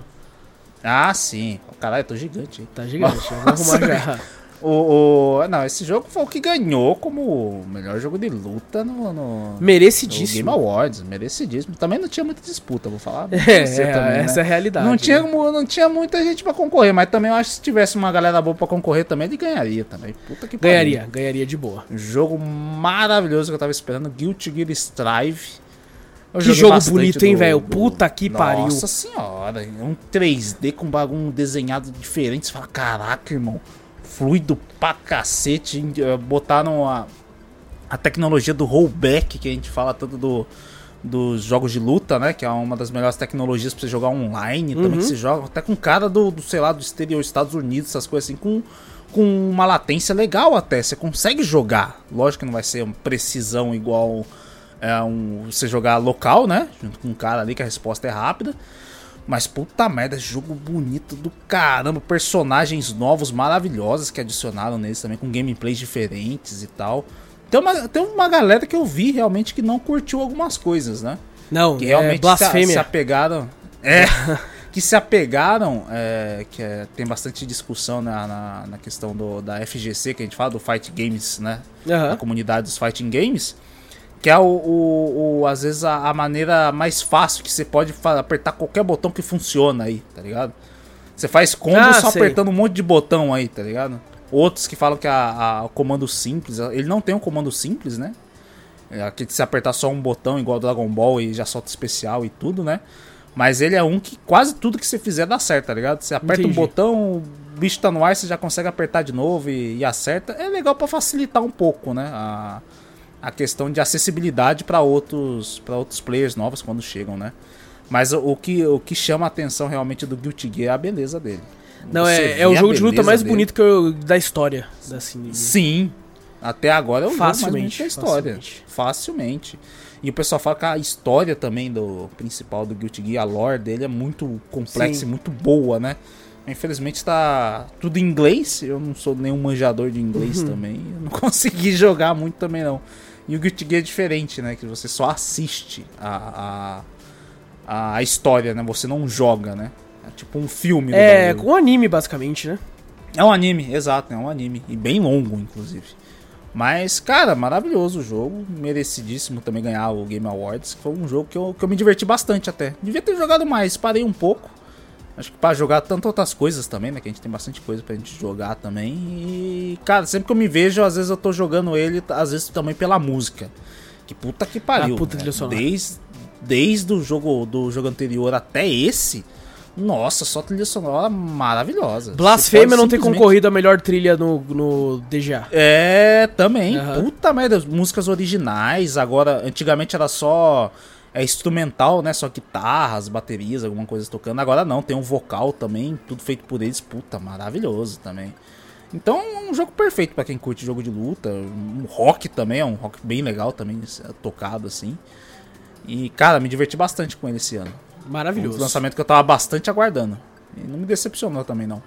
Ah, sim. Caralho, eu tô gigante. hein? Tá gigante. eu vou arrumar já. O, o- Não, esse jogo foi o que ganhou como melhor jogo de luta no, no, no Game Merecidíssimo. Awards. Merecidíssimo. Também não tinha muita disputa, vou falar. É, é, também, essa né? é a realidade. Não tinha, né? não tinha muita gente pra concorrer, mas também eu acho que se tivesse uma galera boa pra concorrer também, ele ganharia também. Puta que pariu. Ganharia, ganharia de boa. Jogo maravilhoso que eu tava esperando, Guilty Gear Strive. Eu Que jogo bonito, hein, velho? Puta que pariu. Nossa senhora, um 3D com bagulho desenhado diferente. Você fala, caraca, irmão, fluido pra cacete. Eh, Botaram a, a tecnologia do rollback, que a gente fala tanto do, dos jogos de luta, né? Que é uma das melhores tecnologias pra você jogar online. Também Uhum. que se joga até com cara do, do, sei lá, do exterior, Estados Unidos, essas coisas assim, com, com uma latência legal até. Você consegue jogar. Lógico que não vai ser uma precisão igual é, um, você jogar local, né? Junto com um cara ali que a resposta é rápida. Mas puta merda, jogo bonito do caramba, personagens novos maravilhosos que adicionaram neles também, com gameplays diferentes e tal. Tem uma, tem uma galera que eu vi realmente que não curtiu algumas coisas, né? Não, Que é realmente se, se blasfêmia. apegaram. É. que se apegaram, é, que é- tem bastante discussão na, na, na questão do, da FGC, que a gente fala do Fight Games, né? Aham. da comunidade dos fighting games, que é o, o- o- às vezes a, a maneira mais fácil que você pode apertar qualquer botão que funciona aí, tá ligado? Você faz combo Ah, só sei. apertando um monte de botão aí, tá ligado? Outros que falam que a, a- o comando simples, ele não tem um comando simples, né? É aquele que se apertar só um botão igual Dragon Ball e já solta especial e tudo, né? Mas ele é um que quase tudo que você fizer dá certo, tá ligado? Você aperta Entendi. um botão, o bicho tá no ar, você já consegue apertar de novo e, e acerta. É legal pra facilitar um pouco, né? A, a questão de acessibilidade pra outros para outros players novos quando chegam, né? Mas o, que, o que chama a atenção realmente do Guilty Gear é a beleza dele. Não, Você é, é o jogo de luta mais dele. bonito que eu, da história. Assim, Sim. Até agora é o jogo mais bonito Facilmente, da história. facilmente. Facilmente. E o pessoal fala que a história também do principal do Guilty Gear, a lore dele é muito complexa Sim. e muito boa, né? Infelizmente tá tudo em inglês. Eu não sou nenhum manjador de inglês Uhum. também. Eu não consegui jogar muito também não. E o Guilty Gear é diferente, né? Que você só assiste a, a, a história, né? Você não joga, né? É tipo um filme. É, com um anime, basicamente, né? É um anime, exato, é um anime. E bem longo, inclusive. Mas, cara, maravilhoso o jogo. Merecidíssimo também ganhar o Game Awards. Foi um jogo que eu, que eu me diverti bastante até. Devia ter jogado mais, parei um pouco. Acho que pra jogar tanto outras coisas também, né? Que a gente tem bastante coisa pra gente jogar também. E, cara, sempre que eu me vejo, às vezes eu tô jogando ele, às vezes também pela música. Que puta que pariu. Ah, puta né? Desde, desde o jogo, do jogo anterior até esse. Nossa, só trilha sonora maravilhosa. Blasfêmia não ter simplesmente- concorrido a melhor trilha no, no DGA. é, também. Aham. Puta merda, as músicas originais. Agora, antigamente era só é instrumental, né? Só guitarras, baterias, alguma coisa tocando. Agora não, tem um vocal também, tudo feito por eles. Puta, maravilhoso também. Então, é um jogo perfeito pra quem curte jogo de luta. Um rock também, é um rock bem legal também, é tocado assim. E, cara, me diverti bastante com ele esse ano. Um Maravilhoso. lançamento que eu tava bastante aguardando. E não me decepcionou também, não.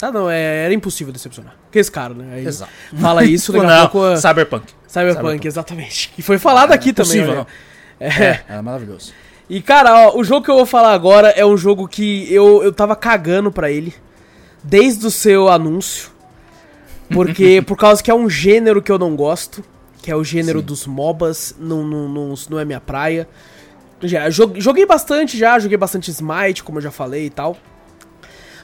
Ah, não, é, era impossível decepcionar. Que esse cara, né? Aí Exato. Fala isso, daqui a pouco. ah, Cyberpunk. Cyberpunk, Cyberpunk. exatamente. E foi falado aqui também. Possível, olha. É. É, é maravilhoso. E, cara, ó, o jogo que eu vou falar agora é um jogo que eu, eu tava cagando pra ele. Desde o seu anúncio. Porque, por causa que é um gênero que eu não gosto. Que é o gênero Sim. dos MOBAs. Não, não, não, não é minha praia. Já, jo- joguei bastante já, joguei bastante Smite, como eu já falei e tal.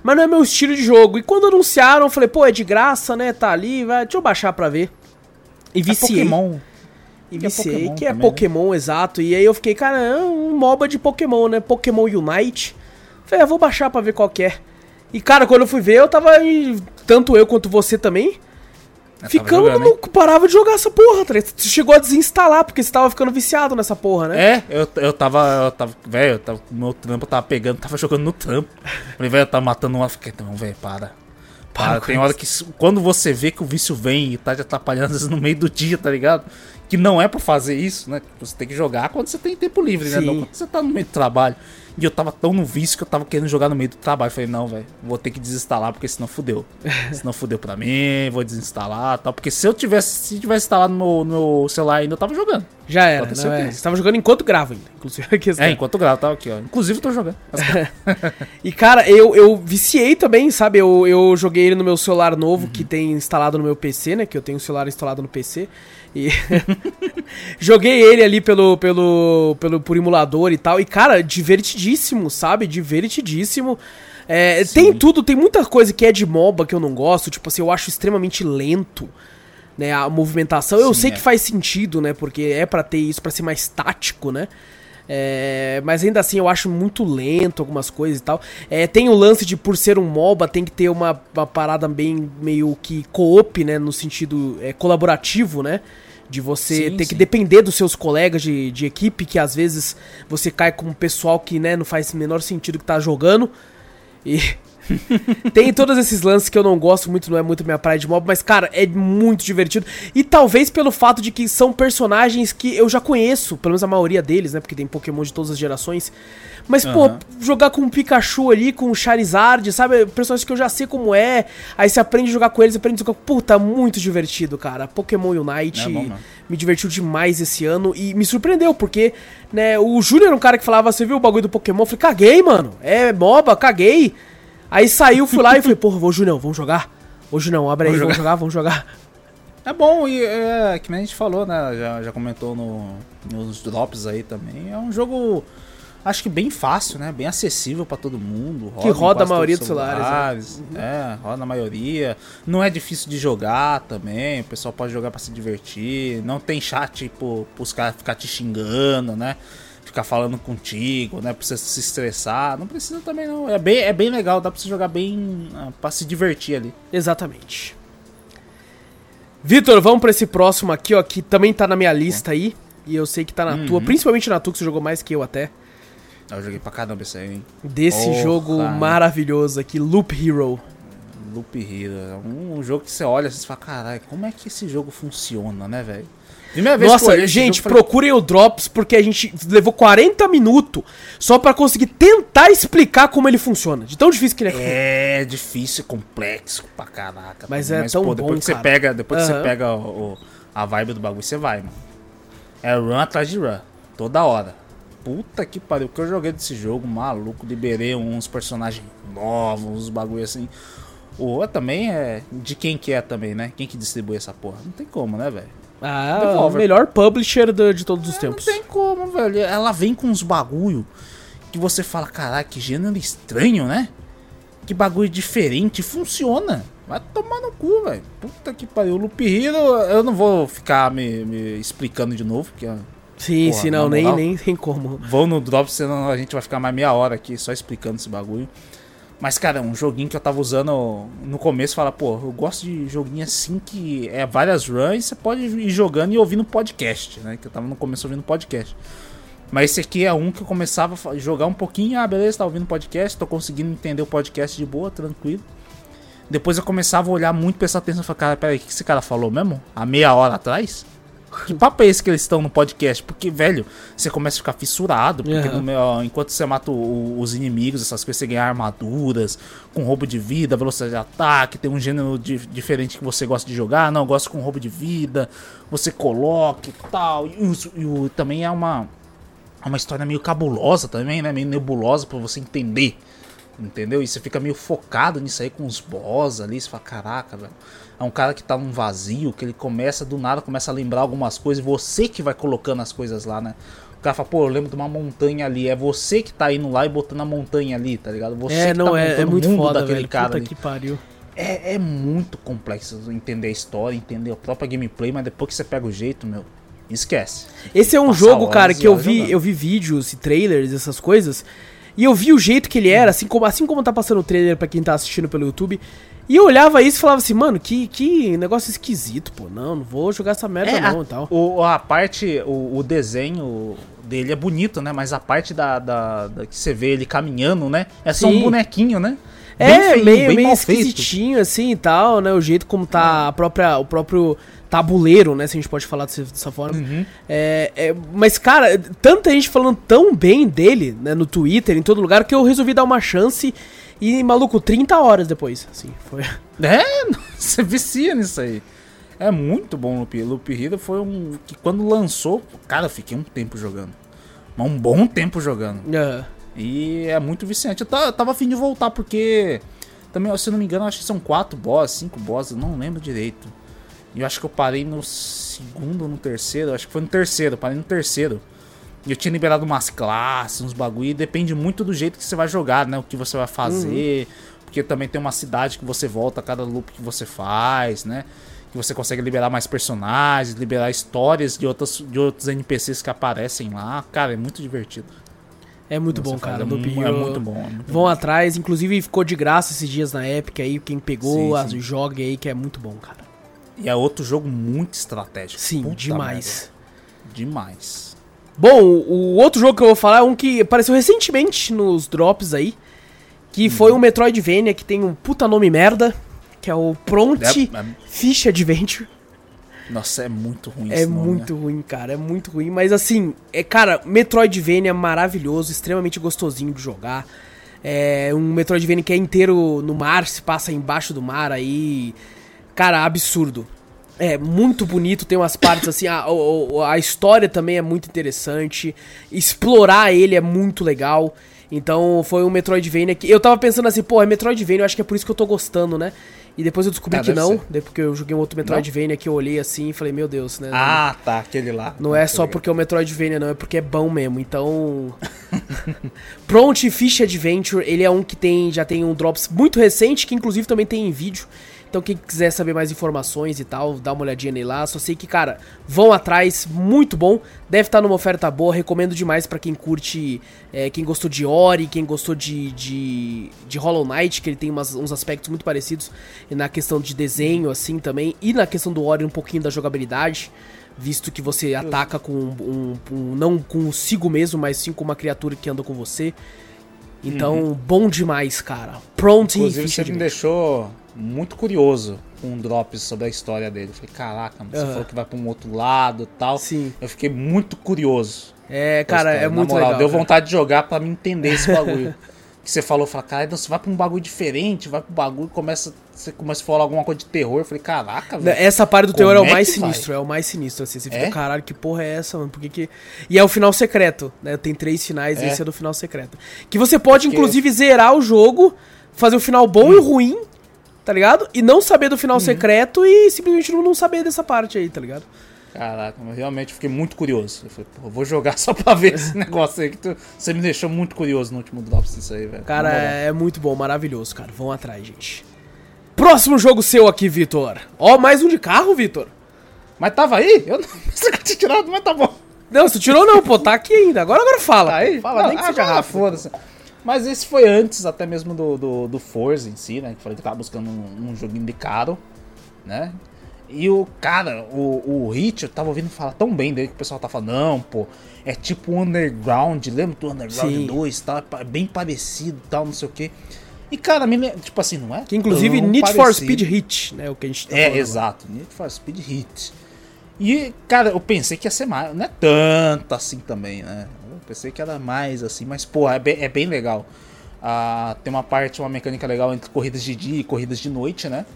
Mas não é meu estilo de jogo. E quando anunciaram, eu falei, pô, é de graça, né? Tá ali, vai, deixa eu baixar pra ver. E É viciei. Pokémon. E Que é viciei, Pokémon que é também, né? Pokémon, exato. E aí eu fiquei, cara, é um MOBA de Pokémon, né? Pokémon Unite. Falei, ah, vou baixar pra ver qual que é. E, cara, quando eu fui ver, eu tava, tanto eu quanto você também, tava ficando, jogando, não parava de jogar essa porra, tá? Você chegou a desinstalar, porque você tava ficando viciado nessa porra, né? É, eu, eu tava, eu tava, velho, eu meu trampo eu tava pegando, tava jogando no trampo. Falei, velho, eu tava matando uma, fiquei, não, velho, para. Para Para, tem hora que, quando você vê que o vício vem e tá te atrapalhando, vezes no meio do dia, tá ligado? Que não é pra fazer isso, né? Você tem que jogar quando você tem tempo livre, né? Sim. Não quando você tá no meio do trabalho. E eu tava tão no vício que eu tava querendo jogar no meio do trabalho. Falei, não, velho, vou ter que desinstalar, porque senão fudeu. senão fudeu pra mim, vou desinstalar e tal. Porque se eu tivesse, se tivesse instalado no, no celular ainda, eu tava jogando. Já era, não é? certeza. Você tava jogando enquanto grava ainda, inclusive a questão. É, enquanto eu gravo, tava aqui, ó. Inclusive, eu tô jogando. E, cara, eu, eu viciei também, sabe? Eu, eu joguei ele no meu celular novo, que tem instalado no meu PC, né? Que eu tenho o celular instalado no PC. E joguei ele ali pelo, pelo, pelo, por emulador e tal. E, cara, divertidíssimo, sabe? Divertidíssimo. É, tem tudo, tem muita coisa que é de MOBA que eu não gosto. Tipo assim, eu acho extremamente lento. Né, a movimentação, eu Sim, sei é. que faz sentido, né? Porque é pra ter isso, pra ser mais tático, né? É, mas ainda assim eu acho muito lento algumas coisas e tal. É, tem o lance de por ser um MOBA tem que ter uma, uma parada bem meio que co-op, né? No sentido é, colaborativo, né? De você Sim, ter que sim. depender dos seus colegas de, de equipe, que às vezes você cai com um pessoal que né, não faz o menor sentido que tá jogando. E tem todos esses lances que eu não gosto muito, não é muito minha praia de mob, mas cara, é muito divertido. E talvez pelo fato de que são personagens que eu já conheço, pelo menos a maioria deles, né? Porque tem Pokémon de todas as gerações. Mas, pô, Aham. jogar com Pikachu ali, com Charizard, sabe? Personagens que eu já sei como é. Aí você aprende a jogar com eles, aprende a jogar. Puta, muito divertido, cara. Pokémon Unite É bom, me divertiu demais esse ano e me surpreendeu, porque, né, o Júnior era um cara que falava, você viu o bagulho do Pokémon? Eu falei, caguei, mano. É MOBA, caguei. Aí saiu, fui lá e falei, porra, ô Júnior, vamos jogar? Ô Júnior, abre aí, Vamos jogar, vamos jogar. É bom, e é, que nem a gente falou, né? Já, já comentou no, nos drops aí também. É um jogo, acho que bem fácil, né? Bem acessível pra todo mundo. Que em roda a maioria dos os celulares, celulares, É, roda na maioria. Não é difícil de jogar também. O pessoal pode jogar pra se divertir. Não tem chat pro, pros caras ficar te xingando, né? Ficar falando contigo, né? Pra você se estressar. Não precisa também, não. É bem, é bem legal, dá pra você jogar bem. ah, pra se divertir ali. Exatamente. Vitor, vamos pra esse próximo aqui, ó, que também tá na minha lista aí. E eu sei que tá na Uhum. tua, principalmente na tua, que você jogou mais que eu até. Eu joguei pra caramba esse aí, hein? Desse Porra. jogo maravilhoso aqui, Loop Hero. Loop Hero. É um jogo que você olha e você fala, caralho, como é que esse jogo funciona, né, velho? Que eu Nossa, esse gente, eu falei, procurem o Drops porque a gente levou 40 minutos só pra conseguir tentar explicar como ele funciona. De tão difícil que ele é. É difícil, complexo pra caraca. Mas mano. é tão depois bom, que você cara. pega, depois que Aham. você pega o, o- a vibe do bagulho, você vai, mano. É run atrás de run, toda hora. Puta que pariu, o que eu joguei desse jogo, maluco, liberei uns personagens novos, uns bagulho assim. O também é de quem que é também, né? Quem que distribui essa porra? Não tem como, né, velho? Ah, Devolver. o melhor publisher do- de todos os É, tempos. Não tem como, velho. Ela vem com uns bagulho que você fala, caralho, que gênero estranho, né? Que bagulho diferente, funciona. Vai tomar no cu, velho. Puta que pariu. O Loop Hero, eu não vou ficar me, me explicando de novo, porque Sim, Porra, sim, não, nem, nem tem como. vão no drop, senão a gente vai ficar mais meia hora aqui só explicando esse bagulho. Mas, cara, um joguinho que eu tava usando no começo, fala, pô, eu gosto de joguinho assim que é várias runs, você pode ir jogando e ouvindo podcast, né? Que eu tava no começo ouvindo podcast. Mas esse aqui é um que eu começava a jogar um pouquinho, ah, beleza, tá ouvindo podcast, tô conseguindo entender o podcast de boa, tranquilo. Depois eu começava a olhar muito, prestar atenção e falar, cara, peraí, o que esse cara falou mesmo? Há meia hora atrás? Que papo é esse que eles estão no podcast? Porque, velho, você começa a ficar fissurado. Porque no meu- enquanto você mata o- os inimigos, essas coisas, você ganha armaduras, com roubo de vida, velocidade de ataque, tem um gênero di- diferente que você gosta de jogar. Não, eu gosto com roubo de vida, você coloca e tal. E, e o- também é uma, é uma história meio cabulosa também, né? Meio nebulosa pra você entender. Entendeu? E você fica meio focado nisso aí com os boss ali. Você fala, caraca, velho. É um cara que tá num vazio, que ele começa, do nada, começa a lembrar algumas coisas. Você que vai colocando as coisas lá, né? O cara fala, pô, eu lembro de uma montanha ali. É você que tá indo lá e botando a montanha ali, tá ligado? Você é, que não, tá é, é muito foda, daquele velho. cara Puta ali. que pariu. É, é muito complexo entender a história, entender a própria gameplay, mas depois que você pega o jeito, meu, esquece. Esse é um jogo, cara, que eu vi, jogando. eu vi vídeos e trailers, essas coisas, e eu vi o jeito que ele era, assim como, assim como tá passando o trailer pra quem tá assistindo pelo YouTube, e eu olhava isso e falava assim, mano, que, que negócio esquisito, pô, não, não vou jogar essa merda É, não a, e tal. o, a parte, o, o desenho dele é bonito, né? Mas a parte da, da- da que você vê ele caminhando, né? É só Sim. um bonequinho, né? É, feinho, meio, meio mal feito. esquisitinho assim e tal, né? O jeito como tá a própria, o próprio tabuleiro, né? Se a gente pode falar dessa, forma. Uhum. É, é, mas, cara, tanta gente falando tão bem dele, né? No Twitter, em todo lugar, que eu resolvi dar uma chance e, maluco, 30 horas depois, assim, foi... É, você vicia nisso aí. É muito bom o Loop, Loop Hero foi um que quando lançou, cara, eu fiquei um tempo jogando. Mas um bom tempo jogando. É. E é muito viciante. Eu ta- eu tava afim de voltar porque também, se eu não me engano, acho que são quatro boss, cinco boss, eu não lembro direito. E eu acho que eu parei no segundo ou no terceiro, acho que foi no terceiro, parei no terceiro. E eu tinha liberado umas classes, uns bagulho, e depende muito do jeito que você vai jogar, né? O que você vai fazer. Porque também tem uma cidade que você volta a cada loop que você faz, né? Que você consegue liberar mais personagens, liberar histórias de, outras, de outros NPCs que aparecem lá. Cara, é muito divertido. É muito Você bom, cara. é, mu- é muito bom. É muito Vão bom. atrás, inclusive ficou de graça esses dias na Epic aí, quem pegou, Sim, sim. joga aí, que é muito bom, cara. E é outro jogo muito estratégico. Sim, Puta demais. merda. Demais. Bom, o o outro jogo que eu vou falar é um que apareceu recentemente nos drops aí, que foi um Metroidvania que tem um puta nome merda, que é o Pront É- é- Fish Adventure. nossa, é muito ruim É nome, muito né? ruim, cara, é muito ruim, mas assim, é cara, Metroidvania maravilhoso, extremamente gostosinho de jogar. É um Metroidvania que é inteiro no mar, se passa embaixo do mar aí. Cara, absurdo. É muito bonito, tem umas partes assim, a, o- a história também é muito interessante. Explorar ele é muito legal. Então foi um Metroidvania que. Eu tava pensando assim, pô, é Metroidvania, eu acho que é por isso que eu tô gostando, né? E depois eu descobri Ah, que não, ser. depois que eu joguei um outro Metroidvania que eu olhei assim e falei, meu Deus, né? Ah, tá, aquele lá. Não é só porque é o Metroidvania, não, é porque é bom mesmo. Então. Prompt Fish Adventure, ele é um que tem já tem um drops muito recente, que inclusive também tem em vídeo. Então quem quiser saber mais informações e tal, dá uma olhadinha nele lá. Só sei que, cara, vão atrás, muito bom. Deve estar numa oferta boa, recomendo demais pra quem curte, é, quem gostou de Ori, quem gostou de, de, de Hollow Knight, que ele tem umas- uns aspectos muito parecidos na questão de desenho, assim, também. E na questão do Ori, um pouquinho da jogabilidade visto que você ataca com um, um- não consigo mesmo, mas sim com uma criatura que anda com você. Então, bom demais, cara. Pronto Inclusive, você me deixou muito curioso com um drops sobre a história dele. Eu falei, caraca, mano, você Aham. falou que vai pra um outro lado e tal. Sim. Eu fiquei muito curioso. É, cara, é Na muito moral, legal. Deu cara. vontade de jogar pra me entender esse bagulho. que você falou, fala, cara, então você vai pra um bagulho diferente, vai pro bagulho, começa, você começa a falar alguma coisa de terror. Eu falei, caraca, velho. Essa parte do Como teor é o é mais que vai? sinistro, é o mais sinistro, assim. Você fica, É? caralho, que porra é essa, mano? Por que que... E é o final secreto, né? Tem três finais, É. esse é do final secreto. Que você pode, Porque- inclusive, zerar o jogo, fazer o final bom e ruim, tá ligado? E não saber do Uhum. final secreto e simplesmente não saber dessa parte aí, tá ligado? Caraca, mas realmente fiquei muito curioso. Eu falei, pô, eu vou jogar só pra ver esse negócio aí que tu- você me deixou muito curioso no último drops disso aí, velho. Cara, é muito bom, maravilhoso, cara. Vão atrás, gente. Próximo jogo seu aqui, Vitor. Ó, mais um de carro, Vitor. Mas tava aí? Eu não pensei que eu tinha tirado, mas tá bom. Não, você tirou não, pô, tá aqui ainda. Agora, agora fala. Tá aí? Fala, Não, nem que ah, seja rápido. foda-se. Mas esse foi antes até mesmo do, do, do Forza em si, né? Que falei que tava buscando um, um joguinho de caro, né? E o cara, o, o Hit, eu tava ouvindo falar tão bem dele que o pessoal tá falando, não, pô, é tipo Underground, lembra do Underground Sim. 2 e tal? É pa- bem parecido e tal, não sei o quê. E cara, me, tipo assim, não é? Que inclusive Need for parecido. Speed Hit, né? O que a gente tá É, falando exato. Need for Speed Hit. E, cara, eu pensei que ia ser mais. Não é tanto assim também, né? Pensei que era mais assim, mas, pô, é bem, é bem legal. Ah, tem uma parte, uma mecânica legal entre corridas de dia e corridas de noite, né?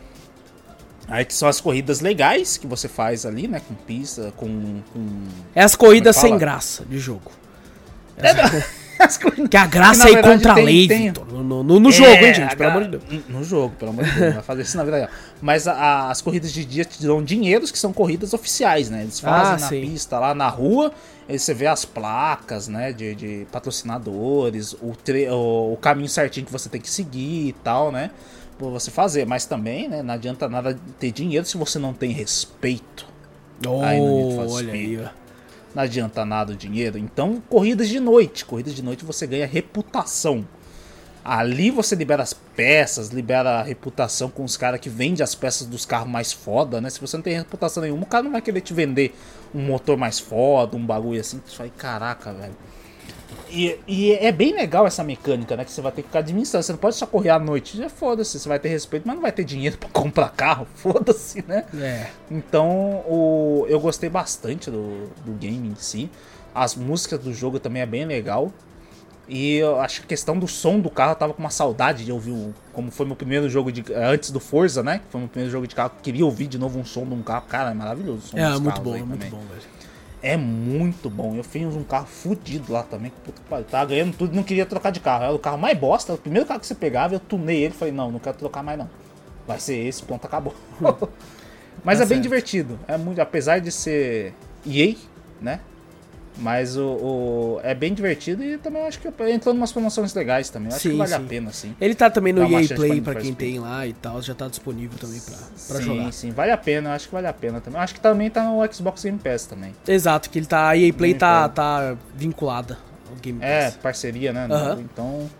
Aí que são as corridas legais que você faz ali, né? Com pista, com. com... É as corridas é sem graça de jogo. As Que a graça Que, é ir verdade, contra a tem- lei, tem-. No, no- no- no jogo, É, hein, gente? a Pelo amor de Deus. No jogo, pelo amor de Deus. Vai fazer isso na vida real. Mas a- a- as corridas de dia te dão dinheiros que são corridas oficiais, né? Eles fazem Ah, na sim. pista, lá na rua. Aí você vê as placas, né? De, de patrocinadores, o, tre- o, o caminho certinho que você tem que seguir e tal, né? Pra você fazer. Mas também, né? Não adianta nada ter dinheiro se você não tem respeito. Aí Oh, olha aí, ó. Não adianta nada o dinheiro. Então, corridas de noite. Corridas de noite você ganha reputação. Ali você libera as peças, libera a reputação com os caras que vendem as peças dos carros mais foda, né? Se você não tem reputação nenhuma, o cara não vai querer te vender um motor mais foda, um bagulho assim. Você vai, caraca, velho. E, e é bem legal essa mecânica, né? Que você vai ter que ficar administrando. Você não pode só correr à noite. Já foda-se, você vai ter respeito, mas não vai ter dinheiro pra comprar carro. Foda-se, né? É. Então, o, eu gostei bastante do, do game em si. As músicas do jogo também é bem legal. E eu acho que a questão do som do carro eu tava com uma saudade de ouvir, o- como foi meu primeiro jogo de. Antes do Forza, né? Que foi meu primeiro jogo de carro. Queria ouvir de novo um som de um carro. Cara, é maravilhoso É, dos muito bom, é muito bom, velho. É muito bom. Eu fiz um carro fudido lá também. que Puta que pariu. Tava ganhando tudo e não queria trocar de carro. Era o carro mais bosta. O primeiro carro que você pegava, eu tunei ele. Falei, não, não quero trocar mais não. Vai ser esse, ponto, acabou. Mas Tá é bem certo. divertido. É muito, apesar de ser EA, né? Mas o, o- é bem divertido e também acho que entrou em umas promoções legais também. Acho Sim, que vale sim. a pena, sim. Ele tá também no EA Play Need quem tem lá e tal, já tá disponível também pra, pra sim, jogar. sim, vale a pena. Acho que vale a pena também. Acho que também tá no Xbox Game Pass também. Exato, que ele tá. A EA Play Game tá, tá vinculada ao Game É, Pass. parceria, né? Aham. Então,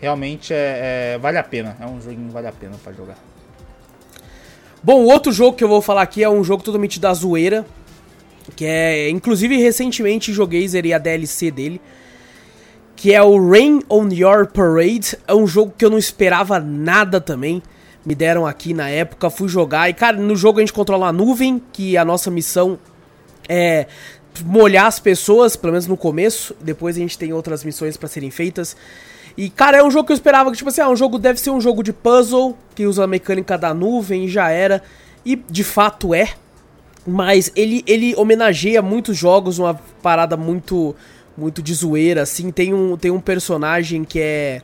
realmente é, é- vale a pena. É um joguinho que vale a pena pra jogar. Bom, o outro jogo que eu vou falar aqui é um jogo totalmente da zoeira. Que é. Inclusive, recentemente joguei, zerei a DLC dele. Que é o Rain on Your Parade. É um jogo que eu não esperava nada também. Me deram aqui na época, fui jogar. E, cara, no jogo a gente controla a nuvem, que a nossa missão é molhar as pessoas, pelo menos no começo. Depois a gente tem outras missões pra serem feitas. E, cara, é um jogo que eu esperava que, tipo assim, ah, um jogo deve ser um jogo de puzzle, que usa a mecânica da nuvem e já era. E de fato é. Mas ele, ele homenageia muitos jogos, uma parada muito muito de zoeira, assim. Tem um, tem um personagem que é.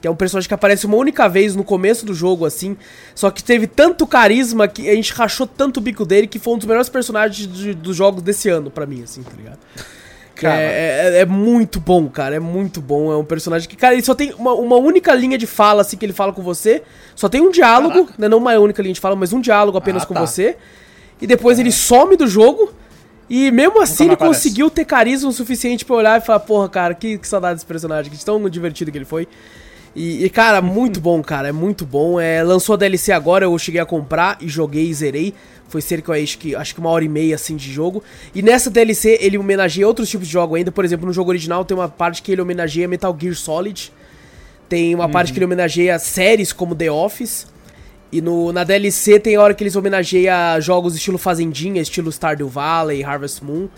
Que é um personagem que aparece uma única vez no começo do jogo, assim. Só que teve tanto carisma que a gente rachou tanto o bico dele que foi um dos melhores personagens de- dos jogos desse ano, pra mim, assim, tá ligado? Cara. é, é- é muito bom, cara. É muito bom. É um personagem que, cara, ele só tem uma, uma única linha de fala, assim, que ele fala com você. Só tem um diálogo, né? Não uma única linha de fala, mas um diálogo apenas Ah, com tá. você. E depois ele some do jogo. E mesmo assim ele aparece. conseguiu ter carisma o suficiente pra olhar e falar, porra, cara, que, que saudade desse personagem, que tão divertido que ele foi. E, e, cara, muito bom, cara, é muito bom. É, lançou a DLC agora, eu cheguei a comprar e joguei e zerei. Foi cerca, acho que, acho que uma hora e meia, assim, de jogo. E nessa DLC ele homenageia outros tipos de jogo ainda. Por exemplo, no jogo original tem uma parte que ele homenageia Metal Gear Solid. Tem uma parte que ele homenageia séries como The Office. E no, na DLC tem hora que eles homenageiam jogos estilo Fazendinha, estilo Stardew Valley, Harvest Moon.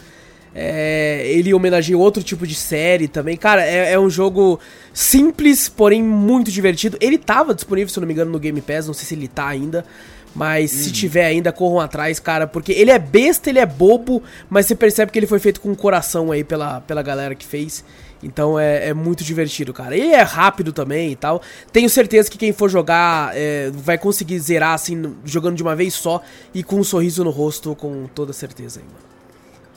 É, ele homenageia outro tipo de série também. Cara, é, é um jogo simples, porém muito divertido. Ele tava disponível, se eu não me engano, no Game Pass. Não sei se ele tá ainda. Mas se tiver ainda, corram atrás, cara. Porque ele é besta, ele é bobo, mas você percebe que ele foi feito com coração aí pela, pela galera que fez. Então é, é muito divertido, cara. Ele é rápido também e tal. Tenho certeza que quem for jogar é, vai conseguir zerar assim, jogando de uma vez só e com um sorriso no rosto, com toda certeza aí, mano.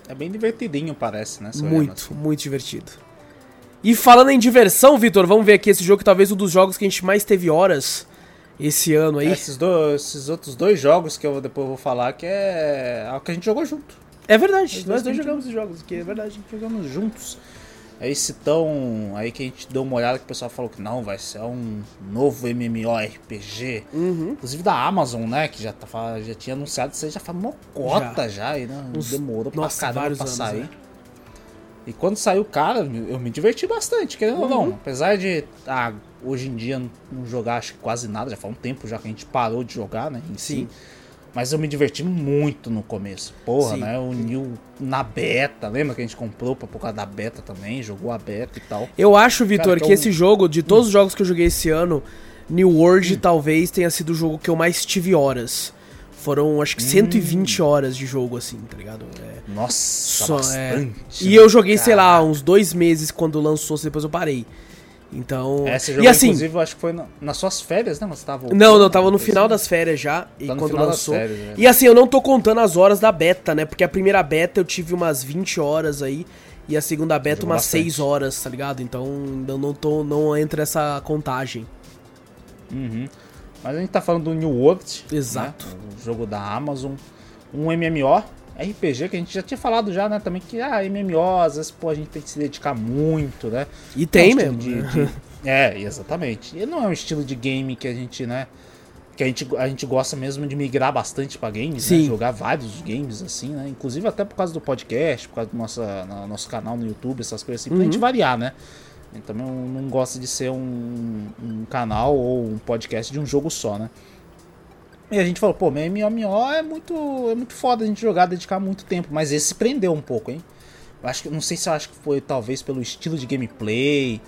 É bem divertidinho, parece, né? olhando Muito, assim. muito divertido. E falando em diversão, Vitor, vamos ver aqui esse jogo que talvez um dos jogos que a gente mais teve horas esse ano aí. Esses, dois, esses outros dois jogos que eu depois vou falar que é o que a gente jogou junto. É verdade, nós dois que a gente- jogamos os jogos aqui, é verdade. Jogamos juntos. É esse tão. Aí que a gente deu uma olhada que o pessoal falou que não, vai ser um novo MMORPG. Uhum. Inclusive da Amazon, né? Que já, tá, já tinha anunciado isso aí, já faz mocota já. e não Uns- demorou nossa, pra caramba pra anos, sair. né? E quando saiu, cara, eu me diverti bastante, querendo ou Uhum. não. Apesar de ah, hoje em dia não jogar acho que quase nada, já faz um tempo já que a gente parou de jogar, né? Em Sim. si. Mas eu me diverti muito no começo. Porra, Sim. né? O New na beta, lembra que a gente comprou pra por causa da beta também, jogou a beta e tal. Eu acho, Vitor, Cara, que então- esse jogo, de todos os jogos que eu joguei esse ano, New World talvez tenha sido o jogo que eu mais tive horas. Foram, acho que, 120 horas de jogo, assim, tá ligado? É, Nossa, só, é. bastante. E né? eu joguei, sei lá, uns dois meses quando lançou, depois eu parei. Então. Você e assim. inclusive, eu acho que foi na- nas suas férias, né? Você tava Não, não, tava no Assim, final das férias já, e Tá no quando lançou. férias, é. E assim, eu não tô contando as horas da beta, né? Porque a primeira beta eu tive umas 20 horas aí, e a segunda beta Jogou umas bastante. 6 horas, tá ligado? Então eu não tô, não entra essa contagem. Uhum. Mas a gente tá falando do New World. Exato. né? O jogo da Amazon. Um MMO, RPG, que a gente já tinha falado já, né? Também que, ah, MMO, às vezes, pô, a gente tem que se dedicar muito, né? E tem é um mesmo. estilo né? de- de- É, exatamente. E não é um estilo de game que a gente, né? Que a gente, a gente gosta mesmo de migrar bastante pra games, né? Jogar vários games, assim, né? Inclusive até por causa do podcast, por causa do nossa, no- nosso canal no YouTube, essas coisas assim, pra Uhum. gente variar, né? Não, não gosta de ser um, um canal ou um podcast de um jogo só, né? E a gente falou, pô, MMO é muito, é muito foda a gente jogar, dedicar muito tempo, mas esse prendeu um pouco, hein? Acho que, não sei se eu acho que foi talvez pelo estilo de gameplay,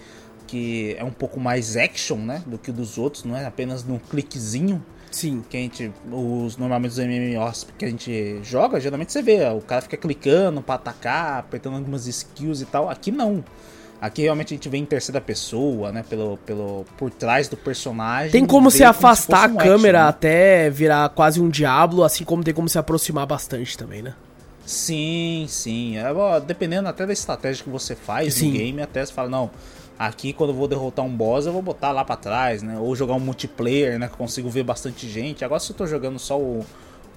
que é um pouco mais action, né, do que o dos outros, não é apenas num cliquezinho Sim. que a gente, os normalmente os MMOs que a gente joga, geralmente você vê, o cara fica clicando pra atacar, apertando algumas skills e tal. Aqui não. Aqui realmente a gente vê em terceira pessoa, né, pelo, pelo por trás do personagem. Tem como se afastar fosse um a câmera action, né? até virar quase um diablo, assim como tem como se aproximar bastante também, né? Sim, sim. É, ó, dependendo até da estratégia que você faz Sim. no game, até você fala, não, aqui quando eu vou derrotar um boss, eu vou botar lá pra trás, né? Ou jogar um multiplayer, né? Que eu consigo ver bastante gente. Agora se eu tô jogando só o,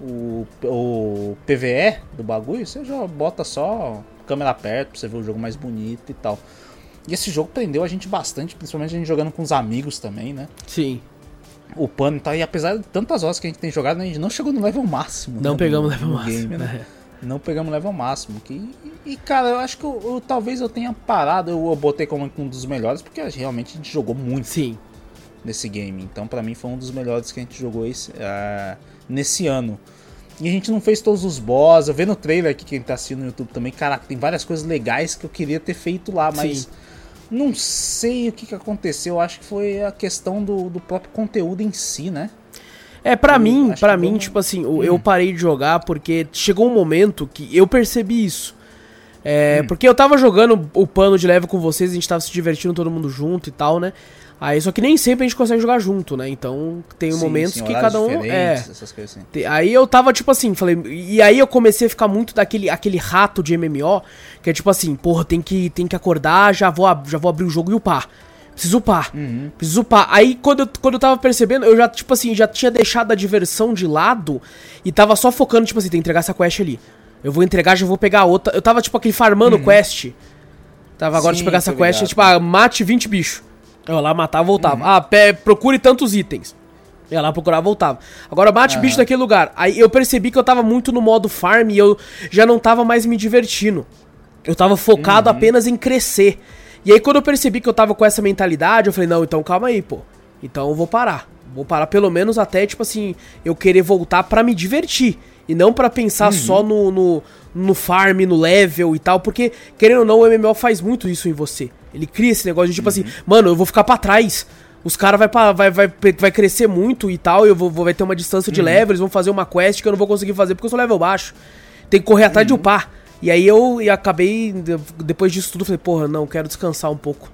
o, o PVE do bagulho, você já bota só câmera perto pra você ver o jogo mais bonito e tal. E esse jogo prendeu a gente bastante, principalmente a gente jogando com os amigos também, né? Sim. O pano e tal. E apesar de tantas horas que a gente tem jogado, a gente não chegou no level máximo. Não né, pegamos do- level do máximo. game, né? né? Não pegamos level máximo. Que, e, cara, eu acho que eu, eu- talvez eu tenha parado. Eu, eu botei como um dos melhores, porque realmente a gente jogou muito Sim. nesse game. Então, pra mim, foi um dos melhores que a gente jogou esse, ah, nesse ano. E a gente não fez todos os boss. Eu vendo o trailer aqui, quem tá assistindo no YouTube também. Caraca, tem várias coisas legais que eu queria ter feito lá, mas. Sim. Não sei o que, que aconteceu. Eu acho que foi a questão do, do próprio conteúdo em si, né? É, pra Eu mim, para mim, tipo assim, o- eu parei de jogar porque chegou um momento que eu percebi isso. É, porque eu tava jogando o pano de leve com vocês, a gente tava se divertindo todo mundo junto e tal, né? Aí, só que nem sempre a gente consegue jogar junto, né? Então, tem Sim, momentos sim, que cada um é. Essas coisas assim. Aí eu tava tipo assim, falei, e aí eu comecei a ficar muito daquele aquele rato de MMO, que é tipo assim, porra, tem que tem que acordar, já vou já vou abrir o jogo e upar. Preciso upar. Uhum. Preciso upar. Aí quando eu, quando eu tava percebendo, eu já tipo assim, já tinha deixado a diversão de lado e tava só focando tipo assim, tem que entregar essa quest ali. Eu vou entregar, já vou pegar outra. Eu tava tipo aquele farmando quest. Tava agora Uhum. De pegar essa quest, ligado. tipo, ah, mate 20 bichos. Eu ia lá matava, voltava. Uhum. Ah, pe- procure tantos itens. Eu ia lá procurar, voltava. Agora bate bicho naquele lugar. Aí eu percebi que eu tava muito no modo farm e eu já não tava mais me divertindo. Eu tava focado Uhum. apenas em crescer. E aí quando eu percebi que eu tava com essa mentalidade, eu falei, não, então calma aí, pô. Então eu vou parar. Vou parar pelo menos até, tipo assim, eu querer voltar pra me divertir. E não pra pensar Uhum. só no, no, no farm, no level e tal. Porque, querendo ou não, o MMO faz muito isso em você. Ele cria esse negócio de tipo assim, mano, eu vou ficar pra trás. Os caras vai, pra- vai, vai, vai crescer muito e tal. E eu vou, vai ter uma distância de level. Eles vão fazer uma quest que eu não vou conseguir fazer porque eu sou level baixo. Tem que correr atrás de upar. E aí eu e acabei, de- depois disso tudo, falei, porra, não, quero descansar um pouco.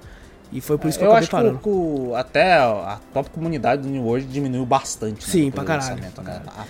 E foi por isso que eu, eu acabei parando. que o- até a própria comunidade do New World diminuiu bastante. né, Sim, pelo pra caralho. né?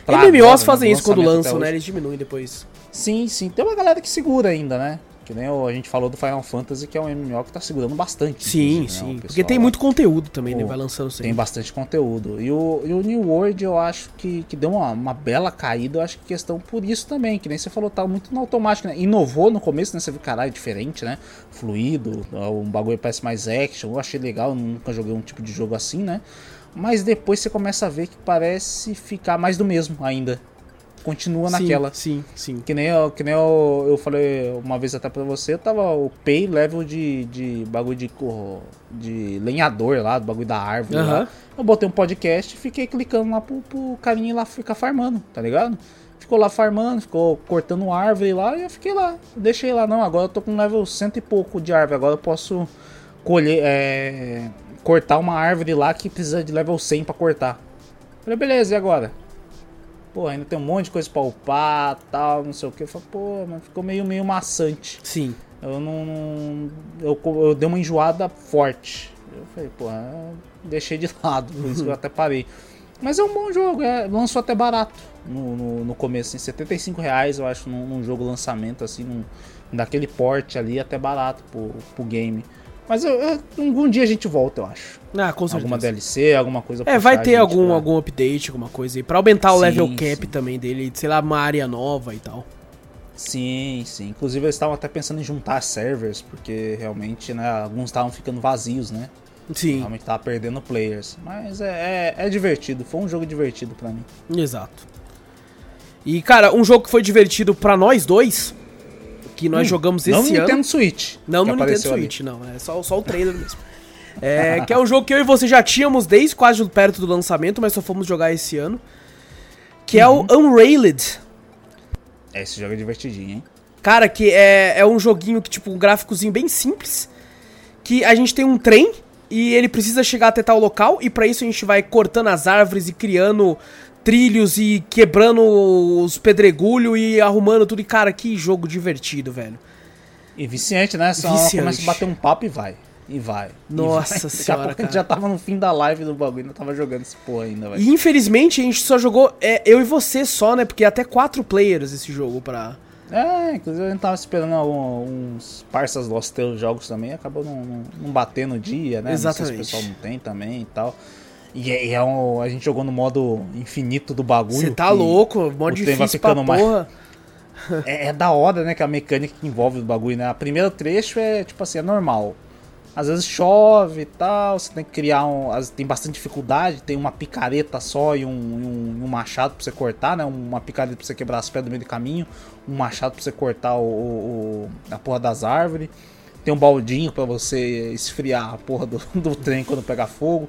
Pra MMOs agora, fazem né, isso quando lançam, né? Eles diminuem depois. Sim, sim. Tem uma galera que segura ainda, né? Que nem o- a gente falou do Final Fantasy, que é um MMO que tá segurando bastante. Sim, né, sim. Porque tem muito conteúdo também, né? Pô, Vai lançando Tem sempre. bastante conteúdo. E o, e o New World eu acho que, que deu uma, uma bela caída, eu acho que questão por isso também, que nem você falou, tá muito no automático, né? Inovou no começo, né? Você viu, caralho, diferente, né? Fluido, um bagulho parece mais action, eu achei legal, eu nunca joguei um tipo de jogo assim, né? Mas depois você começa a ver que parece ficar mais do mesmo ainda. Continua Sim, naquela. Sim, sim. Que nem, eu, que nem eu, eu falei uma vez até pra você, tava o pay level de, de bagulho de, de lenhador lá, do bagulho da árvore lá. Eu botei um podcast e fiquei clicando lá pro, pro carinha ir lá ficar farmando, tá ligado? Ficou lá farmando, ficou cortando árvore lá e eu fiquei lá. Deixei lá, não, agora eu tô com level cento e pouco de árvore, agora eu posso colher, é, cortar uma árvore lá que precisa de level 100 pra cortar. Falei, beleza, e agora? Pô, ainda tem um monte de coisa pra upar, tal, não sei o que. Eu falei, pô, mas ficou meio, meio maçante. Sim. Eu não. não- eu, eu dei uma enjoada forte. Eu falei, pô, eu deixei de lado, por isso que eu até parei. Mas é um bom jogo, é, lançou até barato no, no, no começo, assim, 75 reais eu acho num, num jogo lançamento, assim, num, daquele porte ali, até barato pro, pro game. Mas eu, eu- algum dia a gente volta, eu acho. Ah, com certeza. Alguma DLC, alguma coisa É, vai ter algum, pra- algum update, alguma coisa aí. Pra aumentar o Sim, level cap sim. também dele, sei lá, uma área nova e tal. Sim, sim. Inclusive eles estavam até pensando em juntar servers, porque realmente, né, alguns estavam ficando vazios, né? Sim, Realmente tava perdendo players. Mas é, é, é divertido, foi um jogo divertido pra mim. exato. E, cara, um jogo que foi divertido pra nós dois, que nós Hum, jogamos Não esse no ano. Nintendo Switch. Não no Nintendo apareceu ali. Switch, não. É só, só o trailer mesmo. É, que é um jogo que eu e você já tínhamos desde quase perto do lançamento, mas só fomos jogar esse ano. Que é o Uhum. Unrailed. É, Esse jogo é divertidinho, hein? Cara, que é, é um joguinho que, tipo, um gráficozinho bem simples. Que a gente tem um trem e ele precisa chegar até tal local. E pra isso a gente vai cortando as árvores e criando trilhos e quebrando os pedregulhos e arrumando tudo. E, cara, que jogo divertido, velho. E viciante, né? Só Viciante. começa a bater um papo e vai. E vai. E Nossa vai. Daqui a senhora, pouco a gente cara. já tava no fim da live do bagulho, ainda tava jogando esse porra ainda, velho. E infelizmente a gente só jogou é, eu e você só, né? Porque é até quatro players esse jogo pra. É, inclusive a gente tava esperando algum- uns parças Lost ter os jogos também, acabou não, não, não batendo o dia, né? Não sei Exatamente. se o pessoal não tem também e tal. E, é- é um, a gente jogou no modo infinito do bagulho. Você tá louco, mó o trem vai difícil pra ficando mais- porra. É, é da hora, né? Que a mecânica que envolve o bagulho, né? A primeiro trecho é, tipo assim, é normal. Às vezes chove e tal, você tem que criar um. Tem bastante dificuldade, tem uma picareta só e um, um, um machado pra você cortar, né? Uma picareta pra você quebrar as pedras no meio do caminho, um machado pra você cortar o, o- a porra das árvores, tem um baldinho pra você esfriar a porra do, do trem quando pegar fogo.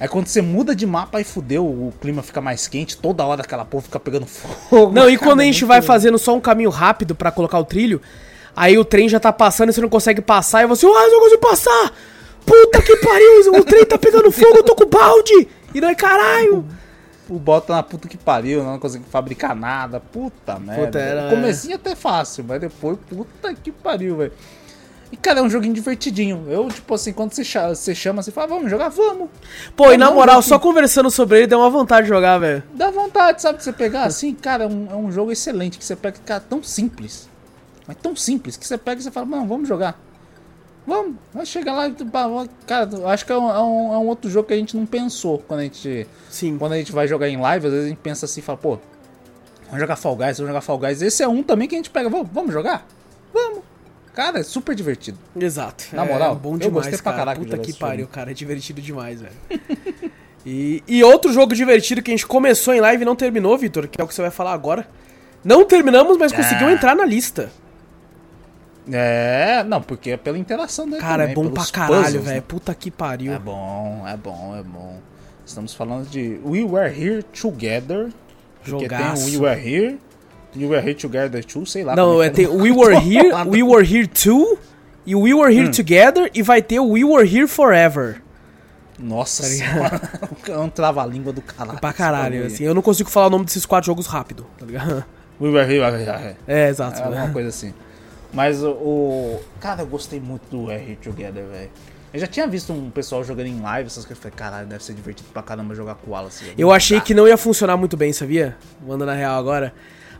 Aí quando você muda de mapa, aí fudeu, o clima fica mais quente, toda hora aquela porra fica pegando fogo. Não, e quando a é gente vai fazendo só um caminho rápido pra colocar o trilho, aí o trem já tá passando e você não consegue passar, e você, ah, eu não consigo passar! Puta que pariu, o trem tá pegando fogo, eu tô com balde! E não é caralho! O bota na puta que pariu, não consegui fabricar nada. Puta merda. era- O comecinho até fácil, mas depois, puta que pariu, velho. E, cara, é um joguinho divertidinho. Eu, tipo assim, quando você chama, você chama assim, fala, vamos jogar? Vamos. Pô, e na moral, só conversando sobre ele deu uma vontade de jogar, velho. Dá vontade, sabe, de você pegar assim, cara, é um, é um jogo excelente, que você pega, cara, tão simples. Mas tão simples, que você pega e você fala, não, vamos jogar. Vamos, vai chegar lá e, cara, acho que é um, é um- é um outro jogo que a gente não pensou quando a gente Sim. quando a gente vai jogar em live, às vezes a gente pensa assim, fala, pô, vamos jogar Fall Guys, vamos jogar Fall Guys. Esse é um também que a gente pega, vamos, vamos jogar? Vamos. Cara, é super divertido. Exato. Na moral, é bom eu demais, gostei pra cara. caraca de Puta que pariu, jogo. cara. É divertido demais, velho. e, e outro jogo divertido que a gente começou em live e não terminou, Vitor, que é o que você vai falar agora. Não terminamos, mas conseguiu Ah. entrar na lista. É, não, porque é pela interação dele Cara, é também, bom pra caralho, puzzles, velho. né? Puta que pariu. É bom, é bom, é bom. Estamos falando de We Were Here Together. Porque tem o We Were Here, We Were Here Together 2, sei lá. Não, é, que tem We Were Here, We Were Here 2 e We Were Hum. Here Together e vai ter We Were Here Forever. Nossa Tá senhora, é um trava-língua do caralho. Pra caralho, assim. Eu não consigo falar o nome desses quatro jogos rápido, tá ligado? We Were Here, We Were Here. É, exato. É alguma coisa assim. Mas o, o- Cara, eu gostei muito do Here Together, velho. Eu já tinha visto um pessoal jogando em live, essas coisas. Eu falei, caralho, deve ser divertido pra caramba jogar com o Wallace. Eu achei que não ia funcionar muito bem, sabia? Manda na real agora.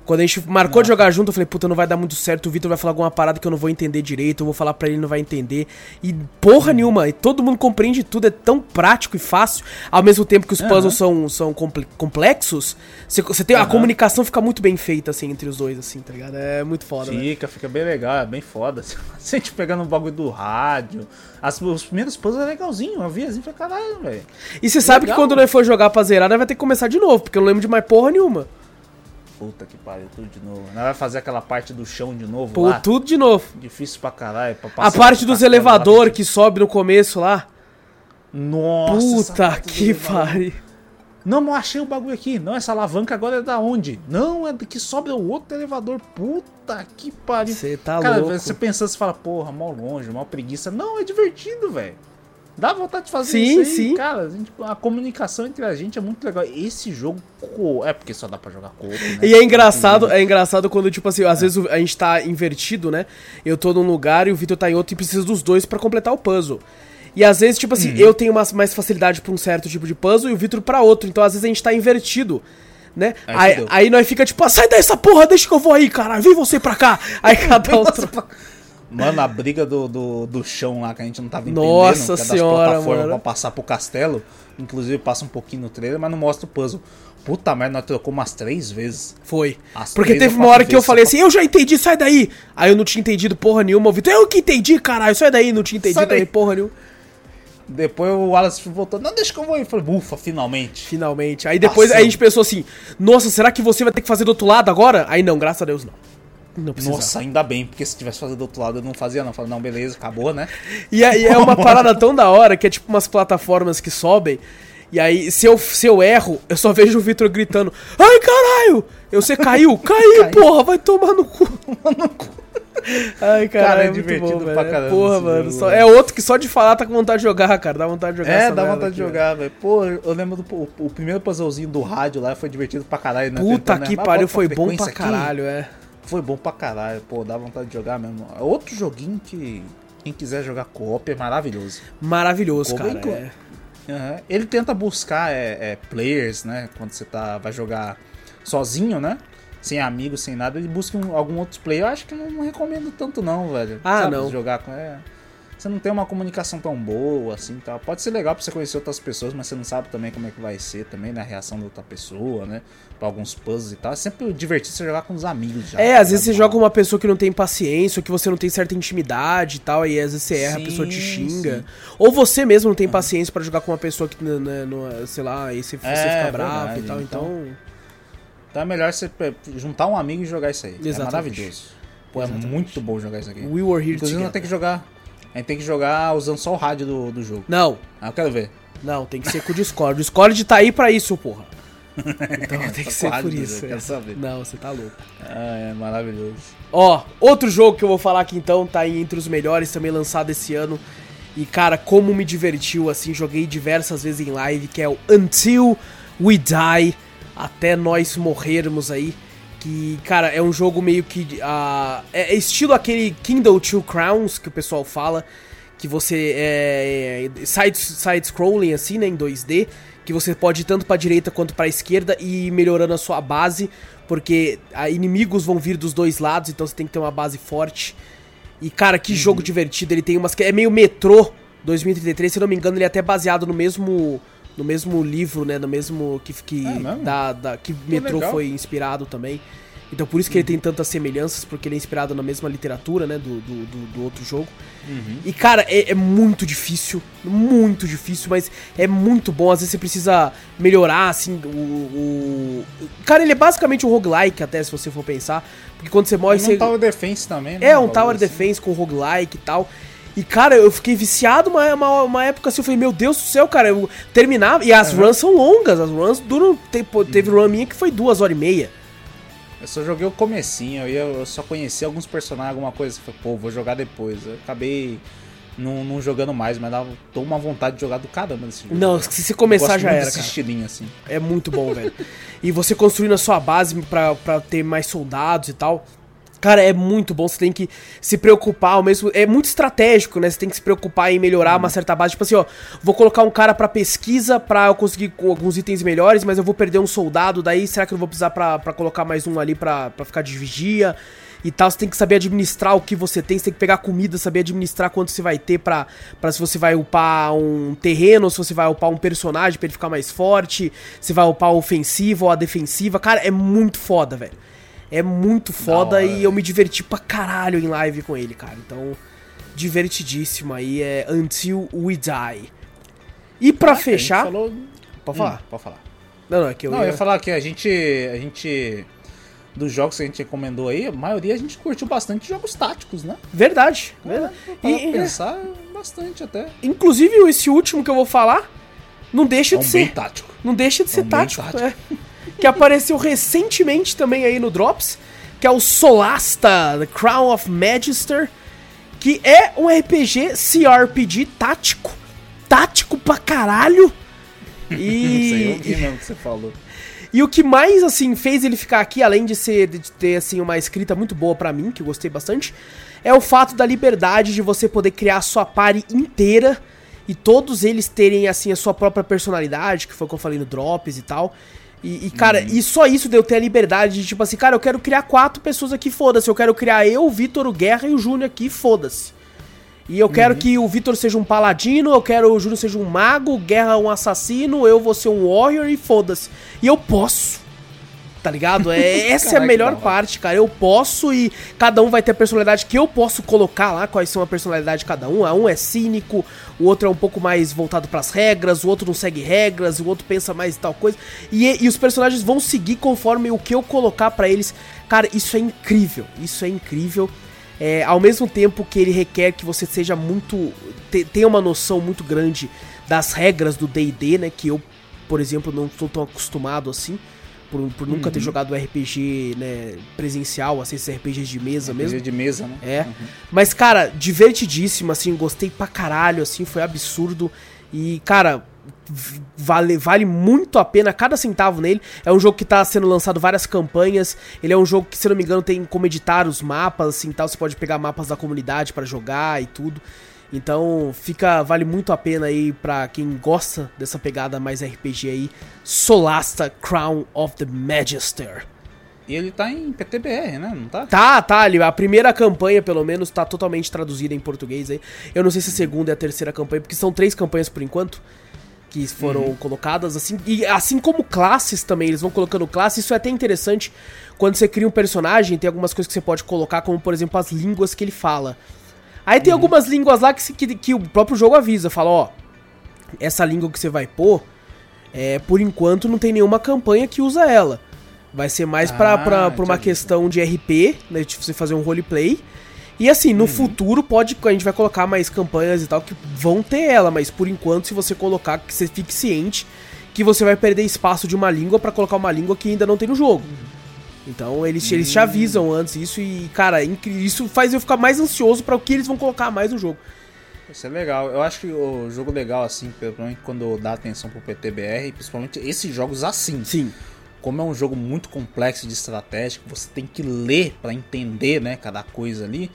Quando a gente marcou de jogar junto, eu falei, puta, não vai dar muito certo, o Vitor vai falar alguma parada que eu não vou entender direito, eu vou falar pra ele, não vai entender. E porra nenhuma, e todo mundo compreende tudo, é tão prático e fácil, ao mesmo tempo que os puzzles são, são comple- complexos, você, você tem, a Aham. comunicação fica muito bem feita, assim, entre os dois, assim, tá ligado? É muito foda, né? Fica, fica bem legal, é bem foda. Se a gente pegando um bagulho do rádio. As, os primeiros puzzles é legalzinho, eu vi assim falei, caralho, velho. E você sabe que Legal. quando nós for jogar pra zerar, nós vai ter que começar de novo, porque eu não lembro de mais porra nenhuma. Puta que pariu, tudo de novo. Nós vai fazer aquela parte do chão de novo Pô, lá. tudo de novo. Difícil pra caralho. Pra A passar parte pro dos lá, elevador que sobe no começo lá. Nossa, Puta parte que pariu. Não, mas eu achei o bagulho aqui. Não, essa alavanca agora é da onde? Não, é que sobe o outro elevador. Puta que pariu. Você tá Cara, louco. você pensando, você fala, porra, mal longe, mal preguiça. Não, é divertido, velho. Dá vontade de fazer Sim, isso aí, sim. cara. A, gente- a comunicação entre a gente é muito legal. Esse jogo, é porque só dá pra jogar co né? E é engraçado, é engraçado quando, tipo assim, às vezes o- a gente tá invertido, né? Eu tô num lugar e o Vitor tá em outro e precisa dos dois pra completar o puzzle. E às vezes, tipo Uhum. assim, eu tenho mais, mais facilidade pra um certo tipo de puzzle e o Vitor pra outro. Então, às vezes, a gente tá invertido. Né? Aí Aí, aí nós fica tipo, ah, sai dessa porra, deixa que eu vou aí, caralho, vem você pra cá. Aí cada um. Mano, a briga do, do, do chão lá que a gente não tava entendendo. Nossa que é das senhora, plataformas mano. Pra passar pro castelo. Inclusive passa um pouquinho no trailer, mas não mostra o puzzle. Puta merda, nós trocou umas três vezes. Foi. As Porque teve uma hora que eu falei assim, eu já entendi, sai daí. Aí eu não tinha entendido porra nenhuma. Vitor, eu que entendi, caralho, sai daí, não tinha entendido também porra nenhuma. Depois o Wallace voltou. Não, deixa que eu vou. Eu falei, ufa, finalmente. Finalmente. Aí depois aí a gente pensou assim: Nossa, será que você vai ter que fazer do outro lado agora? Aí não, graças a Deus não. Nossa, ainda bem, porque se tivesse fazer do outro lado eu não fazia, não. Falei, não, beleza, acabou, né? E aí é uma parada tão da hora que é tipo umas plataformas que sobem. E aí, se eu, se eu erro, eu só vejo o Victor gritando: Ai caralho! Eu, você caiu? Caiu, Caiu. porra, vai tomar no cu. Ai, Cara, cara, é é, muito divertido bom, pra caramba Porra, mano. jogo, só- é outro que só de falar tá com vontade de jogar, cara. Dá vontade de jogar É, dá vontade de aqui, jogar, velho. Pô, eu lembro do o, o primeiro puzzlezinho do rádio lá, foi divertido pra caralho, né? Puta Tentando, né? que Mas pariu, foi bom pra aqui. caralho, é. Foi bom pra caralho, pô, dá vontade de jogar mesmo. É Outro joguinho que quem quiser jogar co-op é maravilhoso. Maravilhoso, Ficou cara. é. Aham. Ele tenta buscar é, é, players, né? Quando você tá, vai jogar sozinho, né? Sem amigos, sem nada, ele busca um- algum outro player. Eu acho que eu não, não recomendo tanto, não, velho. Ah, não. Jogar com. É, você não tem uma comunicação tão boa assim tal. Pode ser legal pra você conhecer outras pessoas, mas você não sabe também como é que vai ser também, né? A reação da outra pessoa, né? Pra alguns puzzles e tal. É sempre divertido você jogar com os amigos já. É, às vezes né? você joga com uma pessoa que não tem paciência, ou que você não tem certa intimidade e tal, e às vezes você erra, a Sim, pessoa te xinga. sim. Ou você mesmo não tem paciência pra jogar com uma pessoa que, né, né, não, sei lá, aí você, você É, fica bravo verdade, e tal, então... então- Então é melhor você juntar um amigo e jogar isso aí. Exatamente. É maravilhoso. Pô, é muito bom jogar isso aqui. We were here Inclusive, nós together. tem que jogar. A gente tem que jogar usando só o rádio do, do jogo. Não, Ah, eu quero ver. não, tem que ser com o Discord. O Discord tá aí pra isso, porra. Então tem que Só ser por isso. jogo, é. quero saber. Não, você tá louco. Ah, é maravilhoso. Ó, outro jogo que eu vou falar aqui então, tá aí entre os melhores, também lançado esse ano. E cara, como me divertiu, assim, joguei diversas vezes em live, que é o Until We Die, até nós morrermos aí. Que, cara, é um jogo meio que. ah, é, estilo aquele Kindle Two Crowns que o pessoal fala. Que você é. é side- side-scrolling, assim, né? Em 2D. Que você pode ir tanto pra direita quanto pra esquerda e ir melhorando a sua base. Porque ah, inimigos vão vir dos dois lados, então você tem que ter uma base forte. E, cara, que jogo divertido. Ele tem umas. que É meio metrô 2033, se não me engano, ele é até baseado no mesmo. No mesmo livro, né? No mesmo. Que, que, É da, da, que Metrô legal. foi inspirado também. Então por isso que ele tem tantas semelhanças, porque ele é inspirado na mesma literatura, né? Do, do, do- do outro jogo. E, cara, é, é muito difícil. Muito difícil, mas é muito bom. Às vezes você precisa melhorar, assim, o. o- Cara, ele é basicamente um roguelike, até se você for pensar. Porque quando você morre, você. um Tower Defense também, né? É, um Tower assim. Defense com roguelike e tal. E, cara, eu fiquei viciado uma, uma, uma época assim, eu falei, meu Deus do céu, cara, eu terminava. E as runs são longas, as runs duram. Tempo, teve run minha que foi duas horas e meia. Eu só joguei o comecinho, eu, eu só conheci alguns personagens, alguma coisa. Falei, pô, vou jogar depois. Eu acabei não, não jogando mais, mas dava, tô uma vontade de jogar do caramba nesse jogo. Não, se você começar já era, desse cara. estilinho, assim. É muito bom, velho. E você construindo a sua base pra, pra ter mais soldados e tal. Cara, é muito bom. Você tem que se preocupar ao mesmo. É muito estratégico, né? Você tem que se preocupar em melhorar uma certa base. Tipo assim, ó, vou colocar um cara pra pesquisa pra eu conseguir alguns itens melhores, mas eu vou perder um soldado. Daí será que eu vou precisar pra, colocar mais um ali pra, ficar de vigia? E tal, você tem que saber administrar o que você tem, você tem que pegar comida, saber administrar quanto você vai ter pra, se você vai upar um terreno, se você vai upar um personagem pra ele ficar mais forte, se vai upar ofensiva ou a defensiva. Cara, é muito foda, velho. É muito foda e eu me diverti pra caralho em live com ele, cara. Então, divertidíssimo aí, é Until We Die. E pra Ah, fechar. falou- Pode Hum, falar? pode falar. Não, não, é que eu não, eu ia. ia falar que a gente. A gente dos jogos que a gente recomendou aí, a maioria a gente curtiu bastante jogos táticos, né? Verdade. verdade. Para E- pensar bastante até. Inclusive, esse último que eu vou falar não deixa É um de ser. tático. Não deixa de ser um bem tático. tático. é. Que apareceu recentemente também aí no Drops, que é o Solasta, The Crown of Magister, que é um RPG CRPG tático. Tático pra caralho. Isso aí eu E, vi mesmo que você falou. e o que mais, assim, fez ele ficar aqui, além de ser de ter, assim, uma escrita muito boa pra mim, que eu gostei bastante, é o fato da liberdade de você poder criar a sua party inteira e todos eles terem, assim, a sua própria personalidade, que foi o que eu falei no Drops e tal. E, e, cara, e só isso de eu ter a liberdade de, tipo assim, cara, eu quero criar quatro pessoas aqui, foda-se. Eu quero criar eu, o Vitor, o Guerra e o Júnior aqui, foda-se. E eu quero que o Vitor seja um paladino, eu quero o Júnior seja um mago, o Guerra um assassino, eu vou ser um warrior e foda-se. E eu posso. Tá ligado? É, essa é a Caraca, melhor parte, cara. Eu posso e cada um vai ter a personalidade que eu posso colocar lá, quais são a personalidade de cada um. Ah, Um é cínico, o outro é um pouco mais voltado pras regras, o outro não segue regras, o outro pensa mais tal coisa. E, e os personagens vão seguir conforme o que eu colocar pra eles. Cara, isso é incrível. Isso é incrível. É, ao mesmo tempo que ele requer que você seja muito. te- tenha uma noção muito grande das regras do DD, né? Que eu, por exemplo, não estou tão acostumado assim. Por, por nunca ter jogado RPG né, presencial, assim, esses RPGs de mesa mesmo. RPG de mesa, né? É. Mas, cara, divertidíssimo, assim, gostei pra caralho, assim, foi absurdo. E, cara, vale, vale muito a pena cada centavo nele. É um jogo que tá sendo lançado várias campanhas. Ele é um jogo que, se não me engano, tem como editar os mapas, assim, tal. Você pode pegar mapas da comunidade pra jogar e tudo. Então, fica, vale muito a pena aí pra quem gosta dessa pegada mais RPG aí. Solasta Crown of the Magister. E ele tá em PTBR, né? Não tá? Tá, tá, a primeira campanha, pelo menos, tá totalmente traduzida em português aí. Eu não sei se a segunda e a terceira campanha, porque são três campanhas por enquanto que foram colocadas, assim, e assim como classes também, eles vão colocando classes, isso é até interessante, quando você cria um personagem, tem algumas coisas que você pode colocar, como, por exemplo, as línguas que ele fala. Aí tem algumas línguas lá que, que, que o próprio jogo avisa, fala, ó, essa língua que você vai pôr, é, por enquanto não tem nenhuma campanha que usa ela. Vai ser mais pra, Ah, pra, pra uma questão de RP, né? De você fazer um roleplay. E assim, no futuro pode. A gente vai colocar mais campanhas e tal que vão ter ela, mas por enquanto, se você colocar, que você fique ciente que você vai perder espaço de uma língua pra colocar uma língua que ainda não tem no jogo. Então eles, eles te avisam antes isso e, cara, é isso faz eu ficar mais ansioso pra o que eles vão colocar mais no jogo. Isso é legal. Eu acho que o jogo legal, assim, principalmente quando dá atenção pro PTBR, principalmente esses jogos assim. Sim. Como é um jogo muito complexo de estratégia, que você tem que ler pra entender, né, cada coisa ali.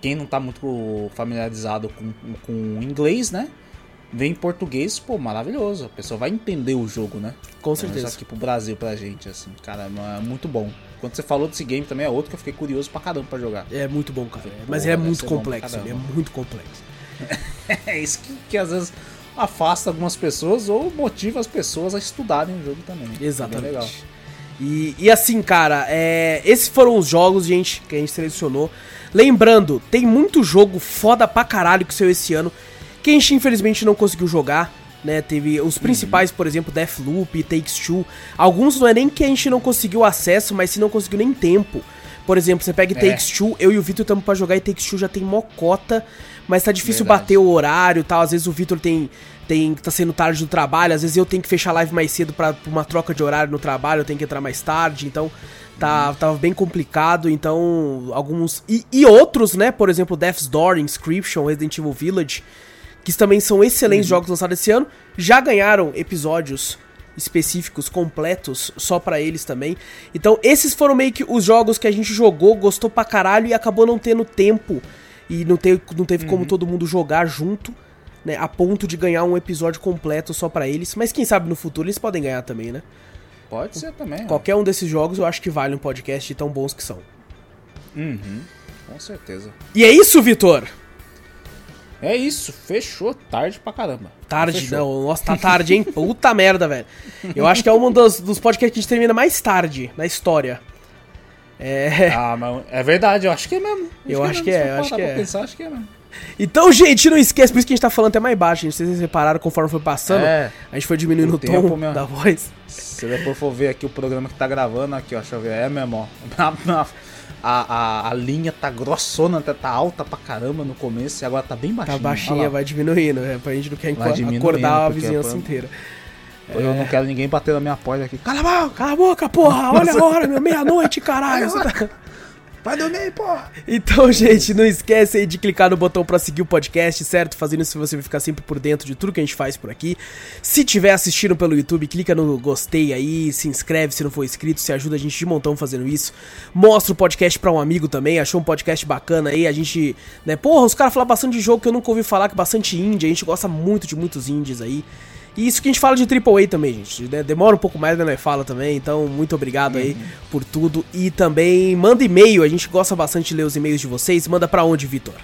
Quem não tá muito familiarizado com, com o inglês, né? Vem em português, pô, maravilhoso. A pessoa vai entender o jogo, né? Com Mas certeza. aqui pro Brasil, pra gente, assim, cara, é muito bom. Quando você falou desse game também é outro que eu fiquei curioso pra caramba pra jogar. É muito bom, cara. Mas ele é muito complexo. Ele é muito complexo. É isso que, que às vezes afasta algumas pessoas ou motiva as pessoas a estudarem o jogo também. É bem Exatamente. legal. E, e assim, cara, é, esses foram os jogos, gente, que a gente selecionou. Lembrando, tem muito jogo foda pra caralho que saiu esse ano, gente infelizmente não conseguiu jogar, né? Teve os principais, por exemplo, Deathloop, Takes Two. Alguns não é nem que a gente não conseguiu acesso, mas se não conseguiu nem tempo. Por exemplo, você pega É. Takes Two, eu e o Vitor estamos pra jogar e Takes Two já tem mocota, mas tá difícil Verdade. bater o horário e tal. Às vezes o Vitor tem, tem tá sendo tarde do trabalho, às vezes eu tenho que fechar a live mais cedo pra pra uma troca de horário no trabalho, eu tenho que entrar mais tarde, então tá tava bem complicado, então alguns e, e outros, né, por exemplo, Death's Door, Inscription, Resident Evil Village, que também são excelentes jogos lançados esse ano, já ganharam episódios específicos, completos, só pra eles também. Então, esses foram meio que os jogos que a gente jogou, gostou pra caralho e acabou não tendo tempo e não teve, não teve como todo mundo jogar junto, né, a ponto de ganhar um episódio completo só pra eles. Mas quem sabe no futuro eles podem ganhar também, né? Pode ser também. ó. Qualquer um desses jogos eu acho que vale um podcast tão bons que são. Uhum, com certeza. E é isso, Vitor! É isso, fechou tarde pra caramba. Tarde, Fechou. não. Nossa, tá tarde, hein? Puta merda, velho. Eu acho que é um dos, dos podcasts que a gente termina mais tarde na história. É. Ah, mas é verdade, eu acho que é mesmo. Eu acho que é, eu acho que é. Pensar, acho que é mesmo. Então, gente, não esquece, por isso que a gente tá falando até mais baixo, gente. Vocês repararam conforme foi passando. É. A gente foi diminuindo o, O tempo, tom meu. da voz. Se depois for ver aqui o programa que tá gravando, aqui, ó, deixa eu ver. É mesmo, ó. A, a, a, linha tá grossona, tá, tá alta pra caramba no começo e agora tá bem baixinha. Tá baixinha, vai diminuindo. É, pra gente não quer acordar a vizinhança é pra- inteira. Eu não quero ninguém bater na minha porta aqui. Cala a boca! Cala a boca, porra! Olha a hora, meu, meia-noite, caralho! Tá- Vai dormir porra! Então, gente, não esquece aí de clicar no botão pra seguir o podcast, certo? Fazendo isso você vai ficar sempre por dentro de tudo que a gente faz por aqui. Se tiver assistindo pelo YouTube, clica no gostei aí, se inscreve se não for inscrito, se ajuda a gente de montão fazendo isso. Mostra o podcast pra um amigo também, achou um podcast bacana aí, a gente, né, porra, os caras falam bastante de jogo que eu nunca ouvi falar, que é bastante indie, a gente gosta muito de muitos indies aí. E isso que a gente fala de AAA também, gente. Demora um pouco mais, mas nós fala também. Então, muito obrigado aí por tudo. E também manda e-mail. A gente gosta bastante de ler os e-mails de vocês. Manda pra onde, Vitor?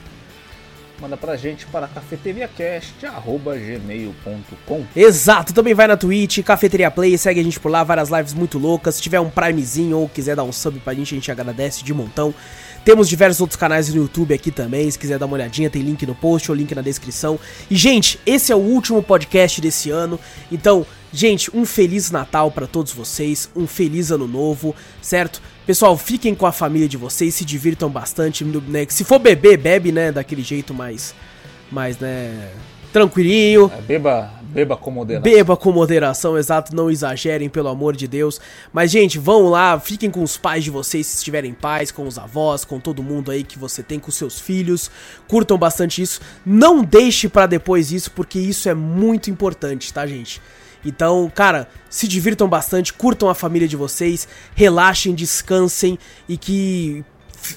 Manda pra gente para cafeteriacast.gmail.com Exato, também vai na Twitch, Cafeteria Play, segue a gente por lá, várias lives muito loucas. Se tiver um primezinho ou quiser dar um sub pra gente, a gente agradece de montão. Temos diversos outros canais no YouTube aqui também, se quiser dar uma olhadinha, tem link no post ou link na descrição. E, gente, esse é o último podcast desse ano, então, gente, um Feliz Natal pra todos vocês, um Feliz Ano Novo, certo? Pessoal, fiquem com a família de vocês, se divirtam bastante, né? Se for beber, bebe, né, daquele jeito mais, mais, né, tranquilinho. É, beba, beba com moderação. Beba com moderação, exato, não exagerem, pelo amor de Deus. Mas, gente, vão lá, fiquem com os pais de vocês, se estiverem pais, com os avós, com todo mundo aí que você tem, com seus filhos. Curtam bastante isso. Não deixe pra depois isso, porque isso é muito importante, tá, gente? Então, cara, se divirtam bastante, curtam a família de vocês, relaxem, descansem e que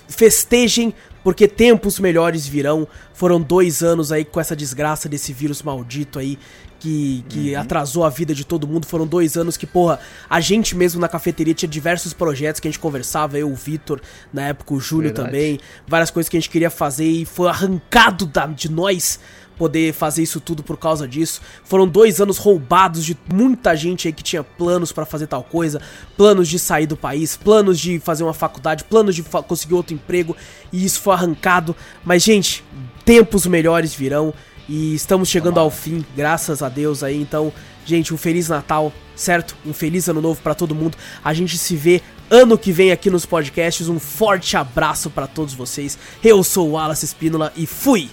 festejem, porque tempos melhores virão. Foram dois anos aí com essa desgraça desse vírus maldito aí que, que atrasou a vida de todo mundo. Foram dois anos que, porra, a gente mesmo na cafeteria tinha diversos projetos que a gente conversava, eu, o Vitor, na época o Júlio Verdade. também, várias coisas que a gente queria fazer e foi arrancado da, de nós poder fazer isso tudo por causa disso. Foram dois anos roubados de muita gente aí que tinha planos pra fazer tal coisa, planos de sair do país, planos de fazer uma faculdade, planos de fa- conseguir outro emprego, e isso foi arrancado. Mas, gente, tempos melhores virão e estamos chegando ao fim, graças a Deus aí. Então, gente, um feliz Natal, certo? Um feliz ano novo pra todo mundo. A gente se vê ano que vem aqui nos podcasts. Um forte abraço pra todos vocês. Eu sou o Wallace Espínola e fui.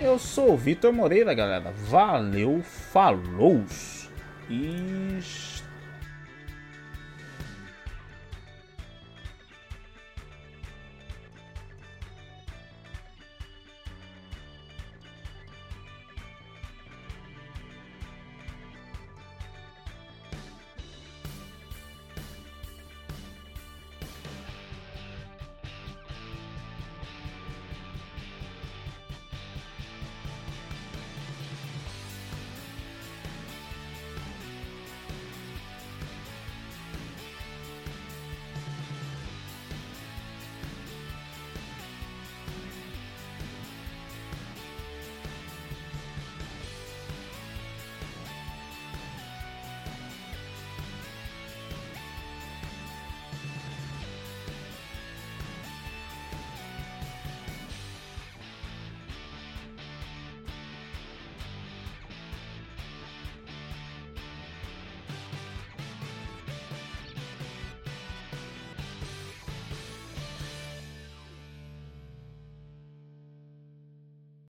Eu sou o Vitor Moreira, galera. Valeu, falou! E